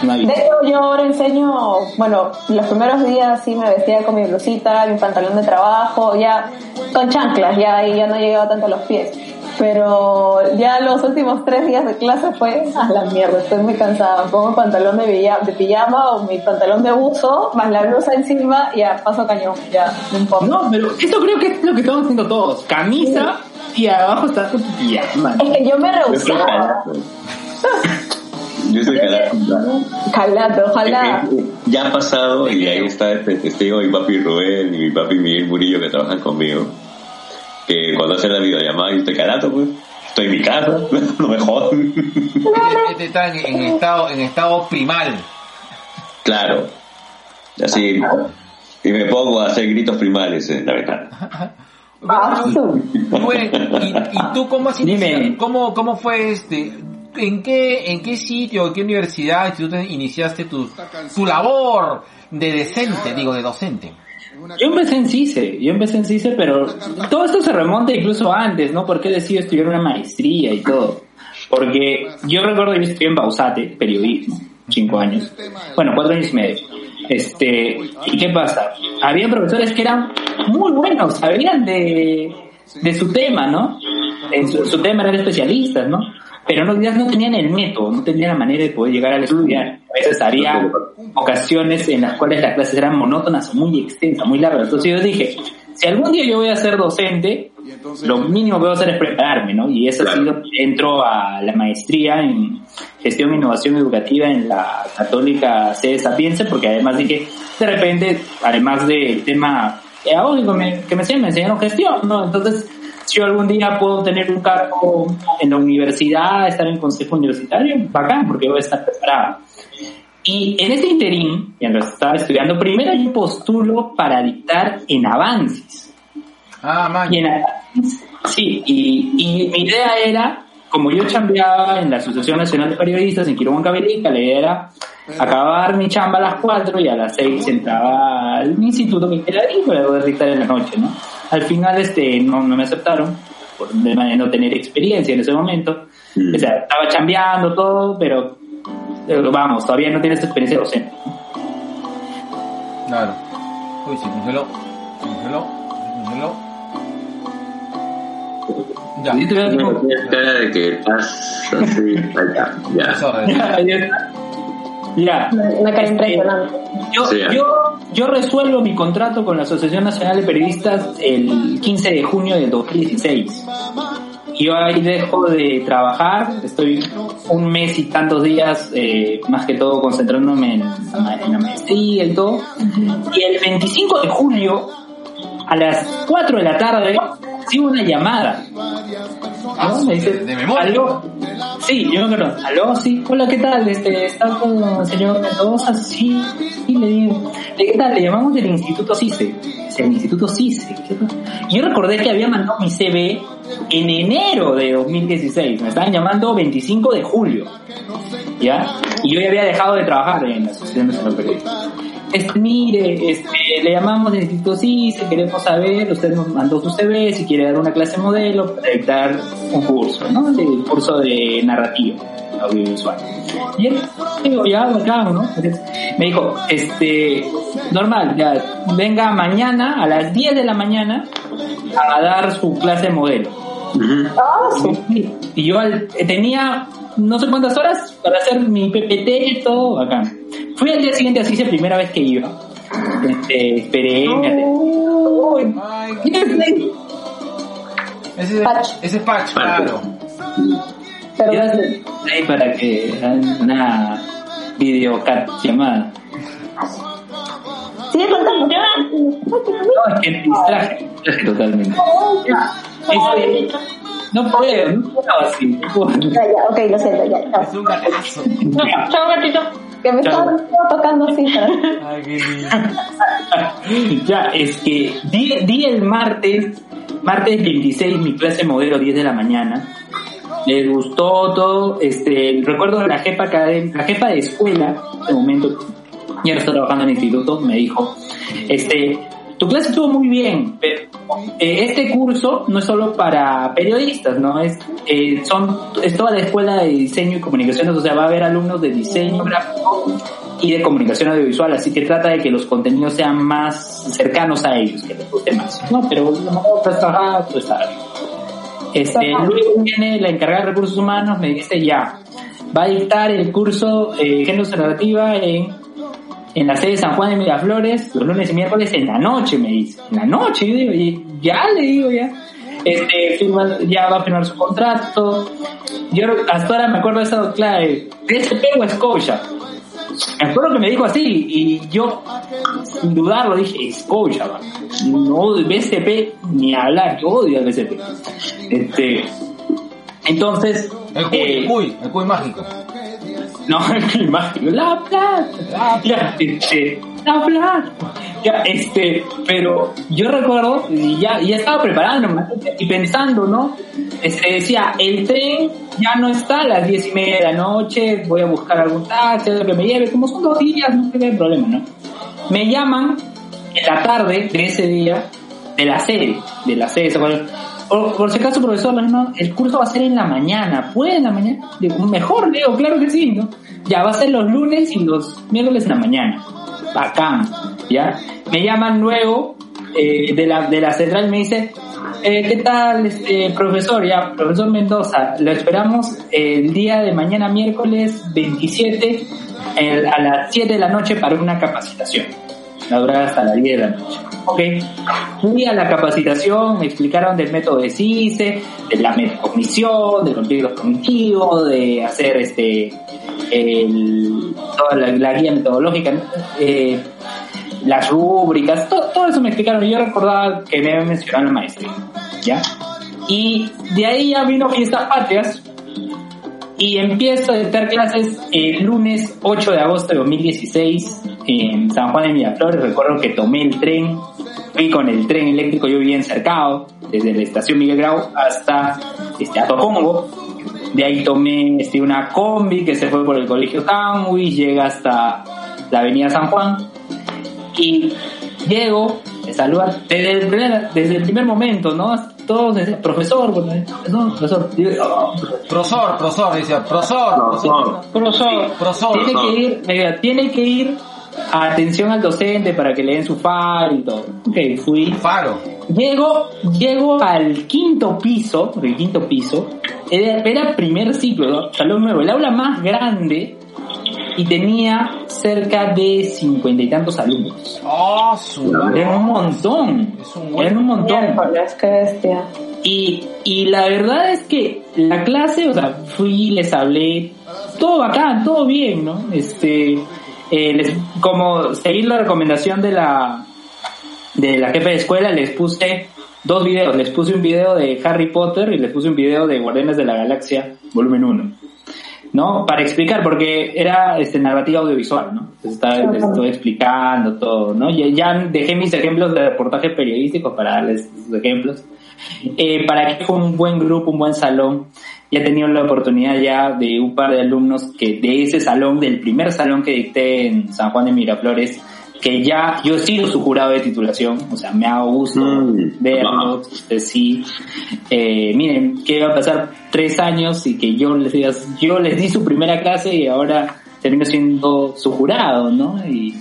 De hecho, yo ahora enseño, bueno, los primeros días sí me vestía con mi blusita, mi pantalón de trabajo, ya con chanclas, ya ahí ya no llegaba tanto a los pies. Pero ya los últimos tres días de clase fue a la mierda, estoy muy cansada. Pongo pantalón de, pijama o mi pantalón de buzo, más la blusa encima, ya paso cañón, ya no importa. No, pero esto creo que es lo que estamos haciendo todos. Camisa y abajo estás con tu pijama. Es que yo me rehusaba. Calato. Yo soy calato. Calato, ojalá. Ya ha pasado y ahí está este testigo mi papi Rubén y mi papi Miguel Murillo que trabajan conmigo. Que cuando hacen la videollamada yo estoy calato, pues. Estoy en mi casa, [laughs] no me jodan. Este, está en, en estado, en estado primal. Claro. Así. Y me pongo a hacer gritos primales en la ventana. Rubén, ¿y, y tú cómo has Dime. ¿Cómo, ¿Cómo fue este? ¿En qué, ¿En qué sitio, en qué universidad, instituto iniciaste tu, tu labor de decente, digo, de docente? Yo empecé en CICE, yo empecé en CICE, pero todo esto se remonta incluso antes, ¿no? Porque he decidido estudiar una maestría y todo. Porque yo recuerdo que yo estudié en Bausate, periodismo, cinco años. Bueno, cuatro años y medio. Este, ¿y qué pasa? Había profesores que eran muy buenos, sabían de, de su tema, ¿no? En su, su tema eran especialistas, ¿no? Pero no, no tenían el método, no tenían la manera de poder llegar al estudiar. A veces había ocasiones en las cuales las clases eran monótonas o muy extensas, muy largas. Entonces yo dije, si algún día yo voy a ser docente, lo mínimo que voy a hacer es prepararme, ¿no? Y eso ha sido, entro a la maestría en gestión e innovación educativa en la católica sede Sapiense, porque además dije, de repente, además del tema pedagógico me- que me enseñaron, me enseñaron gestión, ¿no? Entonces, yo algún día puedo tener un cargo en la universidad, estar en consejo universitario, bacán, porque voy a estar preparado. Y en ese interín, mientras estaba estudiando, primero yo postulo para dictar en avances. Ah, man. Y en avances, sí, y, y mi idea era, como yo chambeaba en la Asociación Nacional de Periodistas en Quirón Cabelica, la idea era acabar mi chamba a las 4 y a las 6 entraba al instituto que queda ahí para poder dictar en la noche, ¿no? Al final este no, no me aceptaron por de manera de no tener experiencia en ese momento. Mm. O sea, estaba chambeando todo, pero vamos, todavía no tienes experiencia docente. Claro. Uy, se congeló. Se congeló. Se congeló. Ya. Sí, te- Tienes cara de que estás así. Ahí está, ya. Ya, ya. Ya. Una cara impresionante. Yo, Sí, yo, yo resuelvo mi contrato con la Asociación Nacional de Periodistas el 15 de junio del 2016. Yo ahí dejo de trabajar, estoy un mes y tantos días, eh, más que todo concentrándome en, en la maestría y todo. Y el 25 de julio, a las 4 de la tarde, recibo una llamada. ¿no? Me dice, de- memoria. "Aló". Sí, yo me acuerdo. Aló, sí, hola, ¿qué tal? Este, ¿Está con el señor Mendoza? Sí, sí, le digo. ¿De qué tal? Le llamamos del Instituto CICE. Dice, el Instituto CICE. Y yo recordé que había mandado mi CV en enero de 2016. Me estaban llamando 25 de julio. ¿Ya? Y yo ya había dejado de trabajar en la Asociación de Periodistas. Este, mire, este, le llamamos del Instituto CICE, queremos saber, usted nos mandó su CV, si quiere dar una clase modelo, para dictar un curso, ¿no? El curso de narrativa audiovisual. Y él, digo, ya, acá, ¿no? Entonces, me dijo, este, normal, ya, venga mañana a las 10 de la mañana a dar su clase de modelo. Ah, su. Y yo al- tenía no sé cuántas horas para hacer mi PPT y todo acá. Fui al día siguiente, así es la primera vez que iba. Este, esperé, me atendí. Uy, Ay, ¿qué ese, Patch. ese es patch, claro. Pero Ya ahí para que una videocat llamada. sigue contando. No, es que me distraje, me distraje totalmente. Este, no puedo, no puedo así. no puedo. Ya, ya, ok, lo siento, ya, chao. Es un gatazo. [laughs] Chao, gatito. Que me están tocando citas. Ay, qué lindo. [laughs] ya, es que di, di el martes, martes 26, mi clase modelo 10 de la mañana. Les gustó todo, este, recuerdo la jefa académica, la jefa de escuela, en ese momento, ya no está trabajando en el instituto, me dijo, este, tu clase estuvo muy bien, pero eh, este curso no es solo para periodistas, ¿no? Es, eh, son, es toda la escuela de diseño y comunicaciones, o sea, va a haber alumnos de diseño gráfico y de comunicación audiovisual, así que trata de que los contenidos sean más cercanos a ellos, que les guste más. No, pero lo mejor pues trabajar, pues está bien. Este, luego viene la encargada de recursos humanos, me dice ya, va a dictar el curso eh, Género Narrativa en, en la sede de San Juan de Miraflores, los lunes y miércoles en la noche, me dice. En la noche, yo digo, y ya le digo ya. Este, firma, ya va a firmar su contrato. Yo hasta ahora me acuerdo de esa clave, DSP o Scotia. Me acuerdo que me dijo así y yo, sin dudarlo, dije, Scotia, no BCP ni hablar, yo odio al BCP. Este, entonces, El cuy, eh, el cuy, el cuy mágico. No, [laughs] el mágico, la plata, ya, este, la plata, ya, este, pero yo recuerdo, y ya, ya estaba preparándome y pensando, ¿no? Este, decía, el tren ya no está a las diez y media de la noche, voy a buscar algún taxi, que me lleve, como son dos días, no hay problema, ¿no? Me llaman en la tarde de ese día de la sede, de la sede, ¿se acuerdan? Por, por si acaso, profesor, no, el curso va a ser en la mañana. ¿Puede en la mañana? Digo, mejor, Leo, claro que sí, ¿no? Ya va a ser los lunes y los miércoles en la mañana. Bacán, ¿ya? Me llaman luego eh, de, la, de la central y me dice, eh, ¿qué tal, este, profesor? Ya, profesor Mendoza, lo esperamos el día de mañana, miércoles 27, el- a las 7 de la noche para una capacitación. La durada hasta las 10 de la noche. Ok. Fui a la capacitación, me explicaron del método de CICE, de la metacognición, de los libros cognitivos, de hacer este el- toda la, la guía metodológica, eh, las rúbricas, to- todo eso me explicaron. Yo recordaba que me había mencionado la maestría, ¿ya? Y de ahí ya vino Fiestas Patrias, y empiezo a dictar clases el lunes 8 de agosto de 2016 en San Juan de Miraflores. Recuerdo que tomé el tren, fui con el tren eléctrico, yo vivía en Cercado, desde la estación Miguel Grau hasta este, Atocongo. De ahí tomé este, una combi que se fue por el colegio Hanwich, llega hasta la avenida San Juan y llego, me saludan desde el primer, desde el primer momento, ¿no? Todos decían, profesor, bueno, profesor, profesor. "Oh, profesor". Profesor, profesor, decía, profesor, profesor, Profesor. profesor. tiene que ir, tiene que ir atención al docente para que le den su faro y todo. Ok, fui. Faro. Llego, llego al quinto piso, el quinto piso, era, era primer ciclo, ¿no? salón nuevo, el aula más grande y tenía cerca de cincuenta y tantos alumnos. Oh, su madre. Era un montón, Es un buen- era un montón. Bestia. Y, y la verdad es que la clase, o sea, fui, les hablé, todo bacán, todo bien, ¿no? Este, eh, les, como seguir la recomendación de la, de la jefe de escuela, les puse dos videos, les puse un video de Harry Potter y les puse un video de Guardianes de la Galaxia, volumen 1. ¿No? Para explicar, porque era este, narrativa audiovisual, ¿no? Entonces estaba, les estoy explicando todo, ¿no? Ya, ya dejé mis ejemplos de reportaje periodístico para darles sus ejemplos eh, para que fue un buen grupo, un buen salón. Ya he tenido la oportunidad ya de un par de alumnos que de ese salón, del primer salón que dicté en San Juan de Miraflores, que ya yo he sido su jurado de titulación, o sea, me ha gusto Mm, verlos, ustedes sí. Eh, miren, que va a pasar tres años y que yo les, diga- yo les di su primera clase y ahora termino siendo su jurado, ¿no? Y,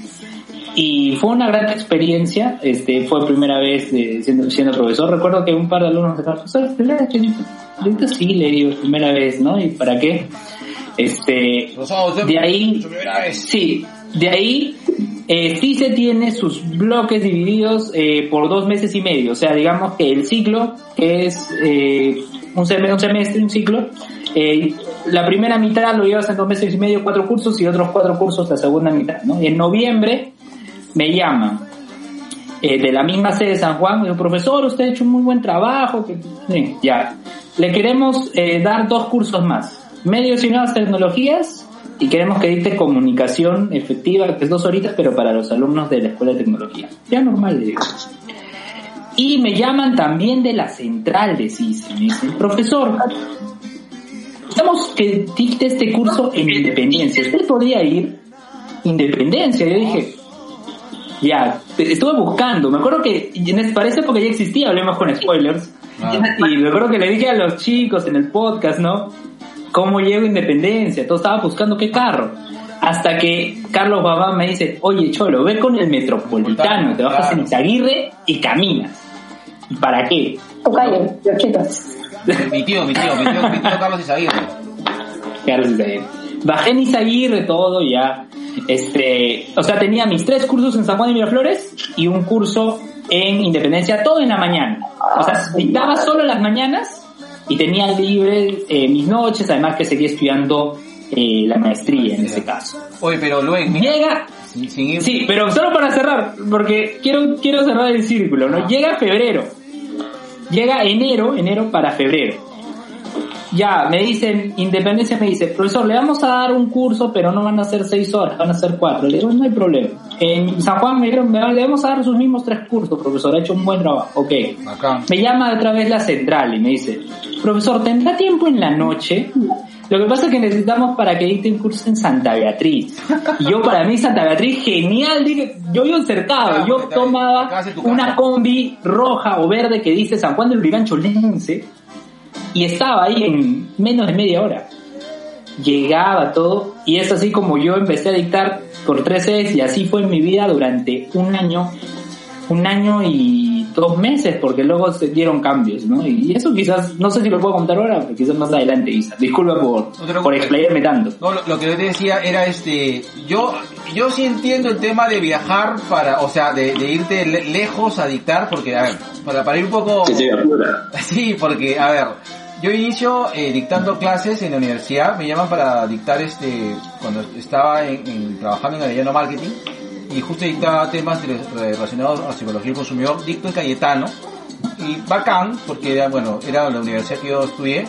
y fue una gran experiencia, este, fue primera vez de- siendo, siendo profesor. Recuerdo que un par de alumnos me dijeron, profesor, primera vez, Chinito?". Le digo, sí, le digo, primera vez, ¿no? ¿Y para qué? Este, de ahí, sí, de ahí, eh, sí se tiene sus bloques divididos eh, por dos meses y medio. O sea, digamos que el ciclo, que es eh, un, semestre, un ciclo, la primera mitad lo llevas en dos meses y medio, cuatro cursos, y otros cuatro cursos la segunda mitad, ¿no? En noviembre me llaman. de la misma sede de San Juan, me dijo, profesor, usted ha hecho un muy buen trabajo, que, sí, ya. Le queremos eh, dar dos cursos más, medios y nuevas tecnologías, y queremos que dicte comunicación efectiva, que es dos horitas, pero para los alumnos de la Escuela de Tecnología. Ya normal, le digo. Y me llaman también de la central de CIS. Me dicen, profesor, estamos que dicte este curso en Independencia. ¿Usted podría ir? Independencia. Yo dije, ya, estuve buscando. Me acuerdo que esa época ya existía, hablemos con spoilers. Ah. Y me acuerdo que le dije a los chicos en el podcast, ¿no? ¿Cómo llego a Independencia? Todos estaban buscando qué carro. Hasta que Carlos Babán me dice, oye Cholo, ve con el Metropolitano, te bajas en. Izaguirre y caminas. ¿Y para qué? Tu calle, Yochitos. Mi tío, mi tío, mi tío, mi tío Carlos Izaguirre. Carlos Izaguirre. Bajé en Izaguirre todo ya. Este, o sea, tenía mis tres cursos en San Juan de Miraflores y un curso en Independencia, todo en la mañana. O sea, dictaba solo las mañanas y tenía libre eh, mis noches, además que seguía estudiando eh, la maestría en ese caso. Oye, pero mira, Llega, sin, sin ir... sí, pero solo para cerrar, porque quiero, quiero cerrar el círculo, ¿no? Llega febrero. Llega enero, enero para febrero. Ya, me dicen, Independencia me dice, profesor, le vamos a dar un curso, pero no van a ser seis horas, van a ser cuatro. Le digo, no hay problema. En San Juan me dijeron, "Me- le vamos a dar sus mismos tres cursos, profesor, ha hecho un buen trabajo. Ok. Acá. Me llama otra vez la central y me dice, profesor, ¿tendrá tiempo en la noche? Lo que pasa es que necesitamos para que dicte un curso en Santa Beatriz. Y yo para mí Santa Beatriz, genial, dije, yo yo porque te- tomaba una combi roja o verde que dice San Juan del Brigancho Lense y estaba ahí en menos de media hora. Llegaba todo y es así como yo empecé a dictar por tres Cs y así fue en mi vida durante un año, un año y dos meses porque luego se dieron cambios, ¿no? Y eso quizás, no sé si lo puedo contar ahora, pero quizás más adelante, Isa. Disculpa por, No por explayarme tanto. No, lo, lo que yo te decía era este, yo, yo sí entiendo el tema de viajar para, o sea, de, de irte le- lejos a dictar, porque, a ver, para, para ir un poco... [laughs] Sí, porque, a ver, yo inicio eh, dictando clases en la universidad, me llaman para dictar este, cuando estaba en, trabajando en Arellano Marketing, y justo dictaba temas relacionados a psicología del consumidor, dicto en Cayetano, y bacán, porque era, bueno, era la universidad que yo estudié,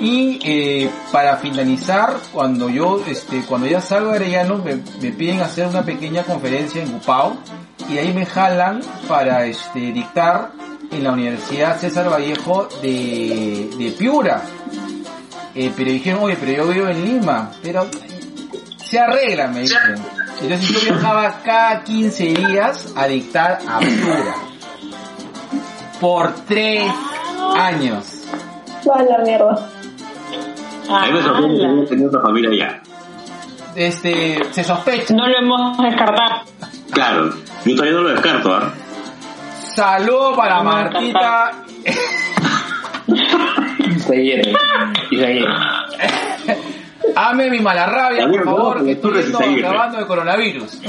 y eh, para finalizar, cuando yo, este, cuando ya salgo de Arellano, me, me piden hacer una pequeña conferencia en Gupao, y ahí me jalan para este, dictar en la Universidad César Vallejo de, de Piura. Eh, pero dijeron, oye, pero yo vivo en Lima, pero se arregla, me dicen. Entonces yo viajaba cada 15 días a dictar a Piura. Por tres años. Va la mierda. A mí me sorprende que tenido otra familia allá. Este, se sospecha. No lo hemos descartado. Claro, yo todavía no lo descarto, ¿ah? Saludo para Martita. Izaguirre. [laughs] Izaguirre. Ame mi mala rabia, por favor, no, que tú estoy acabando de coronavirus.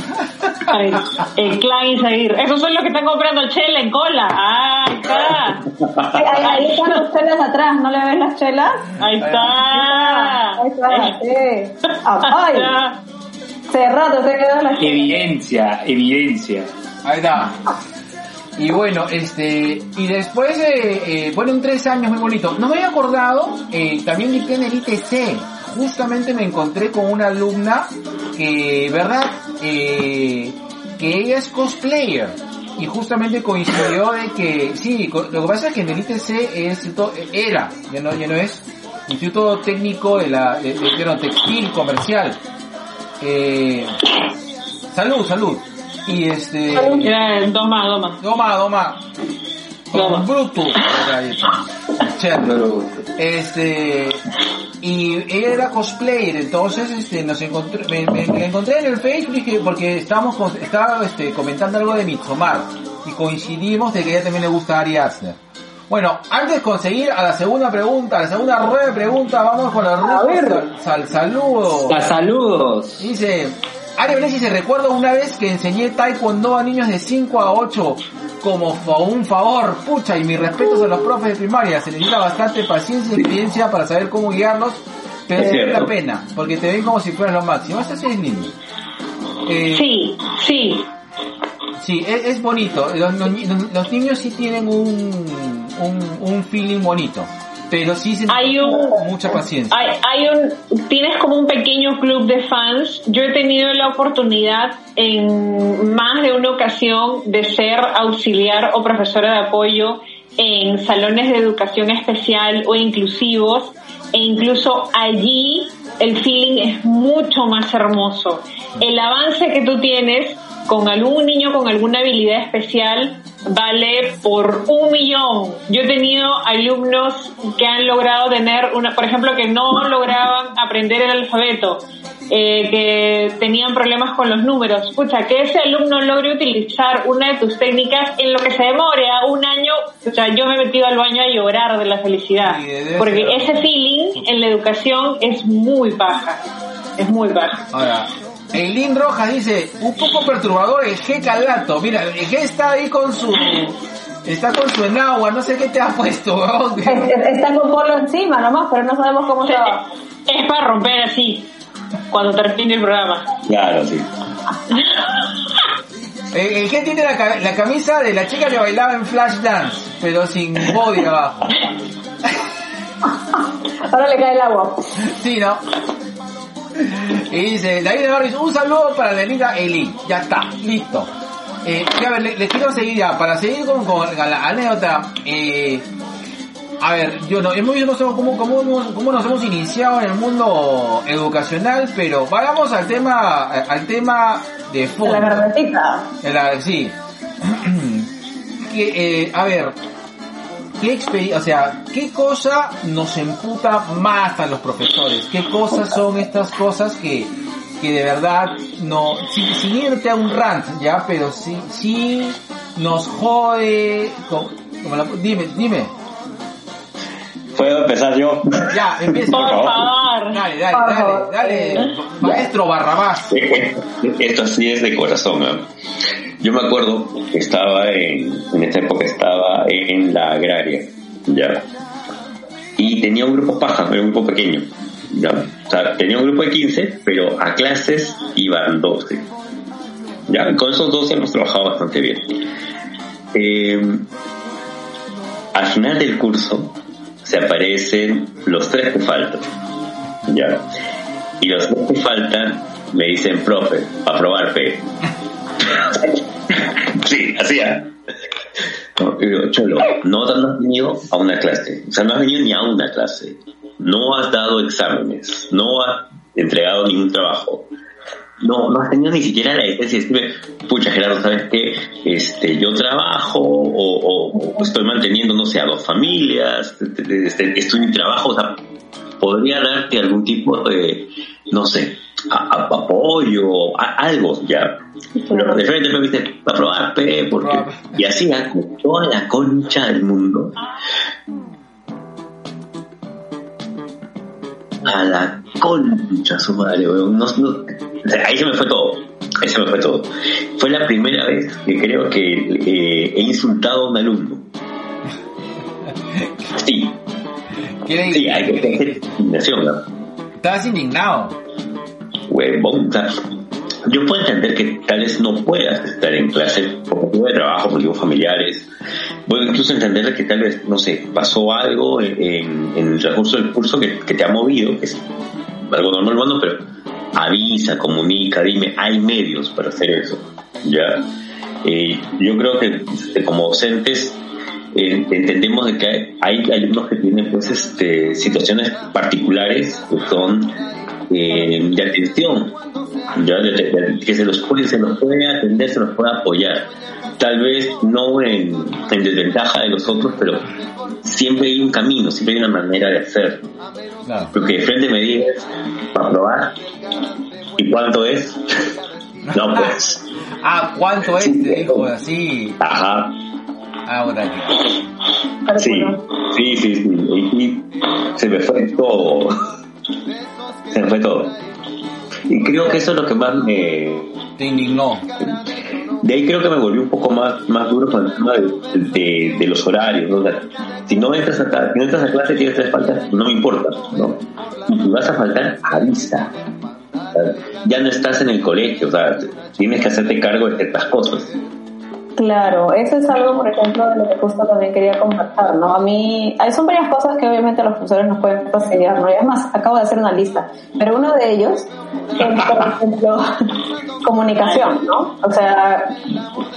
Ay, el clan Isaguirre. Esos son los que están comprando chela en cola. Ah, ahí está. Ahí, ahí- ahí están las chelas atrás, ¿no le ves las chelas? Ahí está. Ahí está, sí. Ay, [laughs] hace rato se quedó la chela. Evidencia, evidencia. Ahí está. Y bueno, este, y después, eh, eh, fueron tres años muy bonitos. No me había acordado, eh, también dicté en el ITC. Justamente me encontré con una alumna que, ¿verdad? Eh, que ella es cosplayer. Y justamente coincidió de que, sí, lo que pasa es que en el ITC es, era, ya no, ya no es, Instituto Técnico de la, de- de- no, Textil Comercial. Eh, salud, salud. Y este... Era dos más, dos más. Doma, doma. Doma. Con Bluetooth. Ahí está. Chévere. Este, y ella era cosplayer, entonces este, nos encontré, me, me- me la encontré en el Facebook dije, porque estábamos, con- estaba este, comentando algo de Midsommar y coincidimos de que a ella también le gusta Ari Aster. Bueno, antes de conseguir a la segunda pregunta, a la segunda rueda de preguntas, vamos con la rueda sal, sal- saludo. Sa- Saludos. Dice, Ari Blesi se recuerda una vez que enseñé taekwondo a niños de 5 a 8 como fa- un favor, pucha, y mis respetos a los profes de primaria, se necesita bastante paciencia y experiencia para saber cómo guiarlos, pero Es la pena, porque te ven como si fueras lo máximo, eso sí es lindo. Eh, Sí, sí. Sí, es, es bonito. Los, los- los niños sí tienen un, un, un feeling bonito. Pero sí se Hay un- mucha paciencia. Hay, hay un, tienes como un pequeño club de fans. Yo he tenido la oportunidad en más de una ocasión de ser auxiliar o profesora de apoyo en salones de educación especial o inclusivos e incluso allí el feeling es mucho más hermoso. El avance que tú tienes con algún niño con alguna habilidad especial vale por un millón. Yo he tenido alumnos que han logrado tener una, por ejemplo, que no lograban aprender el alfabeto, eh, que tenían problemas con los números. Escucha, que ese alumno logre utilizar una de tus técnicas en lo que se demore a un año. O sea, yo me he metido al baño a llorar de la felicidad. Porque ese feeling en la educación es muy baja. Es muy baja. Ahora, Eileen Rojas dice, un poco perturbador el G Calato. Mira, el G está ahí con su... Está con su enagua, no sé qué te ha puesto, [laughs] es- Está con polo encima nomás, pero no sabemos cómo se va. Es para romper así, cuando termine el programa. Claro, sí. El G tiene la, la camisa de la chica que bailaba en Flashdance, pero sin body abajo. Ahora le cae el agua. Sí, ¿no? Y dice, David Barris, un saludo para la amiga Eli. Ya está, listo. Eh, a ver, le- les quiero seguir ya, para seguir con, con la anécdota. Eh, a ver, yo no, hemos, yo no sé cómo, cómo, cómo nos hemos iniciado en el mundo educacional, pero vayamos al tema, al tema de De fondo. la la- sí. [clears throat] Que, eh, a ver, ¿qué o sea, qué cosa nos emputa más a los profesores? ¿Qué cosas son estas cosas que, que de verdad no, sin, sin irte a un rant, ya, pero sí, sí nos jode, como- como la- dime, dime, ¿Puedo empezar yo? ya, empieza. Por favor. Dale, dale, dale, dale, maestro Barrabás. Esto sí es de corazón. ¿eh? Yo me acuerdo que estaba en, en esta época estaba en la agraria, ya. Y tenía un grupo paja, era un grupo pequeño, ya. O sea, tenía un grupo de 15, pero a clases iban 12. Ya, con esos 12 hemos trabajado bastante bien. Eh, al final del curso se aparecen los tres que faltan, ya. Y los tres que faltan me dicen, profe, para probar fe. [laughs] sí, así. No, y digo, Cholo, no, no has venido a una clase. O sea, no has venido ni a una clase. No has dado exámenes. No has entregado ningún trabajo. No, no has tenido ni siquiera la decencia de decirme, pucha Gerardo, ¿sabes qué? Este, yo trabajo o, o- o estoy manteniendo, no sé, a dos familias, este, este, estoy en trabajo, o sea, podría darte algún tipo de, no sé, a- a- apoyo, a- algo ya. Pero de frente me viste, a probar, pe, porque... Y así, ¿ah? con toda la concha del mundo. A la concha su madre, weón. No- no- o sea, ahí se me fue todo. Ahí se me fue todo. Fue la primera vez que creo que eh, he insultado a un alumno. [laughs] Sí, ¿Qué sí, hay que tener indignación, ¿no? Estás indignado. huevón. Yo puedo entender que tal vez no puedas estar en clase por motivo de trabajo, por motivos familiares. Puedo incluso entender que tal vez, no sé, pasó algo en, en- en el transcurso del curso que, que te ha movido, que es algo normal, bueno, pero avisa, comunica, dime, hay medios para hacer eso. Ya. Eh, yo creo que este, como docentes entendemos de que hay, alumnos que tienen pues este situaciones particulares que son eh, de atención ya que se los puede se los puede atender se los puede apoyar tal vez no en desventaja de los otros pero siempre hay un camino siempre hay una manera de hacerlo Claro. porque de frente me digas para probar y cuánto es [laughs] no pues Ah, ¿cuánto es? Te dijo así. ajá Ahora. Sí, sí, sí, sí. Y, y se me fue todo. Se me fue todo. Y creo que eso es lo que más me... Te indignó. De ahí creo que me volví un poco más, más duro con el tema de, de- los horarios. ¿no? O sea, si no entras a, si no entras a clase tienes tres faltas, no me importa. ¿no? Y si vas a faltar, avisa. O ya no estás en el colegio, o sea, tienes que hacerte cargo de ciertas cosas. Claro, eso es algo, por ejemplo, de lo que justo también quería conversar, ¿no? A mí, hay, son varias cosas que obviamente los profesores nos pueden fastidiar, ¿no? Y además, acabo de hacer una lista, pero uno de ellos es, por ejemplo, [laughs] comunicación, ¿no? O sea,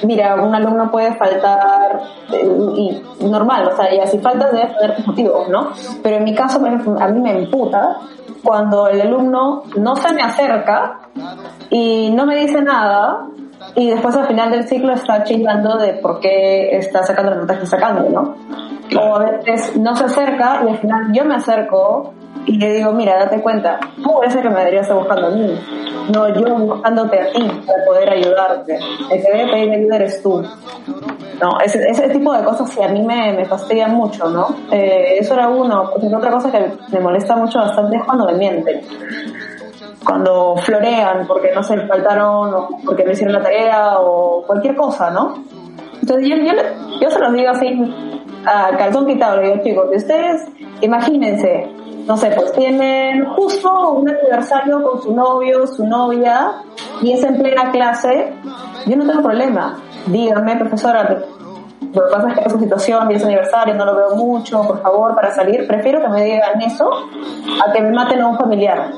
mira, un alumno puede faltar, eh, y normal, o sea, y así faltas debe tener motivos, ¿no? Pero en mi caso, por a mí me emputa cuando el alumno no se me acerca y no me dice nada y después al final del ciclo está chingando de por qué está sacando la nota que está sacando, ¿no? O a veces no se acerca y al final yo me acerco y le digo, mira, date cuenta, tú eres el que me deberías estar buscando a mí, no yo buscándote a ti para poder ayudarte. El que debe pedir ayuda eres tú. No, ese, ese tipo de cosas sí a mí me, me fastidian mucho, ¿no? Eh, eso era uno. Otra cosa que me molesta mucho bastante es cuando me mienten cuando florean porque no se faltaron o porque no hicieron la tarea o cualquier cosa, ¿no? Entonces yo, yo, yo se los digo así a calzón quitado, le digo chicos, ustedes imagínense, no sé, pues tienen justo un aniversario con su novio, su novia, y es en plena clase, yo no tengo problema. Díganme, profesora, lo que pasa es que es su situación y es aniversario, no lo veo mucho, por favor, para salir. Prefiero que me digan eso a que me maten a un familiar.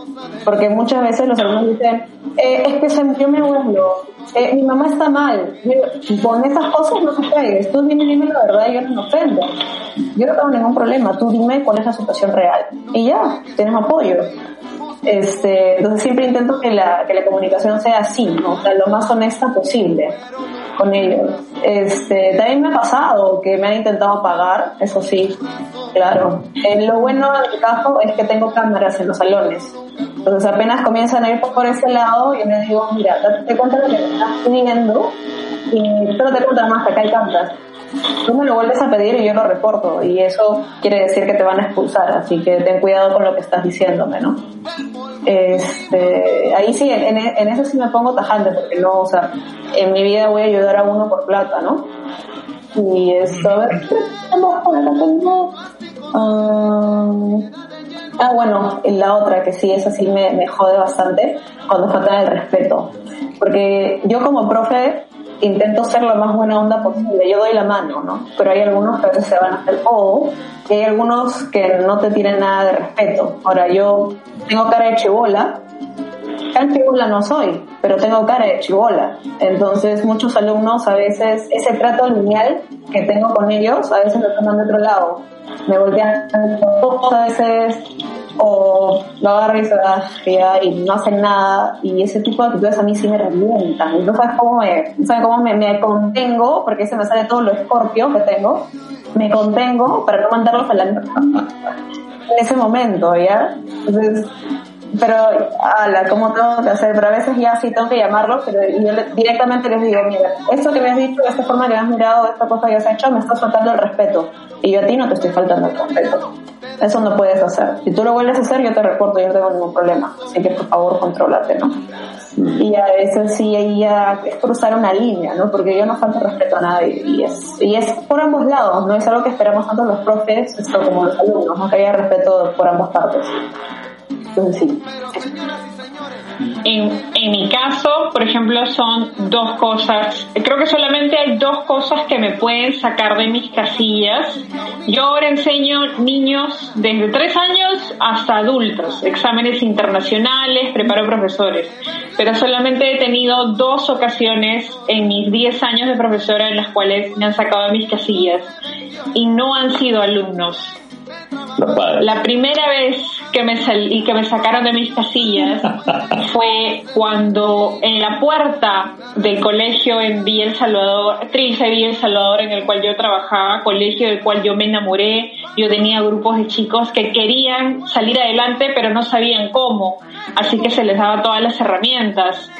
Porque muchas veces los alumnos dicen, eh, es que se, yo me burlo, eh, mi mamá está mal. Con esas cosas no te pegues. Tú dime, dime la verdad y yo no me ofendo. Yo no tengo ningún problema. Tú dime cuál es la situación real. Y ya, tienes apoyo. Este, entonces siempre intento que la, que la comunicación sea así, ¿no? o sea, lo más honesta posible con ellos. Este, también me ha pasado que me han intentado pagar, eso sí, claro. Eh, lo bueno del caso es que tengo cámaras en los salones. Entonces apenas comienzan a ir por ese lado, yo les digo, mira, date cuenta lo que me estás pidiendo y solo te cuenta más que acá hay cámaras. Tú me lo vuelves a pedir y yo lo reporto y eso quiere decir que te van a expulsar, así que ten cuidado con lo que estás diciéndome, ¿no? Este, ahí sí, en, eso sí me pongo tajante porque no, o sea, en mi vida voy a ayudar a uno por plata, ¿no? Y esto, a ver, tengo? Ah, bueno, la otra que sí, esa sí me, me jode bastante, cuando falta el respeto. Porque yo como profe intento ser lo más buena onda posible. Yo doy la mano, ¿no? Pero hay algunos que a veces se van a hacer oh, y hay algunos que no te tienen nada de respeto. Ahora, yo tengo cara de chibola, tan no soy, pero tengo cara de chibola. Entonces, muchos alumnos a veces, ese trato lineal que tengo con ellos, a veces lo toman de otro lado. Me voltean a veces o lo agarra y se da y no hacen nada y ese tipo de actitudes a mí sí me revientan no sabes cómo me, sabes cómo me, me contengo porque se me sale todo lo escorpio que tengo me contengo para no mandarlos a la en ese momento ya entonces pero ala, ¿cómo tengo que hacer? Pero a veces ya sí tengo que llamarlos, pero yo directamente les digo, mira, esto que me has dicho, esta forma que me has mirado, esta cosa que has hecho, me está faltando el respeto. Y yo a ti no te estoy faltando el respeto. Eso no puedes hacer. Si tú lo vuelves a hacer, yo te reporto, yo no tengo ningún problema. Así que por favor, contrólate, ¿no? Y a veces sí, ahí ya es cruzar una línea, ¿no? Porque yo no falto respeto a nadie. Y es, y es por ambos lados, ¿no? Es algo que esperamos tanto los profes como los alumnos, ¿no? Que haya respeto por ambas partes. Entonces sí. En, mi caso, por ejemplo, son dos cosas. Creo que solamente hay dos cosas que me pueden sacar de mis casillas. Yo ahora enseño niños desde tres años hasta adultos, exámenes internacionales, preparo profesores. Pero solamente he tenido dos ocasiones en mis diez años de profesora en las cuales me han sacado de mis casillas. Y no han sido alumnos. La primera vez que me salí, que me sacaron de mis casillas [laughs] fue cuando en la puerta del colegio en Villa El Salvador, Trilce Villa El Salvador, en el cual yo trabajaba, colegio del cual yo me enamoré, yo tenía grupos de chicos que querían salir adelante pero no sabían cómo, así que se les daba todas las herramientas.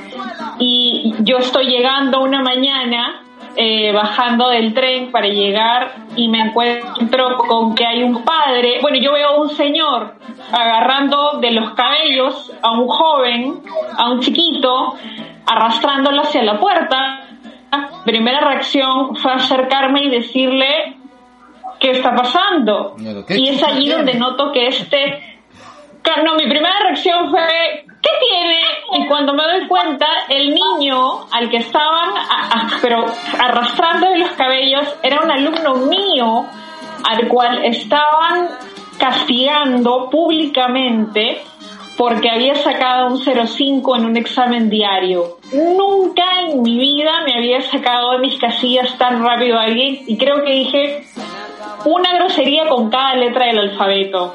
Y yo estoy llegando una mañana eh, bajando del tren para llegar y me encuentro con que hay un padre, bueno, yo veo a un señor agarrando de los cabellos a un joven, a un chiquito, arrastrándolo hacia la puerta. Primera reacción fue acercarme y decirle, ¿qué está pasando? Y es allí donde noto que este... No, mi primera reacción fue, ¿qué ¿qué tiene? Y cuando me doy cuenta, el niño al que estaban, a- pero arrastrando de los cabellos, era un alumno mío al cual estaban castigando públicamente porque había sacado un 05 en un examen diario. Nunca en mi vida me había sacado de mis casillas tan rápido alguien y creo que dije una grosería con cada letra del alfabeto.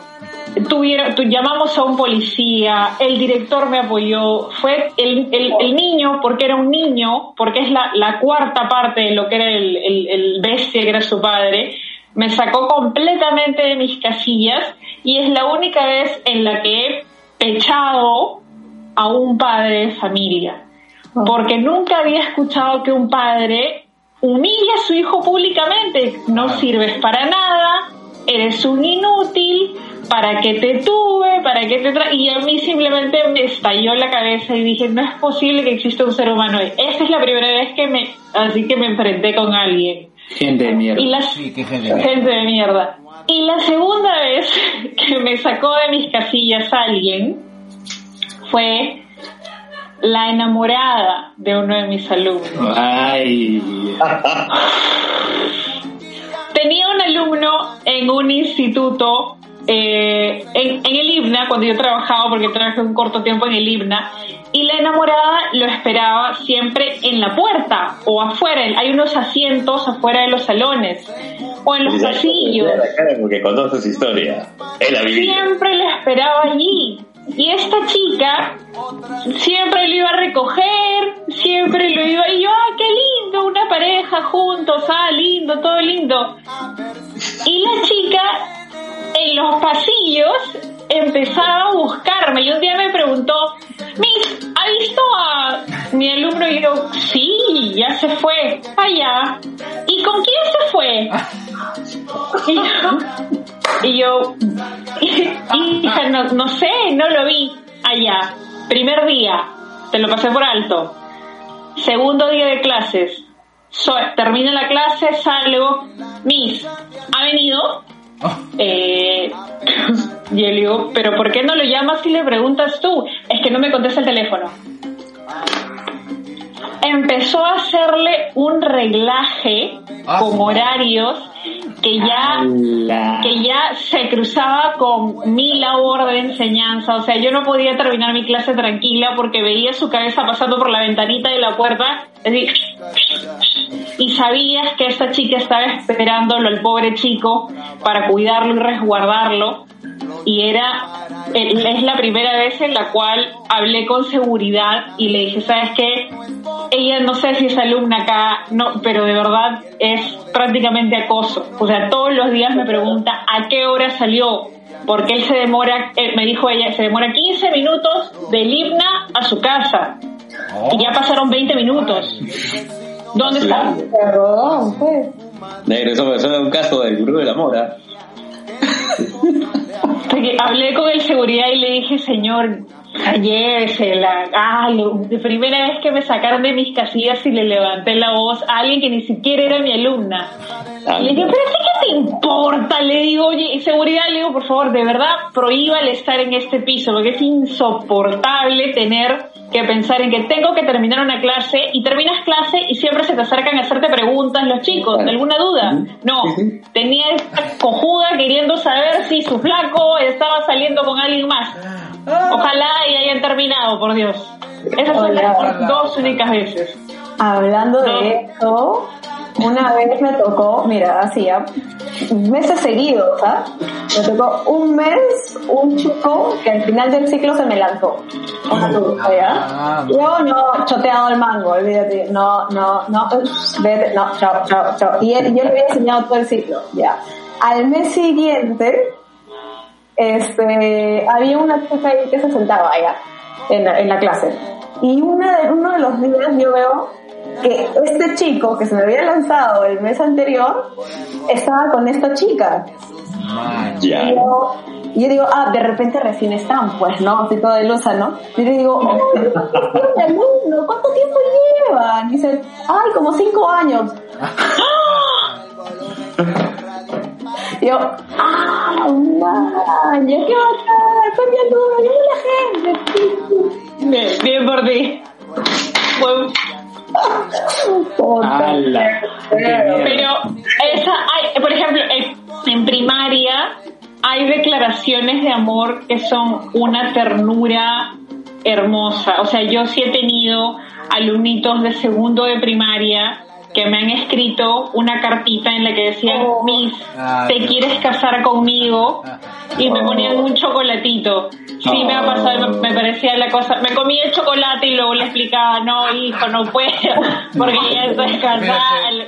Tuvieron, tu- llamamos a un policía, el director me apoyó, fue el, el- el niño, porque era un niño, porque es la, la cuarta parte de lo que era el, el- el bestia que era su padre, me sacó completamente de mis casillas y es la única vez en la que he echado a un padre de familia. Porque nunca había escuchado que un padre humilla a su hijo públicamente. No sirves para nada, eres un inútil, ¿para qué te tuve? ¿Para qué te tra Y a mí simplemente me estalló la cabeza y dije, no es posible que exista un ser humano. Esta es la primera vez que me, así que me enfrenté con alguien. Gente de mierda. Y la, Sí, qué gente de mierda. gente de mierda. Y la segunda vez [laughs] que me sacó de mis casillas alguien fue la enamorada de uno de mis alumnos. Ay. Tenía un alumno en un instituto, eh, en, en el IBNA, cuando yo trabajaba, porque trabajé un corto tiempo en el IBNA, y la enamorada lo esperaba siempre en la puerta o afuera. Hay unos asientos afuera de los salones o en los pasillos. La porque su historia. Siempre lo esperaba allí. Y esta chica siempre lo iba a recoger, siempre lo iba y yo, ah, qué lindo, una pareja juntos, ah, lindo, todo lindo. Y la chica en los pasillos empezaba a buscarme y un día me preguntó, Miss, ¿ha visto a mi alumno? Y yo, sí, ya se fue, allá. ¿Y con quién se fue? [laughs] Y yo, y yo, hija, no, no sé, no lo vi allá. Primer día, te lo pasé por alto. Segundo día de clases, so- termina la clase, salgo, Miss, ¿ha venido? Eh, y le digo, pero ¿por qué no lo llamas y le preguntas tú? Es que no me contesta el teléfono. Empezó a hacerle un reglaje Ah, con sí. horarios que ya que ya se cruzaba con mi labor de enseñanza, o sea, yo no podía terminar mi clase tranquila porque veía su cabeza pasando por la ventanita de la puerta, así, y sabías que esta chica estaba esperándolo al pobre chico para cuidarlo y resguardarlo, y era, eh, es la primera vez en la cual hablé con seguridad y le dije, ¿sabes qué? Ella no sé si es alumna acá, no, pero de verdad es prácticamente acoso. O sea, todos los días me pregunta a qué hora salió, porque él se demora, eh, me dijo ella, se demora 15 minutos del himna a su casa. Y ya pasaron 20 minutos. ¿Dónde está? Perdón, pues. Negro, eso, eso es un caso del gurú de la mora. [laughs] Hablé con el seguridad y le dije, señor, llévesela. Ah, lo- de primera vez que me sacaron de mis casillas y le levanté la voz a alguien que ni siquiera era mi alumna. Y le dije, pero ¿sí qué te importa? Le digo, oye, y seguridad, le digo, por favor, de verdad, prohíbale estar en este piso, porque es insoportable tener que pensar en que tengo que terminar una clase y terminas clase y siempre se te acercan a hacerte preguntas los chicos, ¿de alguna duda? No, tenía esta cojuda queriendo saber si su flaco estaba saliendo con alguien más. Ojalá y hayan terminado, por Dios. Esas son las dos únicas veces. Hablando No. de esto, una vez me tocó, mira, hacía meses seguidos, ¿ah? Me tocó un mes un chico que al final del ciclo se me lanzó. Tú, ¿ya? Yo no, choteado el mango, olvídate. No, no, no, vete, no, chao, chao, chao. Y él- yo le había enseñado todo el ciclo, ya. Al mes siguiente, este, había una chica ahí que se sentaba allá en la, en la clase. Y una de, uno de los días yo veo que este chico que se me había lanzado el mes anterior estaba con esta chica. Ya. Y yo, yo digo, ah, de repente recién están, pues, ¿no? Así todo de lusa, ¿no? Y le digo, oh, alumno, ¿cuánto tiempo llevan? Y dice, ay, como cinco años. [laughs] Yo, ah, man, ya qué bacán, fue mi alumno, yo la gente. Bien, bien por ti. Bueno, ¡Hala! ¡Qué mierda! pero esa hay, por ejemplo, en, en primaria hay declaraciones de amor que son una ternura hermosa. O sea, yo sí he tenido alumnitos de segundo de primaria que me han escrito una cartita en la que decían, Miss, Ah, ¿te quieres casar conmigo? Y me ponían un chocolatito. Sí, me ha pasado, me, me parecía la cosa. Me comí el chocolate y luego le explicaba, no, hijo, no puedo, [laughs] porque ya estoy casada.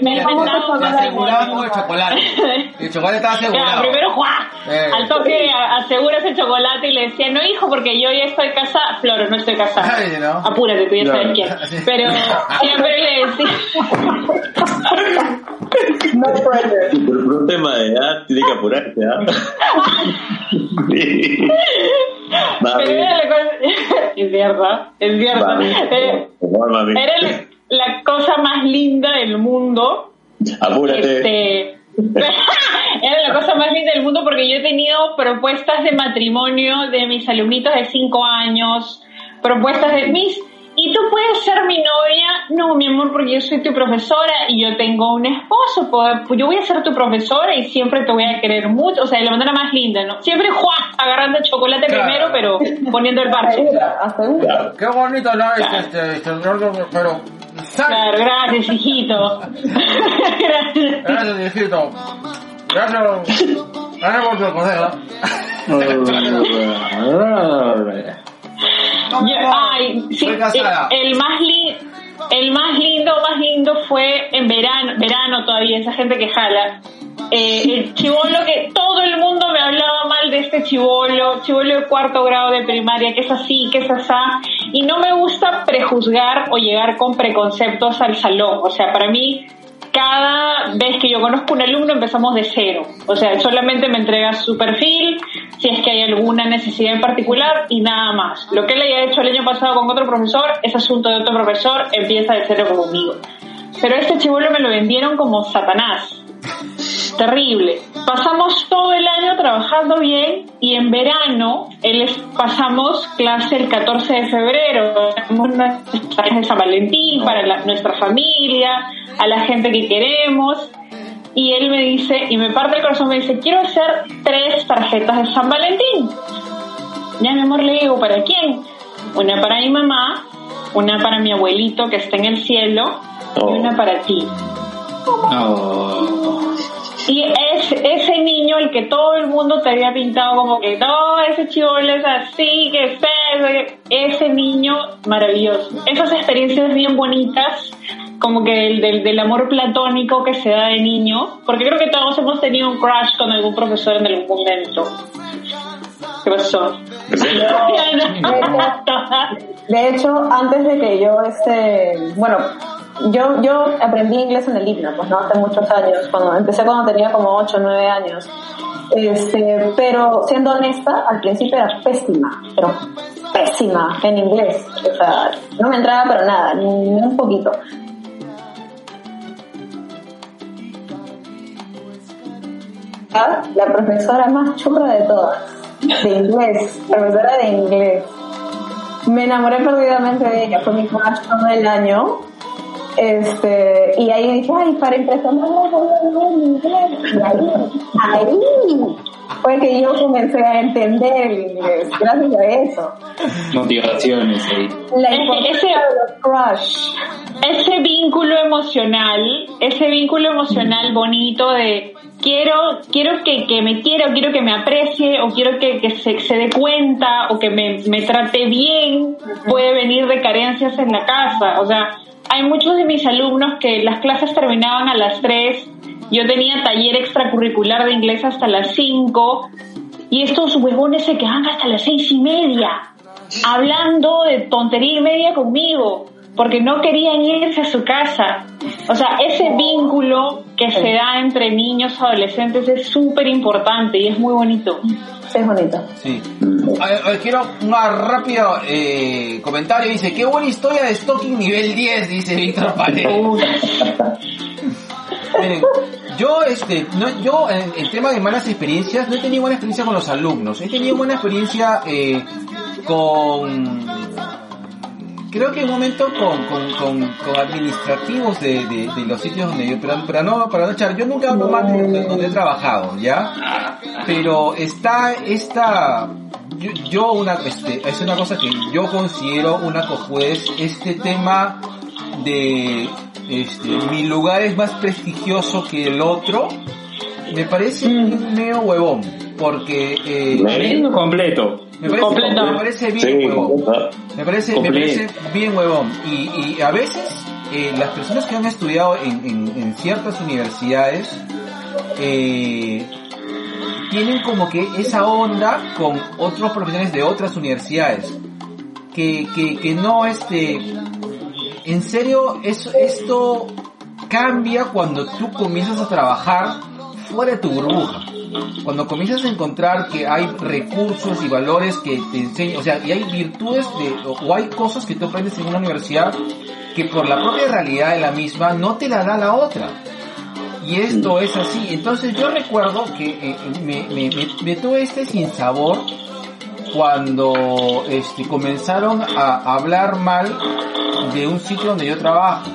Me con el chocolate. El chocolate estaba Claro, asegurado. primero ¡juá! Eh. al toque a- asegura ese chocolate y le decía, no hijo, porque yo ya estoy casada. Floro, no estoy casada. Ay, ¿no? Apúrate, tú ya sabes quién. Pero [laughs] siempre le decía, [laughs] No pressure. Por por un tema de edad tiene que apurarse, ¿ah? Sí. [laughs] Es cierto, es cierto. Eh. Era la, cosa más linda del mundo. Apúrate. Este, [laughs] era la cosa más linda del mundo porque yo he tenido propuestas de matrimonio de mis alumnitos de 5 años, propuestas de mis, ¿y tú puedes ser mi novia? No, mi amor, porque yo soy tu profesora y yo tengo un esposo, pues yo voy a ser tu profesora y siempre te voy a querer mucho, o sea, de la manera más linda, ¿no? Siempre ¡juá! agarrando el chocolate Claro. primero, pero poniendo el parche. Claro. Qué bonito, ¿no? Este, este, este, no, pero... Claro, gracias, hijito. [laughs] gracias. Gracias, viejito. Gracias. Gracias por tu consejo. Yo- ay, sí, Soy casada. el, el más li- el más lindo, más lindo fue en verano, verano todavía, esa gente que jala. Eh, el chivolo que todo el mundo me hablaba mal de este chivolo, chivolo de cuarto grado de primaria, que es así, que es asá, y no me gusta prejuzgar o llegar con preconceptos al salón, o sea, para mí cada vez que yo conozco un alumno empezamos de cero. O sea, solamente me entrega su perfil, si es que hay alguna necesidad en particular y nada más. Lo que él haya hecho el año pasado con otro profesor es asunto de otro profesor, empieza de cero conmigo. Pero este chivolo me lo vendieron como Satanás. Terrible. Pasamos todo el año trabajando bien y en verano él es- pasamos clase el 14 de febrero. Clases de San Valentín para la- nuestra familia, a la gente que queremos. Y él me dice, y me parte el corazón, me dice, quiero hacer tres tarjetas de San Valentín. Ya, mi amor, le digo, ¿para quién? Una para mi mamá, una para mi abuelito que está en el cielo Oh. y una para ti. Y es ese niño el que todo el mundo te había pintado como que no, ese chivolo es así, que que- ese niño maravilloso. Esas experiencias bien bonitas, como que el del, del amor platónico que se da de niño, porque creo que todos hemos tenido un crush con algún profesor en algún momento. ¿Qué pasó? De [laughs] hecho, antes de que yo este, bueno, yo yo aprendí inglés en el himno, pues no hace muchos años, cuando empecé cuando tenía como 8 o 9 años. Este, pero siendo honesta, al principio era pésima, pero pésima en inglés. O sea, no me entraba pero nada, ni, ni un poquito. La profesora más churra de todas, de inglés, profesora de inglés. Me enamoré perdidamente de ella, fue mi crush todo el año. Este, y ahí dije, ay, para empezar, no voy a hablar en inglés. Y ahí, ahí fue que yo comencé a entender el inglés, gracias a eso. Motivaciones ahí. La Ese- importancia crush. ese vínculo emocional, ese vínculo emocional bonito de quiero, quiero que, que me quiera, o quiero que me aprecie, o quiero que, que se, se dé cuenta, o que me, me trate bien, puede venir de carencias en la casa. O sea, hay muchos de mis alumnos que las clases terminaban a las 3, yo tenía taller extracurricular de inglés hasta las 5, y estos huevones se quedaban hasta las seis y media hablando de tontería y media conmigo porque no querían irse a su casa. O sea, ese vínculo que se da entre niños adolescentes es súper importante y es muy bonito. Sí, es bonito. Sí. A ver, a ver, quiero un rápido eh, comentario. Dice, qué buena historia de stalking nivel 10, dice Víctor. [laughs] Miren, yo, este, no, yo en el tema de malas experiencias, no he tenido buena experiencia con los alumnos. He tenido buena experiencia eh, con, creo que en un momento con, con, con, con administrativos de, de, de los sitios donde yo, pero, pero no, para no echar, yo nunca hablo mal de donde, donde he trabajado, ¿ya? Pero está esta, yo, yo una, este, es una cosa que yo considero una cojudez, este tema de, este, mi lugar es más prestigioso que el otro, me parece un medio huevón, porque, eh, completo. Me parece, me parece bien Sí, huevón. Me parece, me parece bien huevón. Y, y a veces eh, las personas que han estudiado en, en- en ciertas universidades eh, tienen como que esa onda con otros profesionales de otras universidades. Que, que, que no este... En serio, eso, esto cambia cuando tú comienzas a trabajar fuera de tu burbuja. Cuando comienzas a encontrar que hay recursos y valores que te enseñan, o sea, y hay virtudes de, o, hay cosas que tú aprendes en una universidad que por la propia realidad de la misma no te la da la otra. Y esto es así. Entonces yo recuerdo que eh, me, me, tuve este sinsabor cuando este, comenzaron a hablar mal de un sitio donde yo trabajo.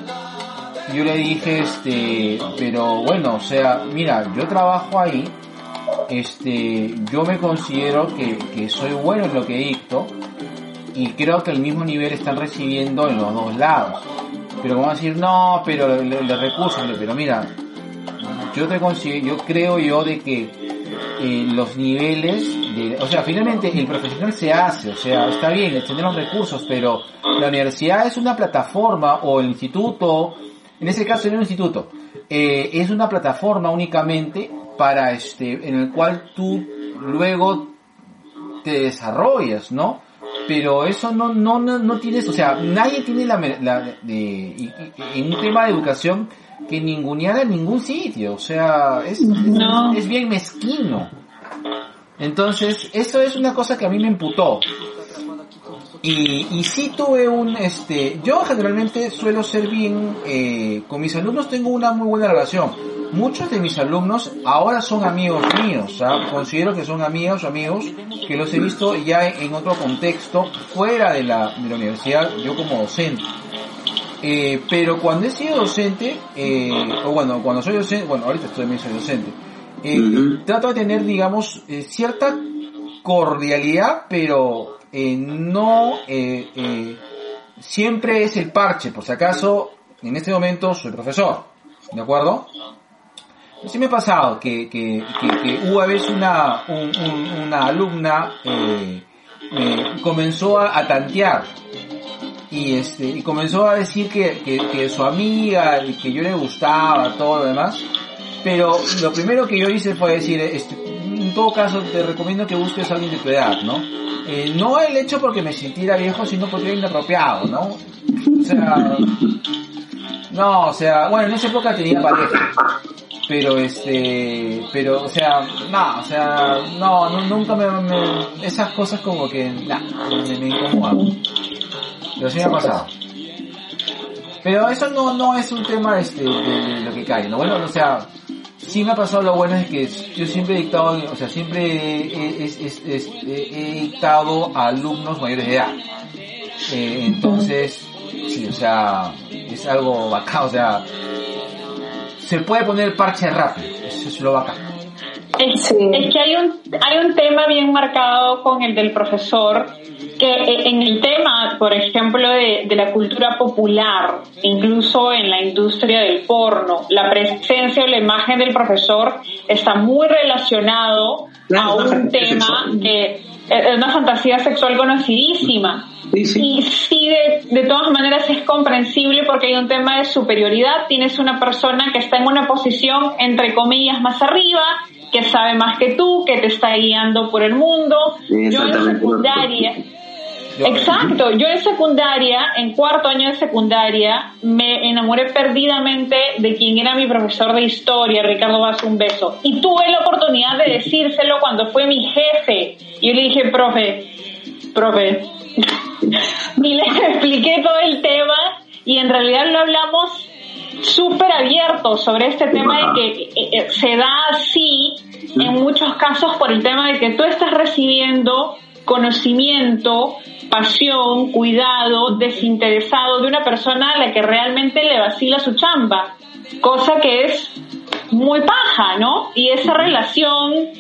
Yo le dije, este, pero bueno, o sea, mira, yo trabajo ahí, este, yo me considero que, que soy bueno en lo que dicto y creo que el mismo nivel están recibiendo en los dos lados. Pero a decir, no, pero le, le recursos, le- pero mira, yo te considero, yo creo yo de que eh, los niveles de, o sea, finalmente el profesional se hace, o sea, está bien, tener los recursos, pero la universidad es una plataforma o el instituto, en ese caso en un instituto, eh, es una plataforma únicamente para este, en el cual tú luego te desarrollas, ¿no? Pero eso no, no, no, no tienes, o sea, nadie tiene la, la de, y- y- en un tema de educación que ningunear en ningún sitio, o sea, es, es- es bien mezquino. Entonces, eso es una cosa que a mí me emputó. Y, y sí tuve un, este, yo generalmente suelo ser bien, eh, con mis alumnos tengo una muy buena relación. Muchos de mis alumnos ahora son amigos míos, ¿ah? considero que son amigos, amigos, que los he visto ya en, otro contexto, fuera de la, de la universidad, yo como docente. Eh, pero cuando he sido docente, eh, o bueno, cuando soy docente, bueno, ahorita estoy también soy docente, eh, trato de tener, digamos, eh, cierta cordialidad, pero eh, no eh, eh, siempre es el parche, por si acaso, en este momento soy profesor, ¿de acuerdo? Sí me ha pasado que, que, que, que una, un- un- una alumna eh, me comenzó a, a tantear y este y comenzó a decir que, que, que su amiga y que yo le gustaba todo lo demás pero lo primero que yo hice fue decir este, en todo caso te recomiendo que busques a alguien de tu edad no Eh, no el hecho porque me sintiera viejo sino porque era inapropiado no o sea no o sea bueno en esa época tenía pareja pero este pero o sea no o sea no, no, nunca me, me- esas cosas como que nah, me, me incomodan pero sí me ha pasado. Pero eso no, no es un tema este, de, de lo que cae, ¿no? Bueno, o sea, sí me ha pasado lo bueno es que yo siempre he dictado, o sea, siempre he, he dictado a alumnos mayores de edad. Eh, entonces, sí, o sea, es algo bacán, o sea, se puede poner parche rápido, eso es lo bacán. Es, Sí. es que hay un, hay un tema bien marcado con el del profesor, que eh, en el tema, por ejemplo, de, de la cultura popular, incluso en la industria del porno, la presencia o la imagen del profesor está muy relacionado Claro, a un tema sexual. de una fantasía sexual conocidísima. Sí, sí. Y sí, de, de todas maneras es comprensible porque hay un tema de superioridad. Tienes una persona que está en una posición, entre comillas, más arriba, que sabe más que tú, que te está guiando por el mundo. Yo en secundaria, Exacto, yo en secundaria, en cuarto año de secundaria, me enamoré perdidamente de quien era mi profesor de historia, Ricardo Vaz, un beso. Y tuve la oportunidad de decírselo cuando fue mi jefe. Y yo le dije, profe, profe, y le expliqué todo el tema y en realidad lo hablamos súper abierto sobre este tema de que eh, eh, se da así en muchos casos por el tema de que tú estás recibiendo conocimiento pasión, cuidado, desinteresado de una persona a la que realmente le vacila su chamba, cosa que es muy paja, ¿no? Y esa relación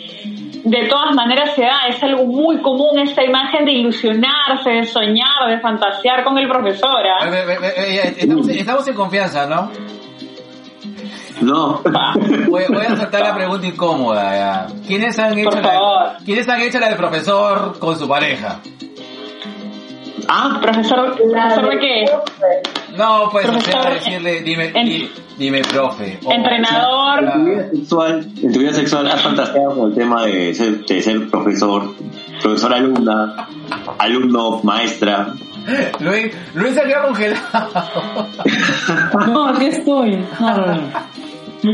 de todas maneras se da, es algo muy común esta imagen de ilusionarse, de soñar, de fantasear con el profesor. ¿ah? Ve, ve, eh, Estamos, estamos en confianza, ¿no? No. Voy, voy a saltar la pregunta incómoda. ya. ¿Quiénes han hecho Por la. ¿Quiénes han hecho la de profesor con su pareja? Ah, Profesor, ¿profesor de qué? No, pues o sea, Profesor, decirle, dime, en- di- dime, profe. Entrenador. en tu vida sexual, en tu vida sexual has fantaseado con el tema de ser, de ser profesor, profesor alumna, alumno, maestra. [gasps] Luis, Luis salió congelado. [laughs] No, aquí estoy. No, no, no.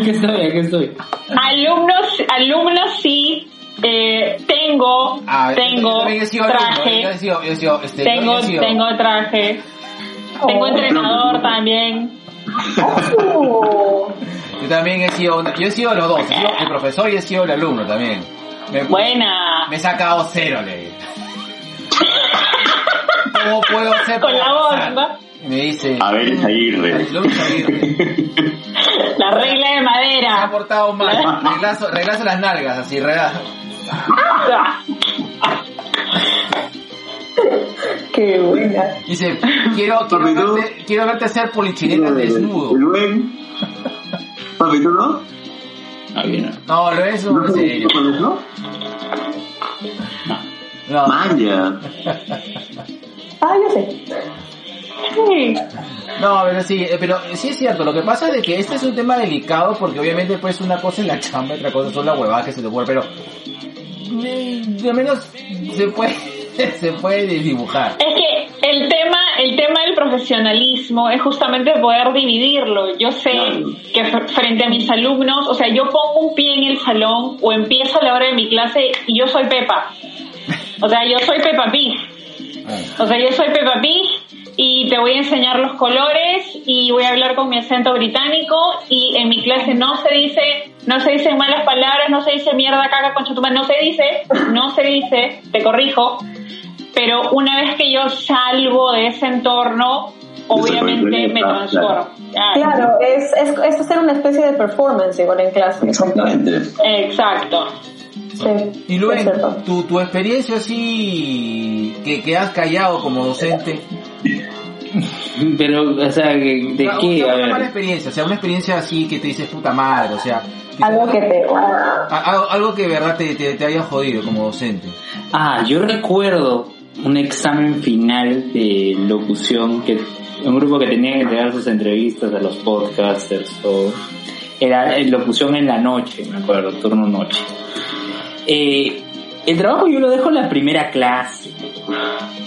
Aquí estoy, aquí estoy. Alumnos, alumnos sí, eh, tengo, Ah, yo tengo traje, yo yo este, tengo, tengo traje, tengo Oh. entrenador [laughs] también. Oh. Yo también he sido, yo he sido los dos, he sido el profesor y he sido el alumno también. Me, Buena. me he sacado cero, le. ¿Cómo puedo ser Con la voz, me dice, A ver, Aguirre. [laughs] La regla de me ha madera. portado mal, reglazo, reglazo las nalgas, así, reglazo. [laughs] [laughs] Qué buena. Dice, quiero, quiero, verte, quiero verte hacer polichinetas desnudo. Luen. Papi, ¿tú no? Ah, bien. No, lo es un ¿No serio. ¿No? No, Manja. Ah, yo sé. Sí. no, pero sí, eh, pero sí es cierto, lo que pasa es de que este es un tema delicado porque obviamente pues una cosa es la chamba, otra cosa son las huevadas que se te ocurre, pero eh, de menos se puede, [laughs] se puede dibujar. Es que el tema, el tema del profesionalismo es justamente poder dividirlo. Yo sé Claro. que fr- frente a mis alumnos, o sea, yo pongo un pie en el salón o empiezo a la hora de mi clase y yo soy Pepa. O sea, yo soy Pepa Pig. O sea, yo soy Peppa Pig y te voy a enseñar los colores y voy a hablar con mi acento británico y en mi clase no se dice, no se dicen malas palabras, no se dice mierda, caca, concha tu no se dice, no se dice, te corrijo, pero una vez que yo salgo de ese entorno, obviamente me Claro. transformo. Claro. Claro, es, es, es hacer una especie de performance igual en clase. Exactamente. Exacto. Sí, Y luego, tu, tu experiencia así que, que has callado como docente, [laughs] Pero, o sea, ¿de qué? una mala experiencia, o sea, una experiencia así que te dices puta madre, o sea, que- Algo que te... a- algo, algo que de verdad te, te, te haya jodido como docente. Ah, yo recuerdo un examen final de locución que un grupo que tenía que entregar sus entrevistas a los podcasters o era eh, locución en la noche, me acuerdo, turno noche. Eh, el trabajo yo lo dejo en la primera clase.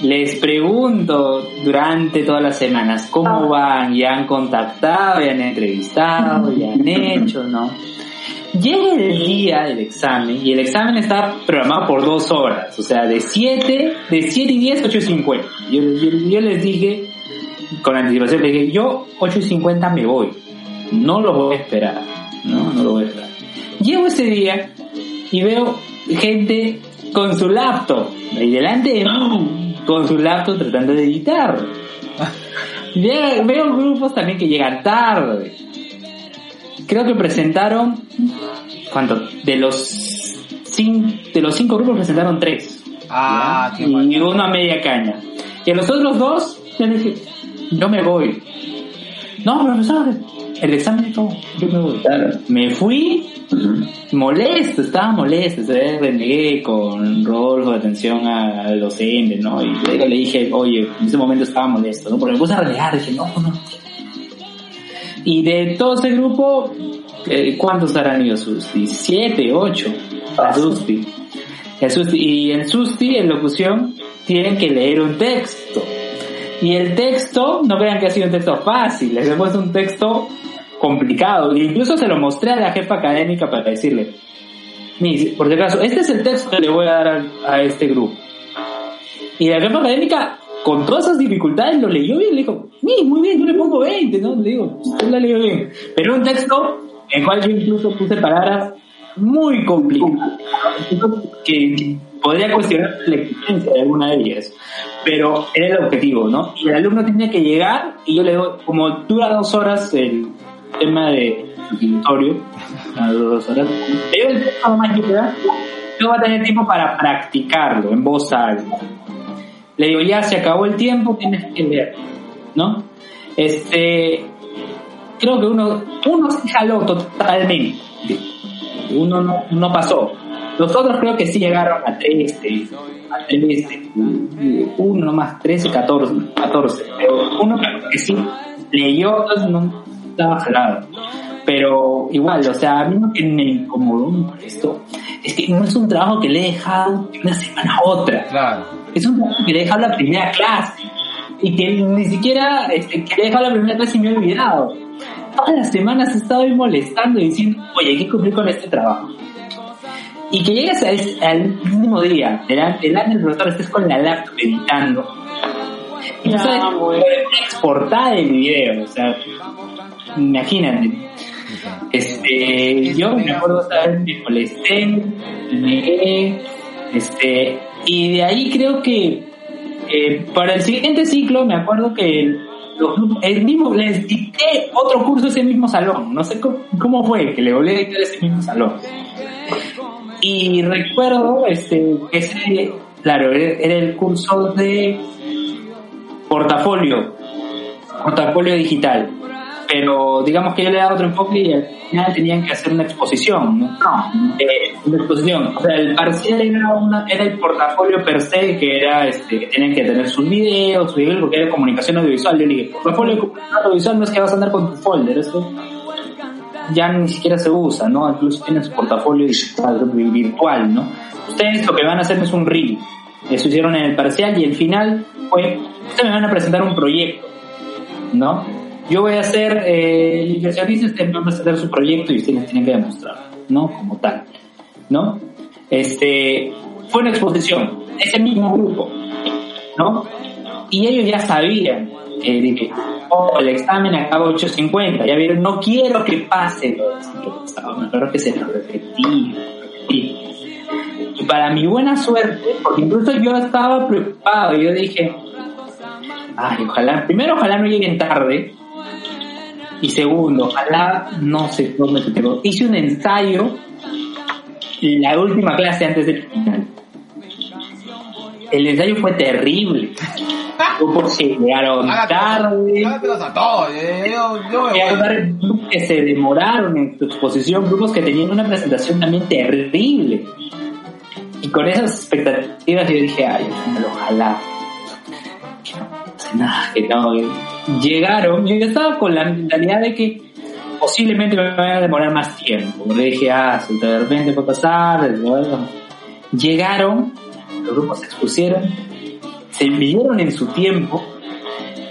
Les pregunto durante todas las semanas cómo van, ya han contactado, ya han entrevistado, ya han [laughs] hecho, ¿no? Llega el día del examen y el examen está programado por dos horas, o sea, de 7, de 7 y 10, 8 y 50. Yo, yo, yo les dije, con anticipación, les dije, yo 8 y 50 me voy, no lo voy a esperar, no, no lo voy a esperar. Llego ese día y veo gente con su laptop, ahí delante [gasps] con su laptop tratando de editar. [laughs] Llega- veo grupos también que llegan tarde. Creo que presentaron, ¿cuánto? De los, cin- de los cinco grupos presentaron tres. Ah, qué. Y uno a media caña. Y a los otros dos, yo dije, yo me voy. No, profesor, el examen es todo, yo me voy. Me fui, molesto, estaba molesto, ¿sabes? renegué con Rodolfo de atención a- al docente, ¿no? Y luego le dije, oye, en ese momento estaba molesto, ¿no? Porque me puse a renegar, dije, no, no. Y de todo ese grupo, eh, ¿cuántos habrán ido Susti? Siete, ocho, a Susti. Susti. Y en Susti, en locución, tienen que leer un texto. Y el texto, no crean que ha sido un texto fácil, les he puesto un texto complicado. E incluso se lo mostré a la jefa académica para decirle, "Miss, por si acaso, este es el texto que le voy a dar al- a, este grupo. Y la jefa académica, con todas esas dificultades, lo leyó y le dijo, "Miss, muy bien, yo le pongo 20, ¿no? Le digo, usted la leyó bien. Pero un texto en el cual yo incluso puse palabras muy complicadas. Que podría cuestionar la existencia de alguna de ellas, pero era el objetivo, ¿no? Y el alumno tenía que llegar y yo le doy, como dura dos horas el tema de auditorio, dos horas, doy el texto más que pueda, luego va a tener tiempo para practicarlo en voz alta. Le digo, ya se acabó el tiempo, tienes que leer, ¿no? Este, creo que uno, uno se jaló totalmente, uno no, no pasó. Los otros creo que sí llegaron a 13, a 13, uno más 13, 14, 14. Pero uno que sí leyó, no estaba jalado. Pero igual, o sea, a mí lo que me incomodó esto es que no es un trabajo que le he dejado de una semana a otra. Claro. Es un trabajo que le he dejado la primera clase. Y que ni siquiera, este, que le he dejado la primera clase y me he olvidado. Todas las semanas he estado ahí molestando y diciendo, oye, hay que cumplir con este trabajo y que llegues al, al último día, delante, del profesor, estés con la laptop editando. Y no sabes exportar el video, o sea, imagínate. Este, yo me acuerdo, ¿sabes? Me molesté, me este, y de ahí creo que eh, para el siguiente ciclo me acuerdo que el, el mismo, les dicté otro curso ese mismo salón, no sé cómo, cómo fue que le volví a dictar ese mismo salón. Y recuerdo, este, ese, claro, era el curso de portafolio, portafolio digital. Pero digamos que yo le daba otro enfoque y al final tenían que hacer una exposición, ¿no? Eh, una exposición. O sea, el parcial era, una, era el portafolio per se, que era, este, que tenían que tener sus videos, su video, porque era comunicación audiovisual. Yo le dije, portafolio audiovisual no es que vas a andar con tu folder, eso ya ni siquiera se usa, ¿no? Incluso tienen su portafolio digital, virtual, ¿no? Ustedes lo que van a hacer es un reel. Eso hicieron en el parcial y el final fue, ustedes me van a presentar un proyecto, ¿no? Yo voy a ser eh, el inversionista, ustedes me van a presentar su proyecto y ustedes tienen que demostrar, ¿no? Como tal, ¿no? Este, fue una exposición, ese mismo grupo, ¿no? Y ellos ya sabían, eh, dije, oh, el examen acaba 8.50, ya vieron, no quiero que pase, me acuerdo que se lo repetí. Y para mi buena suerte, porque incluso yo estaba preocupado, yo dije, ay, ojalá, primero ojalá no lleguen tarde, y segundo, ojalá no se tome su tiempo. Hice un ensayo la última clase antes del final. El ensayo fue terrible. Fue porque llegaron tarde. A todos. Yo, yo que se demoraron en su exposición, grupos que tenían una presentación también terrible. Y con esas expectativas yo dije, ay, ojalá. Que no pase nada, que no. Llegaron, yo estaba con la mentalidad de que posiblemente me van a demorar más tiempo. Le dije, ah, si de repente puede pasar, nuevo. Llegaron, los grupos se expusieron, se midieron en su tiempo,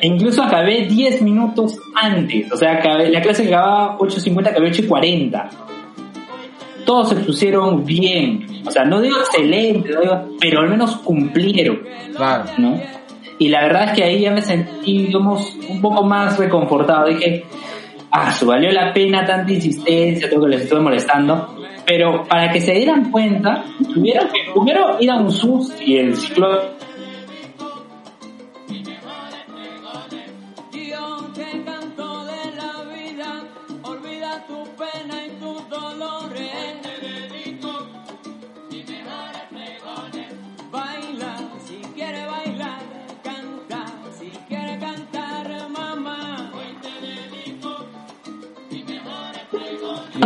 e incluso acabé 10 minutos antes. O sea, acabé, la clase acababa 8.50, acabé 8.40. Todos se pusieron bien. O sea, no digo excelente, no digo- pero al menos cumplieron. Claro. ¿no? Y la verdad es que ahí ya me sentí, digamos, un poco más reconfortado. Dije, ah, su valió la pena tanta insistencia, todo que les estuve molestando. Pero para que se dieran cuenta, tuvieron que primero ir a un SUS y el ciclo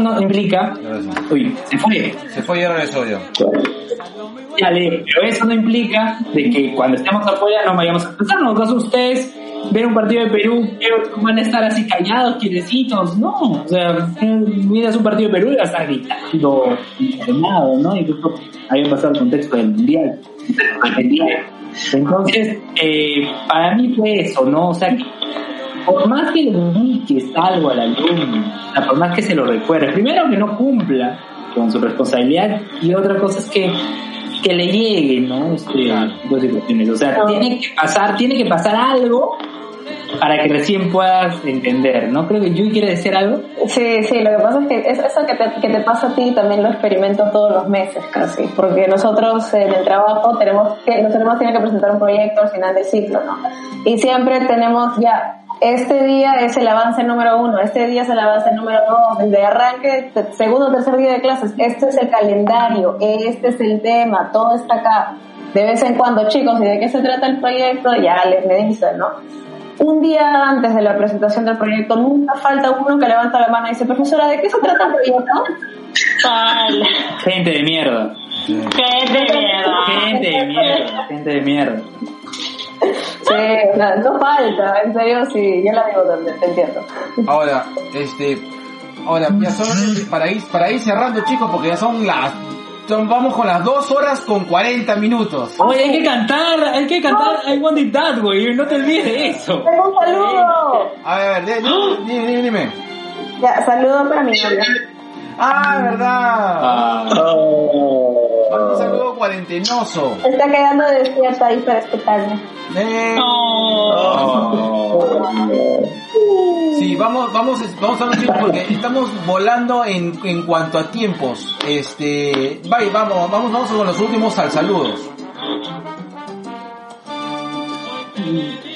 no implica, uy, se fue, Se fue y ahora yo. Ya le- pero eso no implica de que cuando estemos afuera no vayamos a pensar, no ustedes ver un partido de Perú, que van a estar así callados, quietecitos, no, o sea, miras un partido de Perú y vas a estar gritando, emocionado, ¿no? Incluso había pasado el contexto del mundial. Entonces, eh, para mí fue eso, ¿no? O sea, que por más que le dediques algo al alumno, o sea, por más que se lo recuerde, primero que no cumpla con su responsabilidad y otra cosa es que que le llegue, ¿no? Este, de situaciones. O sea, tiene que pasar, tiene que pasar algo para que recién puedas entender, ¿no? Creo que Yui quiere decir algo. Sí, sí, lo que pasa es que es- eso que te, que te pasa a ti también lo experimento todos los meses casi, porque nosotros en el trabajo tenemos que, nosotros tenemos que presentar un proyecto al final del ciclo, ¿no? Y siempre tenemos ya, este día es el avance número uno, este día es el avance número dos, desde arranque, segundo o tercer día de clases, este es el calendario, este es el tema, todo está acá. De vez en cuando, chicos, ¿y de qué se trata el proyecto? Ya les me dicen, ¿no? un día antes de la presentación del proyecto, nunca falta uno que levanta la mano y dice, profesora, ¿de qué se trata el proyecto? Tal. Gente de mierda. Qué de miedo. Gente de mierda. Gente de mierda. Sí, no, no falta, en serio, sí, yo la digo también, te entiendo. Ahora, este, ahora, ya son, para ir, para ir cerrando chicos, porque ya son las, son, vamos con las dos horas con 40 minutos. Oye, hay que cantar, hay que cantar I Want It That Way, no te olvides de eso. Tengo un saludo. A ver, di- di- dime, dime, dime. Ya, saludo para mi novia. Ah, verdad. Ah, Un saludo cuarentenoso. Está quedando despierta ahí para escucharme. Eh, No. Sí, vamos, vamos, vamos a ver chicos, porque estamos volando en, en cuanto a tiempos. Este, bye, vamos, vamos, vamos con los últimos al saludos.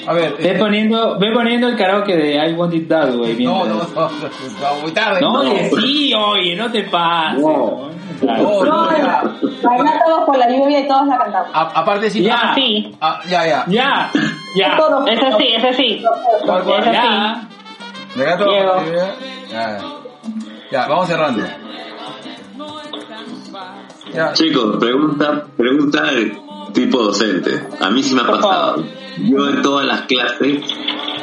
A ver, ve eh, poniendo, ve poniendo el karaoke de I Want It That Way. no, no, no, no, muy tarde. No, no. oye, sí, oye, no te pases. No. Claro. No, no, ya. Bailamos todos por la lluvia y todos la cantamos. A- aparte sí, Ya. Sí. ah, ya, ya. Ya, ya. Ese sí, ese sí. Ese sí. ya. ¿De gato? Diego. Ya, ya, vamos cerrando. Ya, Chicos, pregunta, pregunta de tipo docente. A mí sí me ha pasado. Yo en todas las clases,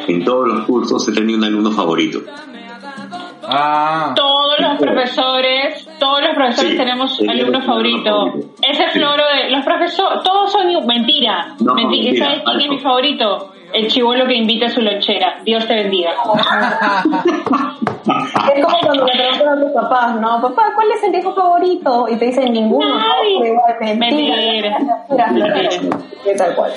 en todos los cursos, he tenido un alumno favorito. ah, Todos los profesores, todos los profesores Sí, tenemos alumno un favorito. alumno favorito. Ese Sí. floro de los profesores, todos son mentira. No, mentira. ¿Y mentira, sabes quién es mi favorito? El chivolo que invita a su lonchera. Dios te bendiga. [laughs] Es como cuando le preguntan a tus papás, ¿no? Papá, ¿cuál es el viejo favorito? Y te dicen ninguno. ¿no? Nadie. Igual, mentira. Mentira. Mentira, mentira. Y tal cual.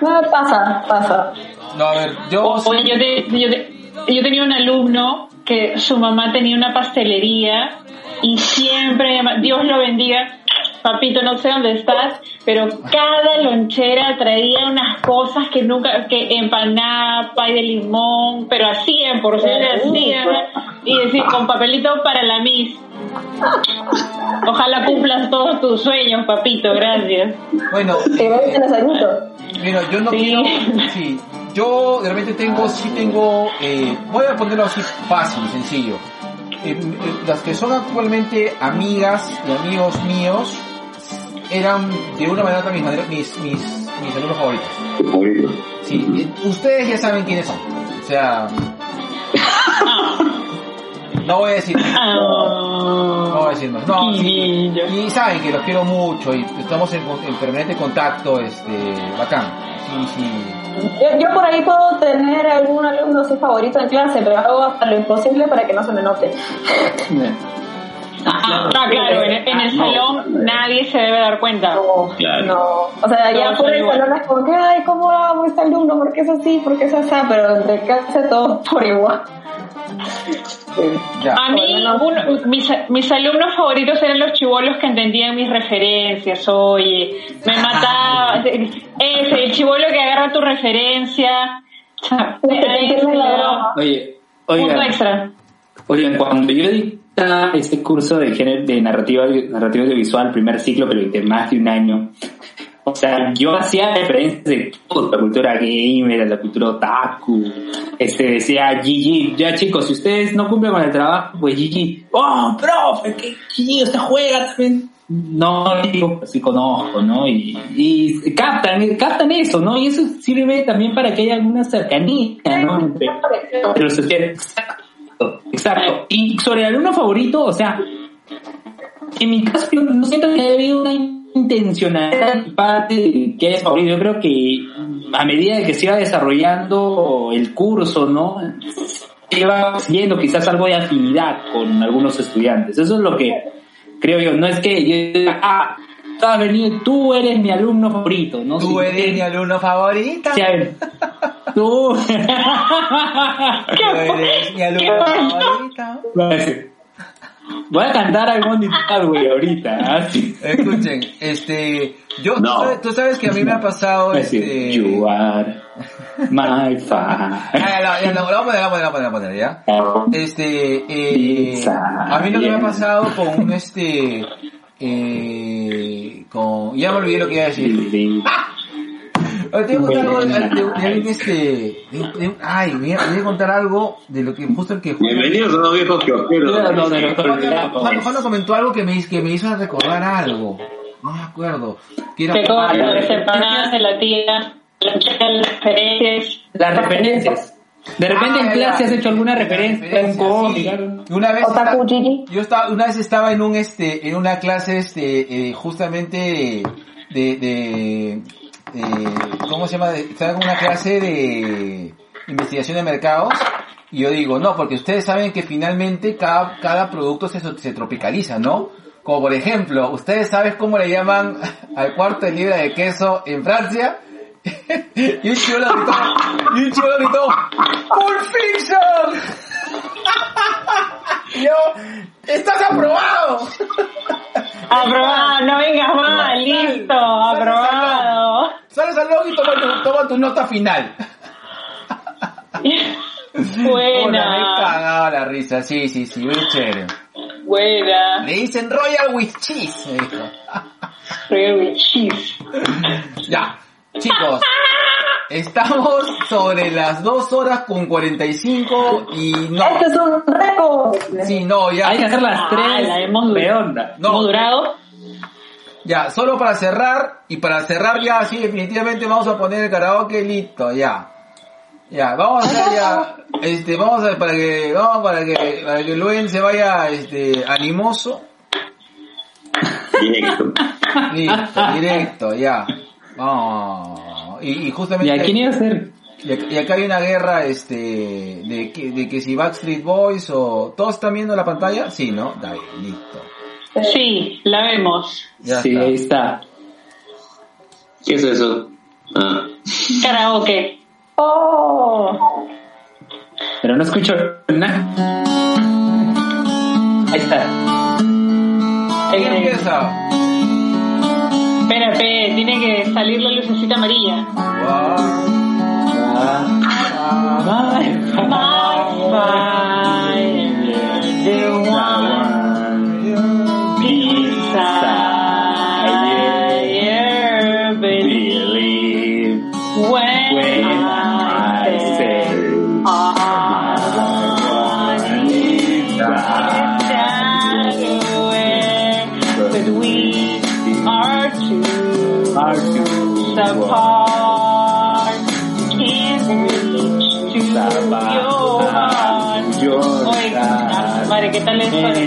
No, pasa, pasa. no, a ver, yo... Oye, yo, te- yo, te- yo tenía un alumno que su mamá tenía una pastelería y siempre, Dios lo bendiga, papito, no sé dónde estás, pero cada lonchera traía unas cosas que nunca, que empanada, pay de limón, pero así en porciones así, y decir, con papelito para la mis. Ojalá cumplas todos tus sueños, papito, gracias. Bueno, en añito. Mira, yo no Sí. quiero. Sí, yo de repente tengo, sí tengo. Eh, voy a ponerlo así fácil, sencillo. Eh, eh, las que son actualmente amigas y amigos míos eran de una manera u otra mis, mis, mis, mis alumnos favoritos. Favorito. Sí, eh, ustedes ya saben quiénes son. O sea. No voy a decir. No voy a decir más. No, sí, y saben que los quiero mucho y estamos en, en permanente contacto, este, bacán. Sí, sí. Yo, yo por ahí puedo tener algún alumno su favorito en clase, pero hago hasta lo imposible para que no se me note. Ah, claro, en, en el salón nadie se debe dar cuenta. No, Claro. no. O sea, ya Todos por el salón es como que, ay, ¿cómo amo a este alumno? ¿Por qué es así? ¿Por qué es así? Pero entre clase todos por igual. Sí. Ya. A mí, uno- mis, mis alumnos favoritos eran los chivolos que entendían mis referencias. Oye, me mataba. Ese, el chivolo que agarra tu referencia. que te entiende la broma. Oye, Punto oigan, extra. oigan, cuando yo este curso de género, de narrativa, narrativa audiovisual, primer ciclo, pero de más de un año, o sea, yo hacía referencias de toda la cultura gamer, la cultura otaku, este, decía GG, ya chicos, si ustedes no cumplen con el trabajo, pues GG, oh, profe, que GG, usted juega también. No, digo, sí conozco, ¿no? Y, captan, captan eso, ¿no? Y eso sirve también para que haya alguna cercanía, ¿no? Los estudiantes. Exacto. Y sobre el alumno favorito, o sea, en mi caso yo no siento que haya habido una intencionalidad parte de que haya favorito. Yo creo que a medida de que se iba desarrollando el curso, ¿no? Iba viendo quizás algo de afinidad con algunos estudiantes. Eso es lo que creo yo. No es que yo diga, ah, tú venido, tú eres mi alumno favorito, ¿no? Tú eres mi alumno favorito. Sí, a ver, [laughs] [laughs] Tú. Tú. Va a decir, Voy a cantar al Money güey, ahorita. así. Escuchen, este, yo, tú, No. sabes, tú sabes que a mí me ha pasado, decir, este, You are my. Ah, [laughs] ya, ya, ya, lo voy a poner, lo voy a poner, lo voy a poner, ya. Este, eh, a mí lo que me ha pasado con un, este, eh, con, ya me olvidé lo que iba a decir. Oye, te voy a contar algo de, de- de este, de- de- ay, voy a, voy a contar algo de lo que, justo el que Bienvenidos a unos viejos kiosqueros. No, no, no, no. Juan, Juan- comentó algo que me, que me hizo recordar algo. No me acuerdo. Que era- Que cosas de separadas de la tía, las referencias. Las referencias. De repente Ah, en clase has hecho alguna referencia, un sí. cómic, algo. Una vez Otaku esta- Gigi. yo estaba una vez estaba en un este en una clase este eh, justamente de de eh, cómo se llama estaba en una clase de investigación de mercados y yo digo no porque ustedes saben que finalmente cada cada producto se, se tropicaliza no como por ejemplo ustedes saben cómo le llaman al cuarto de libra de queso en Francia. [laughs] Y un chulo gritó y un chulo gritó Pulp Fiction [laughs] yo, estás aprobado. Aprobado, no vengas más, listo, aprobado. Sales al log y toma tu, toma tu nota final. [laughs] Hola, me he Buena, cagado la risa, sí, sí, sí, muy chévere. buena. Le dicen Royal with Cheese, me dijo. [laughs] Real with cheese. Ya, chicos, [laughs] estamos sobre las 2 horas con 45 y no, Este es un récord. sí, no, ya, Hay que hacer las Ah, tres la hemos de onda. no, ¿Hemos durado? Ya, solo para cerrar, y para cerrar ya, sí, definitivamente vamos a poner el karaoke listo, ya. Ya, vamos a hacer ya, este, vamos a, para que, vamos para que, para que Luen se vaya, este, animoso. Directo. Listo, directo, ya. Vamos. Y, y ¿Y justamente, a quién iba a ser? y ac- y acá hay una guerra, este, de que, de que si Backstreet Boys o, ¿todos están viendo la pantalla? Sí, ¿no? Da bien, listo. Sí, la vemos. Ya sí, está. ahí está. ¿Qué es eso? Ah. Karaoke. Oh. Pero no escucho nada. Ahí está. ¿Quién Eh, empieza? Espera, espera, tiene que salir la lucecita amarilla. Wow. ¿Qué tal eso de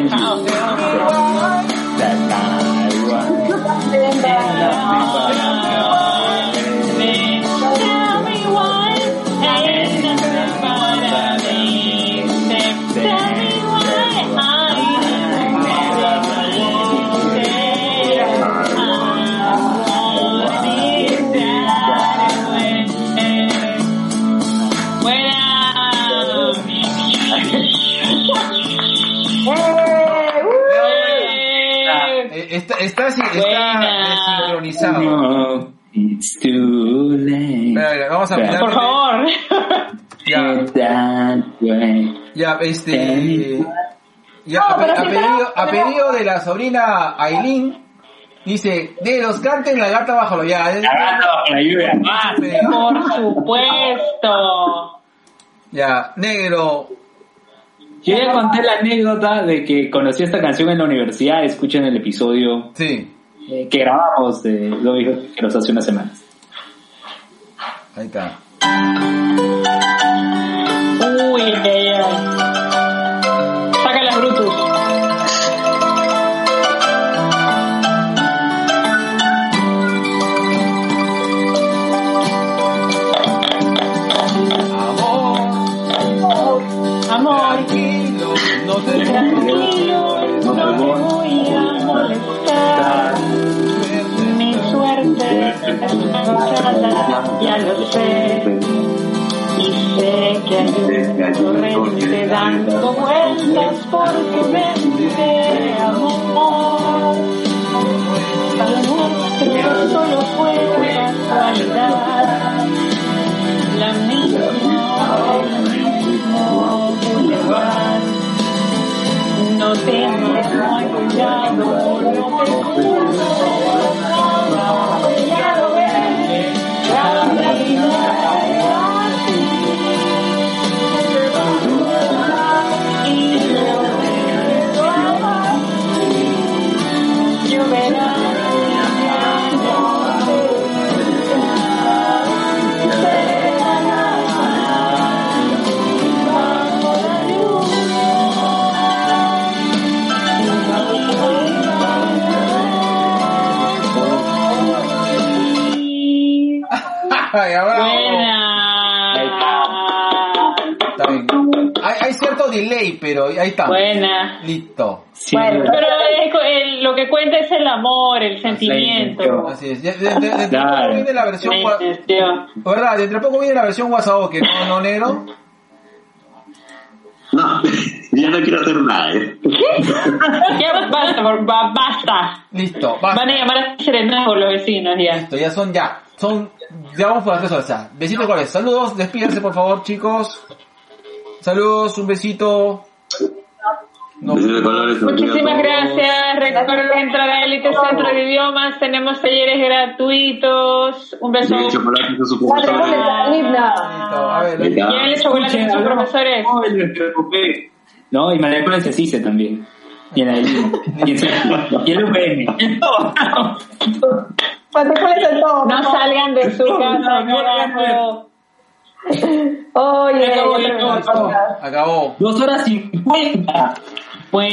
Está, está, desincronizado. No, it's too late. Vamos a. Por favor. [laughs] Ya, That way. ya, este... Ya, No, a, pero a sí, pedido, a pedido de la sobrina Aileen, dice, de los canten la gata bajo lo ya. La gata bajo la lluvia. Por supuesto. Ya, negro. Yo ya conté la anécdota de que conocí esta canción en la universidad. Escuchen el episodio Sí, eh, que grabamos de Lo dijo que nos hace unas semanas. ahí está. Uy, ay, un torrente dando vueltas por tu mente, amor. A lo nuestro solo fue casualidad, la misma, el mismo bulevar. No temas, no hay cuidado, no te juro, Ay, ahora- Buena. Está bien. Hay, hay cierto delay, pero ahí está. Buena. Listo. Sí, Bueno, Pero es co- el- lo que cuenta es el amor, el sentimiento. Así es. De- de- de- Claro. viene la versión... ¿Verdad? Dentro de poco viene la versión WhatsApp, que no, no negro. No, ya no quiero hacer nada. ¿eh? [laughs] Ya basta, por- ba- basta. Listo, basta. Van a llamar a serenazgo los vecinos ya. Listo, ya son ya. Son. Ya vamos por horas. ya. Besitos colores. Saludos, despídense por favor, chicos. Saludos, un besito. No. Besitos de colores, Muchísimas gracias. Recuerden entrar a Elite Centro de Idiomas. Tenemos talleres gratuitos. Un beso. Bien, chocolates a su Dale, profesor. dale, dale, Himna. Listo, a sus profesores. No, y María se CICE también. Y en el y en, y en UPM. [laughs] En todo. En todo. No salgan de su No, casa, no, no, carajo. Oye, acabó. acabó. Dos horas cincuenta.